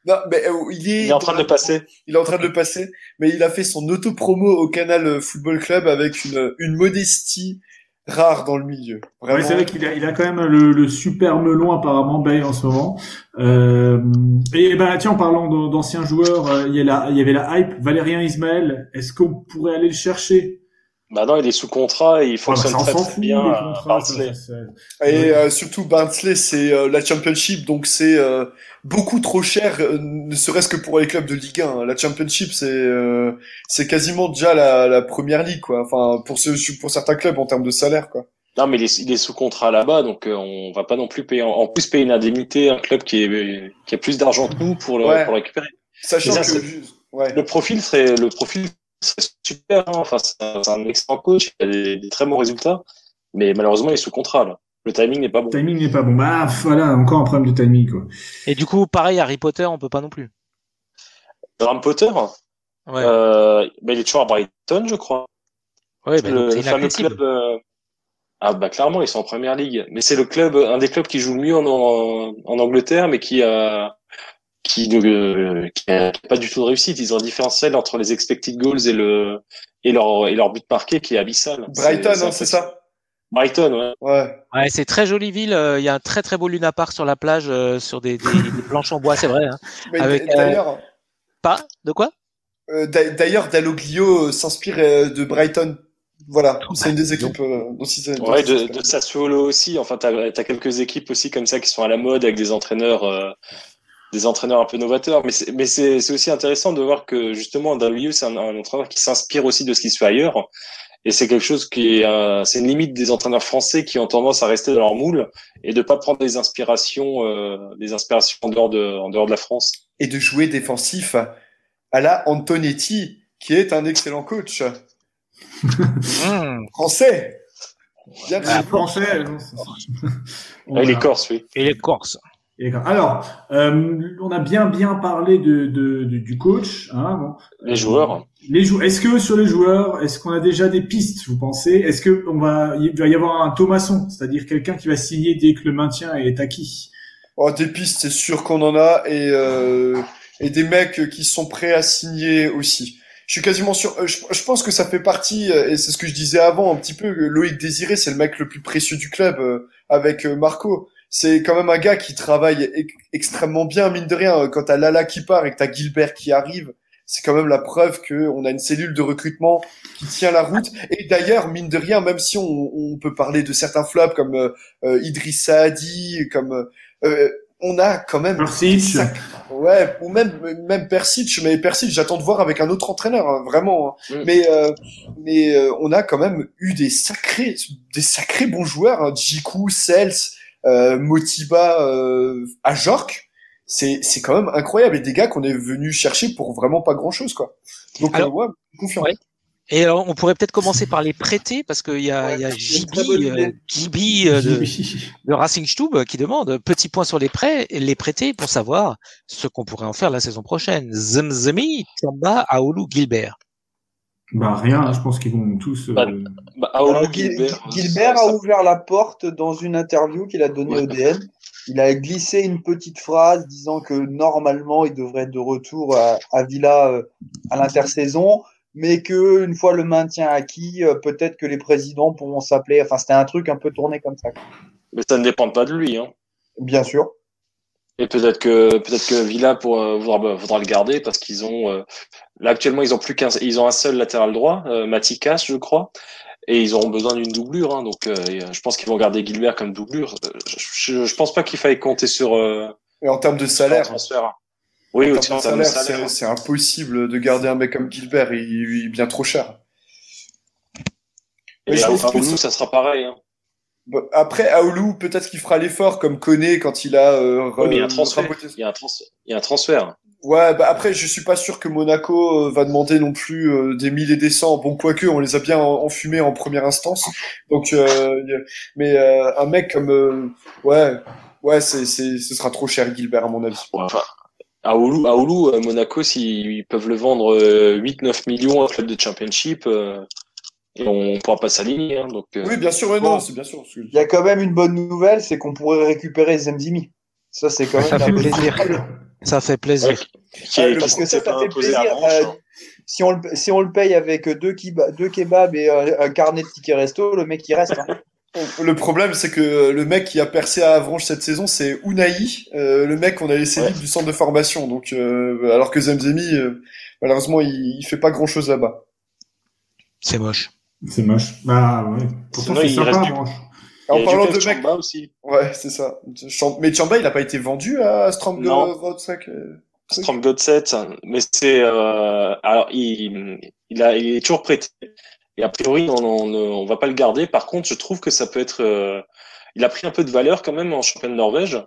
Non, mais euh, il est, Il est en train de le passer. Il est en train de le passer, mais il a fait son auto-promo au Canal Football Club avec une, une modestie rare dans le milieu. Ouais, Vraiment. c'est vrai qu'il a, il a quand même le, le super melon apparemment Bay en ce moment. Euh, et ben tiens, en parlant d'an- d'anciens joueurs, euh, il y, a la, il y avait la hype Valérien Ismaël. Est-ce qu'on pourrait aller le chercher? Bah non, il est sous contrat et il fonctionne bah, ça, on très, bien contrats, Barnsley. Et euh, surtout Barnsley, c'est euh, la Championship, donc c'est euh, beaucoup trop cher, euh, ne serait-ce que pour les clubs de Ligue 1. La Championship, c'est euh, c'est quasiment déjà la, la première ligue, quoi. Enfin, pour ceux, pour certains clubs en termes de salaire, quoi. Non, mais il est, il est sous contrat là-bas, donc euh, on va pas non plus payer. En, en plus, payer une indemnité à un club qui, est, qui a plus d'argent que nous pour le, Ouais. pour le récupérer. Sachant que, ouais. Le profil serait, le profil serait super. hein. Enfin, c'est un, c'est un excellent coach. Il a des, des très bons résultats, mais malheureusement, il est sous contrat là. Le timing n'est pas bon. Le timing n'est pas bon. Bah voilà, encore un problème de timing quoi. Et du coup, pareil, Harry Potter, on peut pas non plus. Graham Potter, Ouais, euh, bah, il est toujours à Brighton, je crois. ouais bah, le, c'est le fameux club. euh, Ah bah clairement, ils sont en première ligue. Mais c'est le club, un des clubs qui joue le mieux en, en, en Angleterre, mais qui a qui ne qui a pas du tout de réussite. Ils ont un différentiel entre les expected goals et le et leur et leur but marqué qui est abyssal. Brighton, hein, c'est impressionnant. ça? Brighton, ouais. Ouais. Ouais, c'est très jolie ville. euh, Il y a un très très beau Luna Park sur la plage, euh, sur des, des, des planches en bois, c'est vrai. Hein. <laughs> Mais Avec, d'ailleurs, Pas de quoi? euh, d'a- d'ailleurs, Dalloglio euh, s'inspire euh, de Brighton. Voilà, c'est une des équipes euh, dont Ouais, de, de Sassuolo aussi. Enfin, t'as as quelques équipes aussi comme ça qui sont à la mode avec des entraîneurs, euh, des entraîneurs un peu novateurs. Mais c'est mais c'est c'est aussi intéressant de voir que justement W c'est un, un entraîneur qui s'inspire aussi de ce qui se fait ailleurs. Et c'est quelque chose qui est, euh, c'est une limite des entraîneurs français qui ont tendance à rester dans leur moule et de pas prendre des inspirations, euh, des inspirations en dehors de, en dehors de la France. Et de jouer défensif à la Antonetti, qui est un excellent coach Mmh. français. Bien Ah, français. il est corse, oui. Et les Corses. Alors, euh, on a bien bien parlé de, de, de- du coach. Hein, bon. Les joueurs. Les jou- Est-ce que sur les joueurs, est-ce qu'on a déjà des pistes, vous pensez? Est-ce que on va, il va y avoir un Thomasson, c'est-à-dire quelqu'un qui va signer dès que le maintien est acquis? Oh, des pistes, c'est sûr qu'on en a, et, euh, et des mecs qui sont prêts à signer aussi. Je suis quasiment sûr. euh, Je, je pense que ça fait partie, euh, et c'est ce que je disais avant un petit peu. Loïc Désiré, c'est le mec le plus précieux du club euh, avec Marco. C'est quand même un gars qui travaille e- extrêmement bien, mine de rien. euh, Quand t'as Lala qui part et que t'as Gilbert qui arrive, c'est quand même la preuve que on a une cellule de recrutement qui tient la route. Et d'ailleurs, mine de rien, même si on, on peut parler de certains flops comme euh, euh, Idriss Saadi, comme euh, on a quand même Persic. Sac- Ouais, ou même même Persic, mais Persic, j'attends de voir avec un autre entraîneur, hein, vraiment. hein. Mm. Mais euh, mais euh, on a quand même eu des sacrés des sacrés bons joueurs, hein. Djikou, Sels, euh, Motiba, euh, Ajork. C'est c'est quand même incroyable et des gars qu'on est venu chercher pour vraiment pas grand chose quoi. Donc Alors, euh, ouais, confiant. ouais. Et alors, on pourrait peut-être commencer par les prêter, parce qu'il y a, il y a Ouais, bonne euh, euh, de, de Racing Stube qui demande petit point sur les prêts, les prêter pour savoir ce qu'on pourrait en faire la saison prochaine. Zemzemi, Tamba, Aoulou, Gilbert. Bah rien, je pense qu'ils vont tous. euh, Bah, Bah, Alors, Gilbert, Gilbert ça- a ouvert la porte dans une interview qu'il a donnée Ouais. au DN. Il a glissé une petite phrase disant que normalement il devrait être de retour à, à Villa euh, à l'intersaison, mais que une fois le maintien acquis, euh, peut-être que les présidents pourront s'appeler. Enfin, c'était un truc un peu tourné comme ça. Mais ça ne dépend pas de lui, hein. Bien sûr. Et peut-être que peut-être que Villa pour, euh, voudra, bah, voudra le garder parce qu'ils ont euh, là actuellement ils ont plus qu'un ils ont un seul latéral droit, euh, Matikas je crois. Et ils auront besoin d'une doublure, hein, donc euh, euh, je pense qu'ils vont garder Gilbert comme doublure. Euh, Je, je, je pense pas qu'il faille compter sur euh, Et en termes de salaire, transfert. Oui, en termes de salaire, salaire. c'est- impossible de garder un mec comme Gilbert. Il, il est bien trop cher. Et Mais je pense pour nous, ça- sera pareil. Hein. Après, Aoulou, peut-être qu'il fera l'effort comme Koné quand il a. Euh, Oui, mais il y a un re- transfert. raboté- Il y a un, trans- il y a un transfert. Ouais, bah après, je suis pas sûr que Monaco euh, va demander non plus euh, des mille et des cents. Bon, quoique, on les a bien en- enfumés en première instance. Donc, euh, mais euh, un mec comme, euh, ouais, ouais, c'est, c'est, ce sera trop cher, Gilbert, à mon avis. Ouais, enfin, à Oulu, à Oulu, euh, Monaco, s'ils peuvent le vendre euh, 8-9 millions à un club de championship, euh, et on pourra pas s'aligner. Hein, donc, euh, Oui, bien sûr, Bon. non, c'est bien sûr. Il y a quand même une bonne nouvelle, c'est qu'on pourrait récérer Zemzimi. Ça, c'est quand même Ça fait plaisir. Ça fait plaisir. ouais, qui Ah, est- Parce que ça, fait plaisir. Euh, si, on le, si on le paye avec deux, kiba- deux kebabs et un, un carnet de tickets resto, le mec il reste. hein. Le problème, c'est que le mec qui a percé à Avranches cette saison, c'est Unai, euh, le mec qu'on a laissé Ouais. libre du centre de formation. Donc, euh, alors que Zemzemi, euh, malheureusement, il, il fait pas grand chose là-bas. C'est moche. C'est moche. Bah ouais. Pourtant, Sinon, c'est il sympa, du- y En parlant de mec, aussi. ouais, c'est ça. Mais Chamba, il a pas été vendu à Strom Non. Rodzak. euh, Strong God 7, mais c'est euh, alors il, il a il est toujours prêté et a priori on, on, on va pas le garder. Par contre, je trouve que ça peut être euh, il a pris un peu de valeur quand même en championnat de Norvège.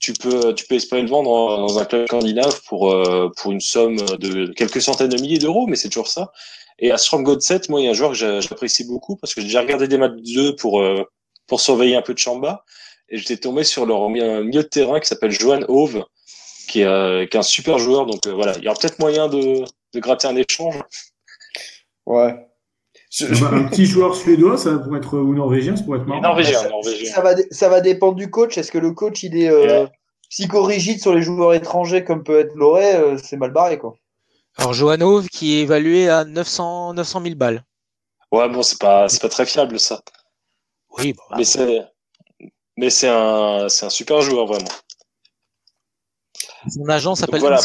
Tu peux tu peux espérer le vendre en- dans un club scandinave pour euh, pour une somme de quelques centaines de milliers d'euros, mais c'est toujours ça. Et à Strong God 7, moi il y a un joueur que j'a- j'apprécie beaucoup parce que j'ai déjà regardé des matchs d'eux pour euh, pour surveiller un peu de Chamba et j'étais tombé sur leur mi- milieu de terrain qui s'appelle Johan Hove qui est, euh, qui est un super joueur. Donc euh, voilà, il y aura peut-être moyen de, de gratter un échange. Ouais. Je- un petit joueur suédois, ça pourrait être, ou norvégien, ça pourrait être marrant. norvégien, ça, norvégien. ça va, ça va dépendre du coach. Est-ce que le coach il est euh, psychorigide sur les joueurs étrangers comme peut être Loré euh, C'est mal barré quoi. Alors, Johanov qui est évalué à 900, 900 000 balles. Ouais, bon, c'est pas, c'est pas très fiable ça. Oui, bon, <laughs> bah, Mais c'est, mais c'est un, c'est un super joueur vraiment. son agent s'appelle voilà,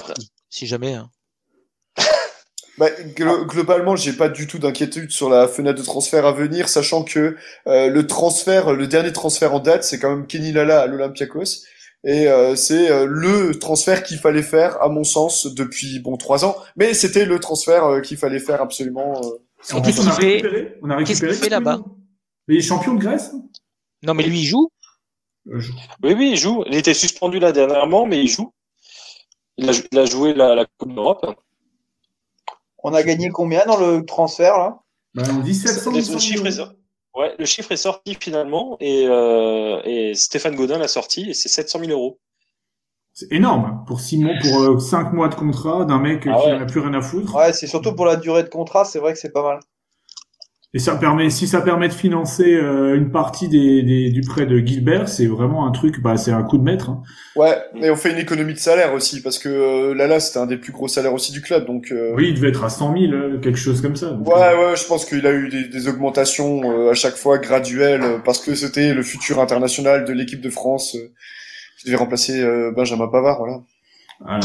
si jamais. hein. <laughs> Bah, glo- globalement, j'ai pas du tout d'inquiétude sur la fenêtre de transfert à venir, sachant que euh, le transfert, le dernier transfert en date, c'est quand même Kenny Lala à l'Olympiakos, et euh, c'est euh, le transfert qu'il fallait faire, à mon sens, depuis bon trois ans. Mais c'était le transfert euh, qu'il fallait faire absolument. euh. En Qu'est-ce plus, on a qu'il fait récupéré. On a Qu'est-ce récupéré. qu'il fait là-bas Les champions de Grèce Non, mais lui, il joue. Euh, je- Oui, oui, il joue. Il était suspendu là dernièrement, mais il joue. Il a, jou- il a joué la, la Coupe d'Europe. On a gagné combien dans le transfert là? Bah, on dit 700 Le 800 chiffre est 000 sorti. Ouais, le chiffre est sorti finalement et, euh, et Stéphane Godin l'a sorti et c'est 700 000 euros. C'est énorme. Pour six mois, pour euh, cinq mois de contrat d'un mec Ah qui ouais. n'a plus rien à foutre. Ouais, c'est surtout pour la durée de contrat, c'est vrai que c'est pas mal. Et ça permet, si ça permet de financer euh, une partie des, des- du prêt de Gilbert, c'est vraiment un truc, bah, c'est un coup de maître. hein. Ouais, mais on fait une économie de salaire aussi, parce que euh, Lala, c'était un des plus gros salaires aussi du club, donc. euh, Oui, il devait être à 100 000, euh, quelque chose comme ça. Donc, Ouais, euh, ouais, je pense qu'il a eu des, des augmentations euh, à chaque fois graduelles parce que c'était le futur international de l'équipe de France euh, qui devait remplacer euh, Benjamin Pavard, voilà. voilà.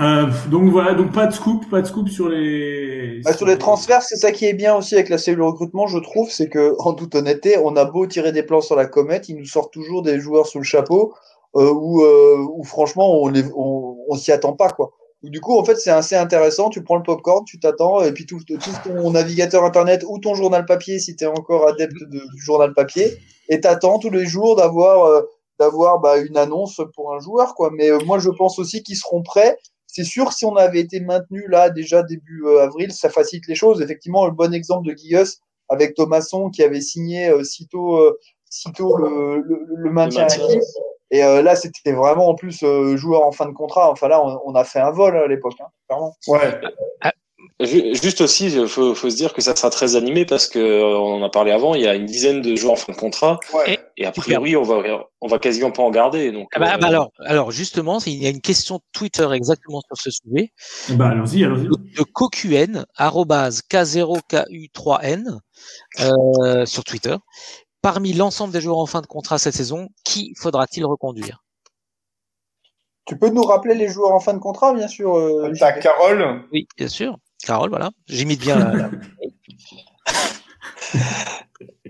Euh, donc voilà, donc pas de scoop, pas de scoop sur les. Bah, sur les transferts, c'est ça qui est bien aussi avec la cellule recrutement, je trouve, c'est que <laughs> en toute honnêteté, on a beau tirer des plans sur la comète, ils nous sortent toujours des joueurs sous le chapeau euh, où, euh, où franchement on les, on, on s'y attend pas quoi. Du coup, en fait, c'est assez intéressant. Tu prends le popcorn, tu t'attends, et puis tout, tout ton navigateur internet ou ton journal papier, si tu es encore adepte de, du journal papier, et t'attends tous les jours d'avoir euh, d'avoir bah, une annonce pour un joueur quoi. Mais euh, moi, je pense aussi qu'ils seront prêts c'est sûr, si on avait été maintenu là déjà début euh, avril, ça facilite les choses. Effectivement, le bon exemple de Guillus avec Thomasson qui avait signé euh, sitôt, euh, sitôt le, le, le maintien. Et euh, là, c'était vraiment en plus euh, joueur en fin de contrat. Enfin là, on, on a fait un vol à l'époque, hein, clairement. Ouais. Ju- Juste aussi, il faut, faut se dire que ça sera très animé parce que euh, on en a parlé avant, il y a une dizaine de joueurs en fin de contrat Ouais. et a priori on va on va quasiment pas en garder. Donc Ah bah, euh, bah alors, alors justement, il y a une question Twitter exactement sur ce sujet Bah, allons-y, allons-y. de CoQN, arrobase K0KU3N, euh, sur Twitter. Parmi l'ensemble des joueurs en fin de contrat cette saison, qui faudra-t-il reconduire? Tu peux nous rappeler les joueurs en fin de contrat, bien sûr. euh, T'as Carole. Oui, bien sûr. Carole, voilà. J'imite bien la, la- <laughs>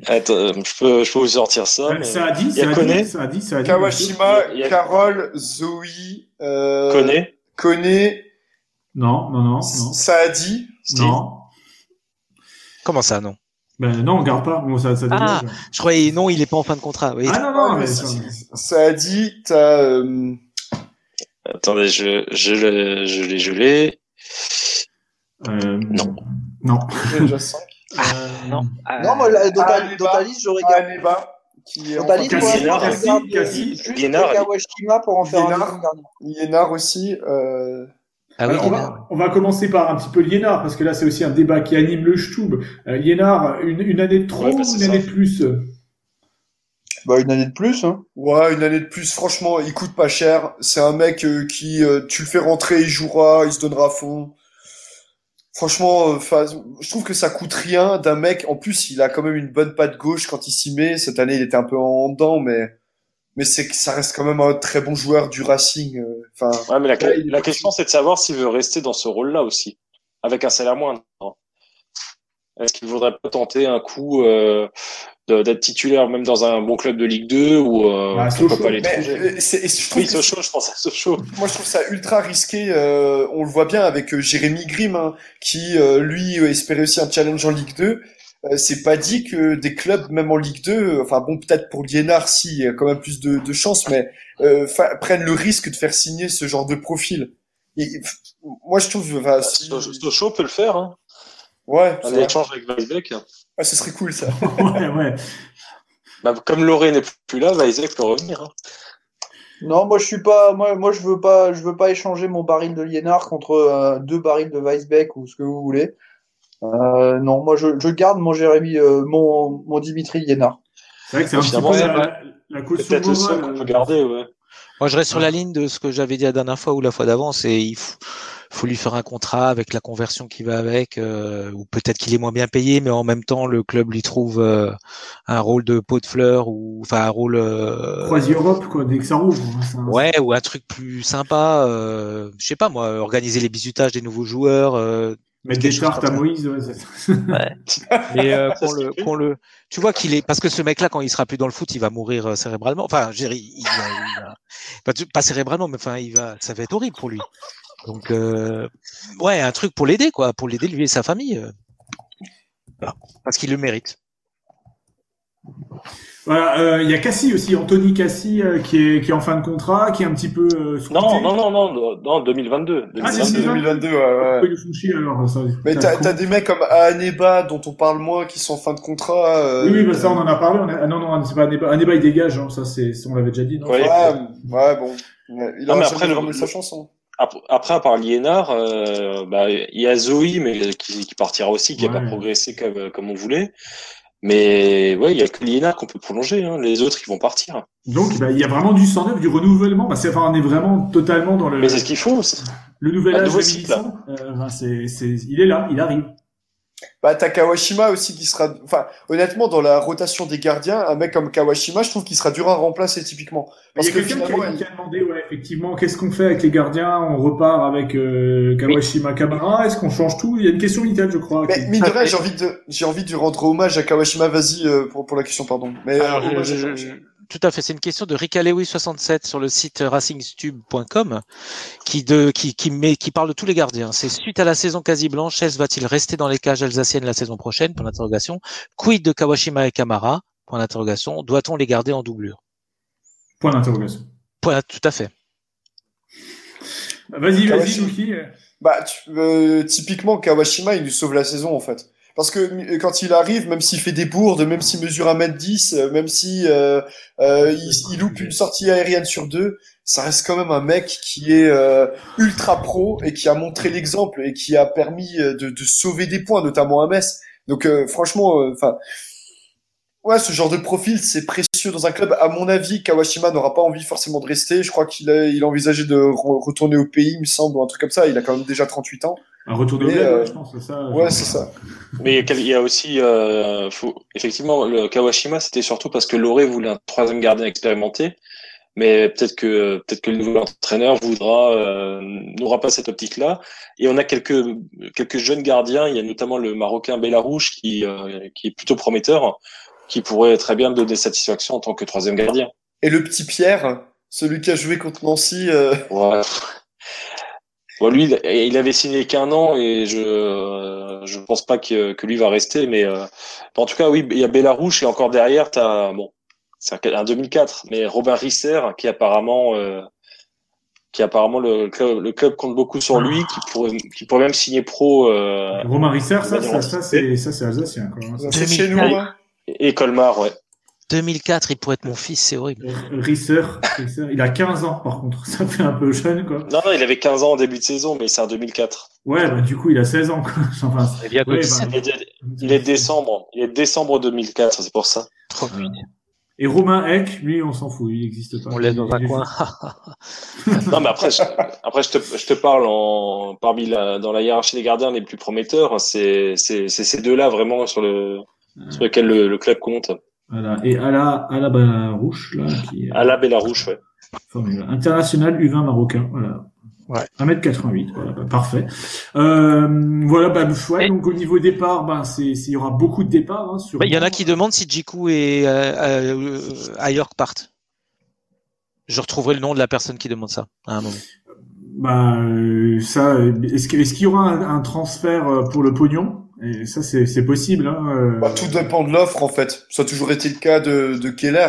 Attends, euh, je peux, je peux vous sortir ça. Mais- Ça a dit, a ça a dit, ça a dit, ça a dit. Kawashima, a- Carole, Zoe, euh. Koné, Non, non, non, non. Saadi. Steve. Non. Comment ça, non? Ben non, on garde pas. Bon, ça, ça Ah, dégage. Je croyais, non, il est pas en fin de contrat. Oui. Ah non, Ah, non, mais mais ça- ça- Saadi, t'as, euh, Attendez, je, je, l'ai- je l'ai, je l'ai. Euh, Non. Non. j'ai déjà 5. Ah, non. Ah, Non, moi, dans ta, dans ta liste, j'aurais gardé. Qui est Dans ta liste, moi. Kawashima pour en faire un Liénard. deuxième gardien. Liénard aussi, euh, Ah oui, Alors, on, va, on va commencer par un petit peu Liénard, parce que là, c'est aussi un débat qui anime le Stub. Euh, Liénard, une, une année de trop Ouais, bah, une ça. année de plus? Bah, une année de plus, hein. ouais, une année de plus. Franchement, il coûte pas cher. C'est un mec euh, qui, euh, tu le fais rentrer, il jouera, il se donnera à fond. Franchement, euh, je trouve que ça coûte rien d'un mec. En plus, il a quand même une bonne patte gauche quand il s'y met. Cette année, il était un peu en dedans, mais mais c'est que ça reste quand même un très bon joueur du Racing. euh, Enfin, Ouais, mais la, question, c'est de savoir s'il veut rester dans ce rôle-là aussi, avec un salaire moindre. Est-ce qu'il voudrait pas tenter un coup euh, d'être titulaire même dans un bon club de Ligue 2 ou euh, Ah, pourquoi Sochaux. pas mais, l'étranger euh, je trouve Oui, Sochaux, je pense à Sochaux. <laughs> Moi, je trouve ça ultra risqué. euh, on le voit bien avec euh, Jérémy Grimm, hein, qui euh, lui euh, espérait aussi un challenge en Ligue 2. Euh, c'est pas dit que des clubs, même en Ligue 2, euh, enfin bon, peut-être pour Liénard, si, il y a quand même plus de, de chance, mais euh, fa- prennent le risque de faire signer ce genre de profil. Et, f- moi, je trouve, enfin, si- Sochaux peut le faire, hein. ouais, un échange avec Weisbeck. Ah, ce serait cool ça. <laughs> Ouais, ouais. Bah, comme Loré n'est plus là, Weisbeck peut revenir. hein. Non, moi je suis pas, moi, moi je veux pas, je veux pas échanger mon baril de Liénard contre euh, deux barils de Weisbeck ou ce que vous voulez. Euh, non, moi je, je garde mon Jérémy, euh, mon, mon Dimitri Liénard. C'est vrai que c'est un petit peu la, la C'est caution peut-être le seul qu'on peut garder, ouais. Moi, je reste sur Ouais. la ligne de ce que j'avais dit la dernière fois ou la fois d'avant, c'est il faut, faut lui faire un contrat avec la conversion qui va avec, euh, ou peut-être qu'il est moins bien payé, mais en même temps le club lui trouve euh, un rôle de pot de fleurs ou enfin un rôle euh, Croisi Europe, quoi, dès que ça hein, un- ouais ou un truc plus sympa. Euh, je sais pas moi, organiser les bisutages des nouveaux joueurs. Euh, Mettre des comme à ça. Moïse, ouais, <laughs> mais euh, qu'on le, c'est qu'on le, tu vois qu'il est parce que ce mec-là quand il sera plus dans le foot, il va mourir euh, cérébralement. Enfin, je dirais, il, il va- il pas cérébralement, mais enfin, il va, ça va être horrible pour lui. Donc, euh, ouais, un truc pour l'aider, quoi, pour l'aider lui et sa famille, euh. Voilà. parce qu'il le mérite. Voilà, euh, il y a Cassie aussi, Anthony Cassie, euh, qui, est, qui est en fin de contrat, qui est un petit peu euh. Non, non, non, non, non, 2022. Ah, c'est 2022. 2022, ouais, ouais. Pourquoi ils le font chier alors ça, Mais t'as t'as des mecs comme Aneba dont on parle moins qui sont en fin de contrat. euh, Oui, oui, bah ça on en a parlé. On a... Ah non, non, c'est pas Aneba. Aneba il dégage, hein, ça c'est, on l'avait déjà dit. Non? Ouais. Ouais, ouais, bon. Il Non, a mais après, le- sa. Hein. Après, à part Liénard, euh, bah, il y a Zoé, mais qui, qui partira aussi, qui n'a Ouais. pas progressé comme, comme on voulait. Mais ouais, il y a que Liénard qu'on peut prolonger. Hein. Les autres, ils vont partir. Donc bah, il y a vraiment du 109, du renouvellement. Bah, c'est, enfin, on est vraiment totalement dans le, Mais c'est ce qu'ils font. c'est- le nouvel âge nouveau de cycle. Millicent. Euh, il est là, il arrive. Bah, t'as Kawashima aussi qui sera, enfin, honnêtement, dans la rotation des gardiens, un mec comme Kawashima, je trouve qu'il sera dur à remplacer typiquement. Il y Parce a que quelqu'un qui, a- il- qui a demandé, ouais, effectivement, qu'est-ce qu'on fait avec les gardiens? On repart avec euh, Kawashima Kamara? Est-ce qu'on change tout? Il y a une question vitale, je crois. mais mine de rien, j'ai envie de, j'ai envie de rendre hommage à Kawashima. Vas-y euh, pour pour la question, pardon. Mais euh, Alors, hommage je- à je- Kawashima. Tout à fait, c'est une question de Ricalewi67 sur le site racingstube.com qui de qui qui met qui parle de tous les gardiens. C'est suite à la saison quasi blanche, Chess va-t-il rester dans les cages alsaciennes la saison prochaine? Point d'interrogation. Quid de Kawashima et Kamara? Point d'interrogation. Doit-on les garder en doublure? Point d'interrogation. Point, tout à fait. Bah, Vas-y, vas-y. Bah, tu- euh, typiquement, Kawashima, il nous sauve la saison, en fait. Parce que euh, quand il arrive, même s'il fait des bourdes, même s'il mesure 1m10, euh, même si euh, euh, il, il loupe une sortie aérienne sur deux, ça reste quand même un mec qui est euh, ultra pro et qui a montré l'exemple et qui a permis euh, de, de sauver des points, notamment à Metz. Donc euh, franchement, enfin, ouais, ce genre de profil, c'est précieux dans un club. À mon avis, Kawashima n'aura pas envie forcément de rester. Je crois qu'il a, il a envisagé de re- retourner au pays, il me semble, ou un truc comme ça. Il a quand même déjà 38 ans. Un retour de Mais, bled, euh, ouais, je pense, c'est ça. Ouais, c'est ça. Mais il y a aussi, euh, faut, effectivement, le Kawashima, c'était surtout parce que Loré voulait un troisième gardien expérimenté. Mais peut-être que peut-être que le nouvel entraîneur voudra euh, n'aura pas cette optique-là. Et on a quelques quelques jeunes gardiens. Il y a notamment le Marocain Bellarouche qui euh, qui est plutôt prometteur, qui pourrait très bien donner satisfaction en tant que troisième gardien. Et le petit Pierre, celui qui a joué contre Nancy. euh, Ouais. Bon, lui, il- il avait signé qu'un an et je euh, je pense pas que, que lui va rester. Mais euh, en tout cas, oui, il y a Bellarouche et encore derrière, t'as bon, c'est un, un 2004, mais Robin Risser qui apparemment euh, qui apparemment le club, le club compte beaucoup sur lui, qui pourrait qui pourrait même signer pro euh, Romain Risser, ça, ça, ça, c'est, ça, c'est alsacien, c'est chez nous. 2004. hein. et Colmar, ouais. 2004, il pourrait être mon fils, c'est horrible. Risser, Risser, il a 15 ans, par contre. <laughs> Ça fait un peu jeune, quoi. Non, non, il avait 15 ans en début de saison, mais c'est un 2004. Ouais, bah, du coup, il a 16 ans, quoi. <laughs> Enfin, est bientôt Ouais, 17, bah, Il est, il est décembre, il est décembre 2004, c'est pour ça. trop. Et Romain Eck, lui, on s'en fout, il n'existe pas. On le laisse dans un coin. <laughs> Non, mais après, je, après, je te, je te parle en, parmi la, dans la hiérarchie des gardiens les plus prometteurs, c'est, c'est, c'est ces deux-là vraiment sur le, sur lesquels le, le club compte. Voilà. Et Ala, Ala Barouche, là, qui est À la Bellarouche, ouais. formidable. International U20 marocain, voilà. Ouais. 1m88, voilà, bah, parfait. Euh, voilà, bah, ouais, donc au niveau départ, bah, c'est, c'est- il y aura beaucoup de départs, hein, sur Bah, Il y en a qui demandent si Jiku et euh, euh, Ayork partent. Je retrouverai le nom de la personne qui demande ça à un moment. Bah, euh, ça, euh, est-ce qu'il y aura un, un transfert euh, pour le pognon? Et ça, c'est, c'est possible. Hein, euh. Bah, tout dépend de l'offre en fait. Ça a toujours été le cas de, de Keller.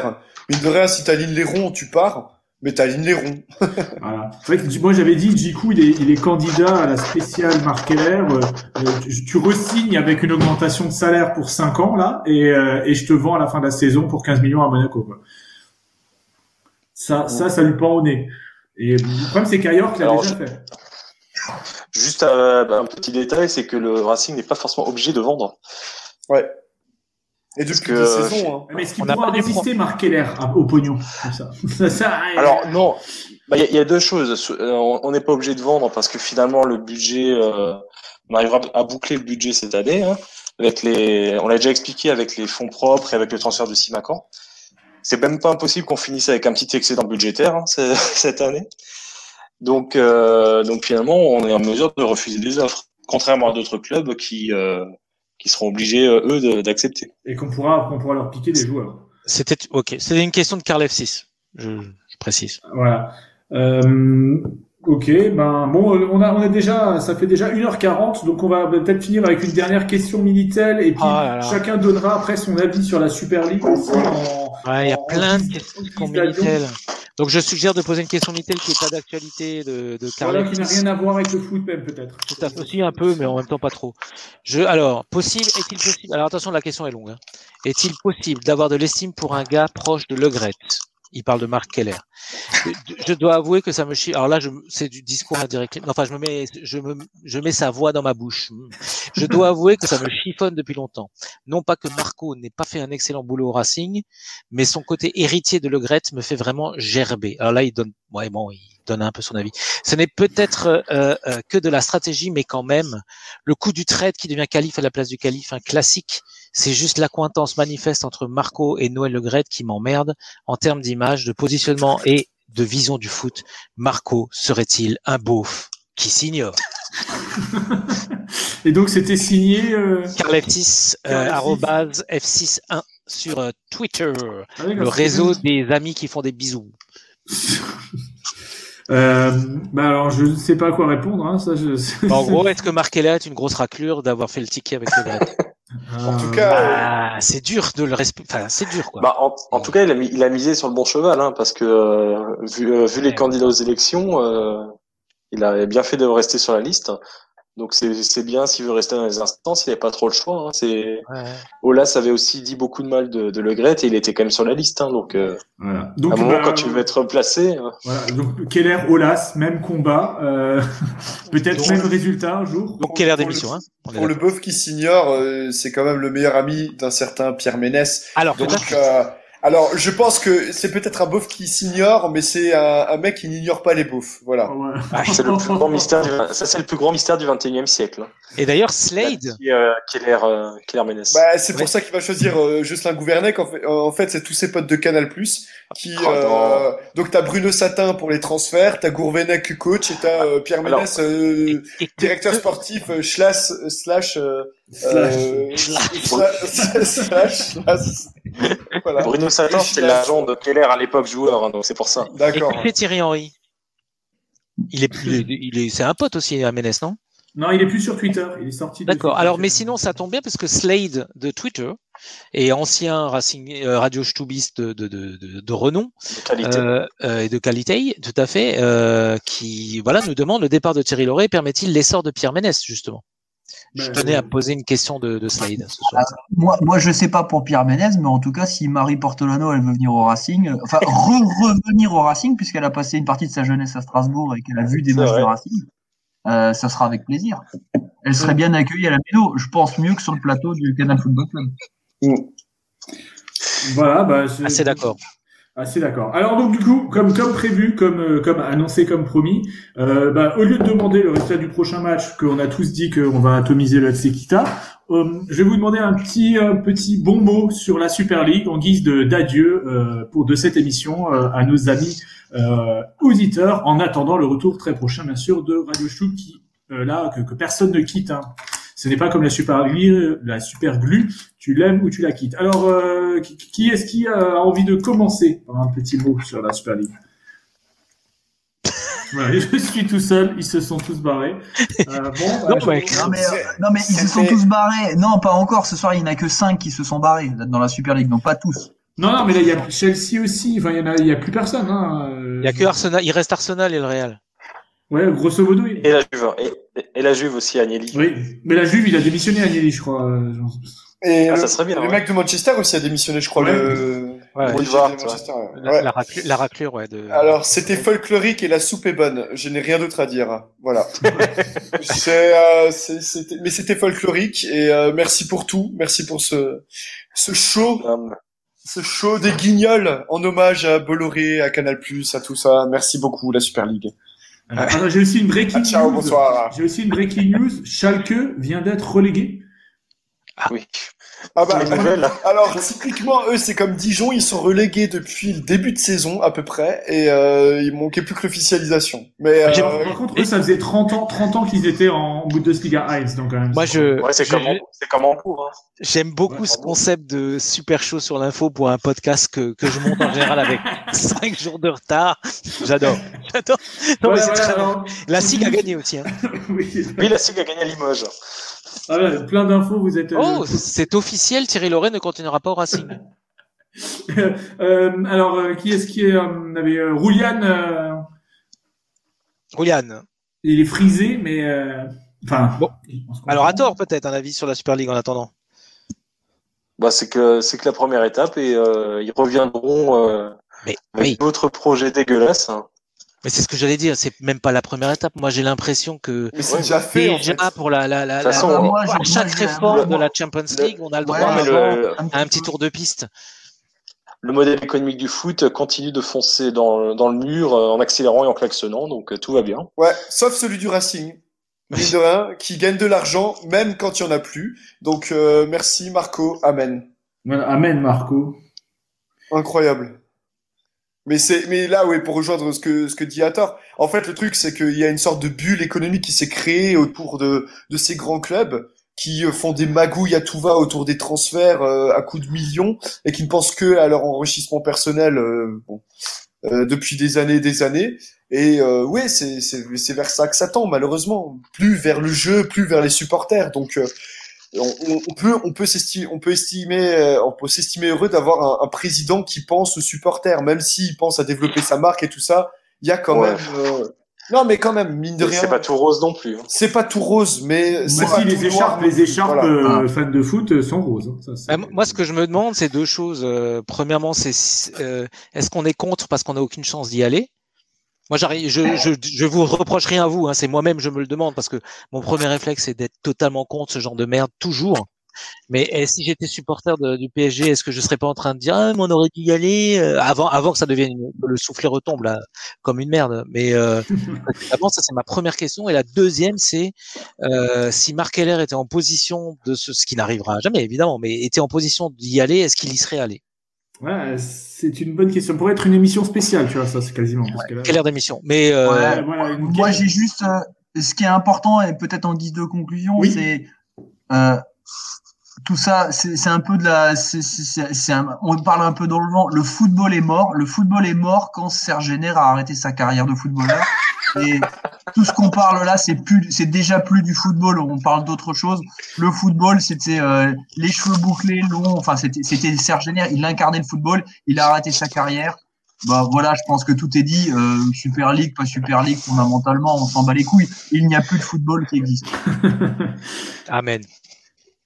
Mais de rien, si t'alignes les ronds, tu pars. Mais t'alignes les ronds. <laughs> Voilà. C'est vrai que moi j'avais dit Jiku il est, il est candidat à la spéciale Marc Keller. Euh, euh, tu, tu re-signes avec une augmentation de salaire pour 5 ans là et, euh, et je te vends à la fin de la saison pour 15 millions à Monaco. Quoi. Ça, ça, ça lui pend au nez. Et le problème c'est qu'Ayork l'a Alors, déjà je- fait. Juste euh, bah, un petit détail, c'est que le Racing n'est pas forcément obligé de vendre. Ouais. Et depuis que, des euh, saisons, hein. Mais est-ce qu'il pourra résister Marc Keller au pognon comme ça, <laughs> ça, ça, Alors non, Bah, il y, a- il y a deux choses. Euh, On n'est pas obligé de vendre parce que finalement le budget, euh, on arrivera à boucler le budget cette année. Hein, avec les, on l'a déjà expliqué avec les fonds propres et avec le transfert de Simacan. C'est même pas impossible qu'on finisse avec un petit excédent budgétaire hein, ce- <laughs> cette année. Donc, euh, donc finalement, on est en mesure de refuser des offres, contrairement à d'autres clubs qui euh, qui seront obligés euh, eux de- d'accepter. et qu'on pourra, qu'on pourra leur piquer des joueurs. C'était ok. C'était une question de Carl F6. Je, je précise. Voilà. Euh, ok, ben bon, on a, on a déjà, ça fait déjà 1h40, donc on va peut-être finir avec une dernière question Minitel et puis Ah là là. chacun donnera après son avis sur la Super League aussi. En, Ouais, il y a en- plein de questions en- Minitel. Donc je suggère de poser une question Minitel qui n'est pas d'actualité de, de Voilà, qui n'a F6. rien à voir avec le foot même peut-être. Tout à fait aussi un peu, mais en même temps pas trop. Je, alors, possible, est-il possible Alors attention, la question est longue. hein. Est-il possible d'avoir de l'estime pour un gars proche de Le Il parle de Marc Keller. Je, je dois avouer que ça me chie. Alors là, c'est du discours indirect. Enfin, je me mets, je me, je mets sa voix dans ma bouche. Je dois avouer que ça me chiffonne depuis longtemps. Non pas que Marco n'ait pas fait un excellent boulot au Racing, mais son côté héritier de Le Gret me fait vraiment gerber. Alors là, il donne, ouais, bon, il donne un peu son avis. Ce n'est peut-être euh, euh, que de la stratégie, mais quand même, le coup du trade qui devient calife à la place du calife, un classique. C'est juste l'accointance manifeste entre Marco et Noël Le Gret qui m'emmerde en termes d'image, de positionnement et de vision du foot. Marco serait-il un beauf qui s'ignore? <laughs> Et donc c'était signé. Euh... Carl F6, Carl euh, F6. arrobase F61 sur euh, Twitter, ah oui, le réseau des amis qui font des bisous. <laughs> Euh, bah alors je ne sais pas à quoi répondre. Hein, ça, je... En <laughs> gros, est-ce que Marc Heller est une grosse raclure d'avoir fait le ticket avec Le En tout Euh, cas, euh, Ah, c'est dur de le respecter. Enfin, c'est dur, quoi. Bah, en, en tout cas, il a, mis- il a misé sur le bon cheval, hein, parce que euh, vu, euh, vu les Ouais. candidats aux élections, euh, il a bien fait de rester sur la liste. Donc c'est c'est bien s'il veut rester dans les instances, il n'avait pas trop le choix. Hein, c'est Ouais. Olas avait aussi dit beaucoup de mal de, de Le Gret et il était quand même sur la liste. Hein, donc euh, voilà. à Donc un moment, bah, quand tu veux être replacé, euh, voilà. Donc Keller, Olas, même combat, euh, <laughs> peut-être même résultat un jour. Donc, pour d'émission, le- hein pour le bœuf qui s'ignore, euh, c'est quand même le meilleur ami d'un certain Pierre Ménès. Alors, Donc, à euh, Alors, je pense que c'est peut-être un beauf qui s'ignore, mais c'est un, un mec qui n'ignore pas les beaufs. Voilà. Ouais. Ah, c'est le plus grand mystère du, ça c'est le plus grand mystère du 21e siècle. hein. Et d'ailleurs, Slade, Qui, euh, Keller, euh, Keller Ménès. Bah, c'est pour Ouais. ça qu'il va choisir euh, Jocelyn Gouvernec. En fait, en fait c'est tous ses potes de Canal+. Qui, Oh, euh, donc t'as Bruno Satin pour les transferts, t'as Gourvenec coach et t'as euh, Pierre Ménès euh, directeur sportif euh, slash slash euh, Slash. euh, <laughs> slash slash slash. Voilà. Bruno Et c'est l'agent de Keller à l'époque joueur, hein, donc c'est pour ça. D'accord. écoutez Thierry Henry? Il est, est, il est- c'est un pote aussi à Ménès, non? Non, il est plus sur Twitter. Il est sorti. de D'accord. Alors, mais sinon, ça tombe bien parce que Slade de Twitter et ancien Racing euh, Radio Stubiste de, de, de, de, de renom De qualité. euh, euh, et de qualité, tout à fait, euh, qui voilà nous demande le départ de Thierry Lauré permet-il l'essor de Pierre Ménès justement? Je Ben, tenais à poser une question de, de Slade ce soir. Moi, moi, je sais pas pour Pierre Ménez, mais en tout cas, si Marie Portolano, elle veut venir au Racing, euh, enfin, <laughs> re-revenir au Racing, puisqu'elle a passé une partie de sa jeunesse à Strasbourg et qu'elle a vu des matchs de Racing, euh, ça sera avec plaisir. Elle serait bien accueillie à la Méno, je pense mieux que sur le plateau du Canal Football Club. Voilà, bah, je- Assez d'accord. Assez d'accord. Alors donc du coup, comme comme prévu, comme euh, comme annoncé, comme promis, euh, bah, au lieu de demander le résultat du prochain match, qu'on a tous dit qu'on va atomiser le FC euh, je vais vous demander un petit un petit bon mot sur la Super League en guise de d'adieu euh, pour de cette émission euh, à nos amis euh, auditeurs, en attendant le retour très prochain, bien sûr, de Radio Chou qui euh, là que, que personne ne quitte. Hein. Ce n'est pas comme la Super Glue, la Super Glue, tu l'aimes ou tu la quittes. Alors, euh, qui, qui est-ce qui a envie de commencer par un petit mot sur la Super League Voilà, <laughs> je suis tout seul, ils se sont tous barrés. Euh, bon, Non, bah, mais- je- Non, mais, euh, non, mais ils se sont tous barrés. Non, pas encore. Ce soir, il n'y en a que 5 qui se sont barrés dans la Super League, donc pas tous. non, non, mais là, il y a Chelsea aussi. Enfin, il y en a, plus personne. Hein. Il y a que Arsenal, il reste Arsenal et le Real. Ouais, grosso modo. il- Et la Juve. Et, et la Juve aussi, Agnelli. Oui, mais la Juve, il a démissionné, Agnelli, je crois. euh. Et Ah, le, ça serait bien, le ouais. mec de Manchester aussi a démissionné, je crois. Ouais. Le, Ouais, le de Manchester. La, la, raclure, la raclure, ouais. De... Alors, c'était folklorique et la soupe est bonne. Je n'ai rien d'autre à dire. Voilà. <laughs> c'est, euh, c'est- c'était, mais c'était folklorique et euh, merci pour tout. Merci pour ce, ce show, ce show des guignols en hommage à Bolloré, à Canal+, à tout ça. Merci beaucoup, la Super League. Ah, non, j'ai aussi une breaking Ah, ciao, news. bonsoir. J'ai aussi une breaking news. Schalke vient d'être relégué. oui. Ah bah, alors typiquement eux c'est comme Dijon, ils sont relégués depuis le début de saison à peu près et euh, il manquait plus que l'officialisation. Mais euh, Par contre, eux, ça faisait 30 ans, 30 ans qu'ils étaient en Bundesliga 1, donc quand même. Moi, je, Ouais, c'est comme, en- c'est comme en cours. Hein. j'aime beaucoup Ouais, ce concept de super chaud sur l'info pour un podcast que, que je monte en général avec <laughs> 5 jours de retard. J'adore. J'adore. Non, mais c'est voilà, très La SIG a gagné aussi. Hein. <laughs> oui. Oui, la SIG a gagné à Limoges. Ah plein d'infos, vous êtes. euh, Oh, c'est officiel. Thierry Lauré ne continuera pas au Racing. <laughs> euh, alors, euh, qui est-ce qui est. euh, on avait euh, Roulian, euh, Roulian. il est frisé, mais. euh, Enfin. Bon. Alors, à tort, peut-être, un avis sur la Super League en attendant. Bah, c'est que c'est que la première étape et euh, ils reviendront euh, Mais avec oui, d'autres projets dégueulasses. hein. Mais c'est ce que j'allais dire. C'est même pas la première étape. Moi, j'ai l'impression que mais c'est déjà fait en déjà fait. pour la, la, la, façon, la- moi, à je- chaque réforme de la Champions League, on a le droit Ouais, avant le, à un petit tour de piste. le modèle économique du foot continue de foncer dans, dans le mur euh, en accélérant et en klaxonnant, donc euh, tout va bien. Ouais, sauf celui du Racing. <laughs> Mine de rien, qui gagne de l'argent même quand il y en a plus. Donc euh, merci Marco, amen. Voilà, amen, Marco. Incroyable. Mais c'est, mais là, ouais, pour rejoindre ce que ce que dit Hathor, en fait, le truc, c'est qu'il y a une sorte de bulle économique qui s'est créée autour de de ces grands clubs qui euh, font des magouilles à tout va autour des transferts euh, à coups de millions et qui ne pensent que à leur enrichissement personnel, euh, bon, euh, depuis des années et des années. Et euh, oui, c'est vers ça que ça tend, malheureusement, plus vers le jeu, plus vers les supporters. Donc euh, on, on- on peut on peut s'estimer on peut estimer euh, on peut s'estimer heureux d'avoir un, un président qui pense aux supporters même s'il pense à développer sa marque et tout ça il y a quand Ouais. même euh, non mais quand même mine de rien C'est pas tout rose non plus. hein. c'est pas tout rose mais c'est Moi, pas si, les tout écharpes, les écharpes Voilà. euh, Ah. fans de foot euh, sont roses. hein. Ça, Bah, moi, ce que je me demande, c'est deux choses. Euh, premièrement, c'est euh, est-ce qu'on est contre parce qu'on n'a aucune chance d'y aller? Moi, j'arrive, je, je, je vous reproche rien à vous. Hein, c'est moi-même, je me le demande parce que mon premier réflexe, c'est d'être totalement contre ce genre de merde toujours. Mais eh, si j'étais supporter de- du PSG, est-ce que je serais pas en train de dire, ah, mais on aurait dû y aller euh, avant, avant que ça devienne une- le soufflet retombe là, comme une merde. Mais euh, <laughs> avant, ça c'est ma première question. Et la deuxième, c'est euh, si Marc Heller était en position de ce, ce qui n'arrivera jamais évidemment, mais était en position d'y aller, est-ce qu'il y serait allé? Ouais, c'est une bonne question. Pour être une émission spéciale, tu vois, ça, c'est quasiment. Parce que là- Quelle heure d'émission? Mais euh, Ouais, voilà, une- Moi, j'ai juste euh, ce qui est important et peut-être en guise de conclusion, Oui. c'est euh, tout ça. C'est c'est un peu de la. c'est- c'est- c'est- c'est un- on parle un peu dans le vent. Le football est mort. Le football est mort quand Serge Géner a arrêté sa carrière de footballeur. Et tout ce qu'on parle là, c'est plus, c'est déjà plus du football. On parle d'autre chose. Le football, c'était euh, les cheveux bouclés, longs. Enfin, c'était c'était Serge Géner. Il incarnait le football. Il a arrêté sa carrière. Bah voilà, je pense que tout est dit. Euh, Super League, pas Super League, fondamentalement, on s'en bat les couilles. Il n'y a plus de football qui existe. <laughs> Amen.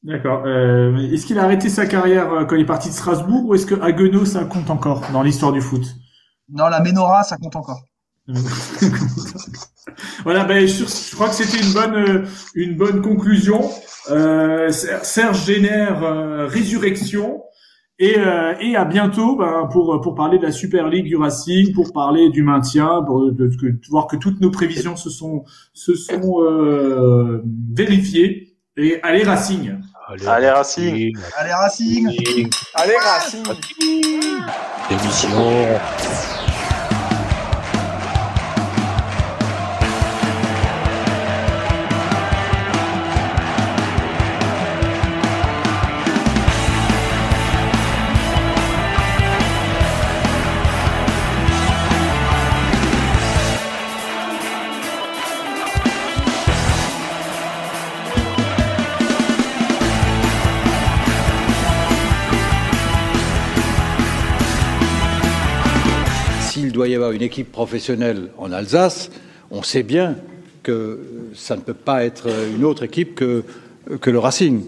D'accord. Euh, est-ce qu'il a arrêté sa carrière euh, quand il est parti de Strasbourg ou est-ce que Haguenau, ça compte encore dans l'histoire du foot? Non, la Ménora, ça compte encore. <laughs> Voilà, ben, je, je crois que c'était une bonne, euh, une bonne conclusion. Euh, Ser- Serge Génère, euh, résurrection. Et, euh, et à bientôt ben, pour, pour parler de la Super League du Racing, pour parler du maintien, pour de, de- de voir que toutes nos prévisions se sont, se sont euh, vérifiées. Et allez Racing Allez, Racing. Allez, Racing Allez, Racing Émission. Une équipe professionnelle en Alsace, on sait bien que ça ne peut pas être une autre équipe que le Racing.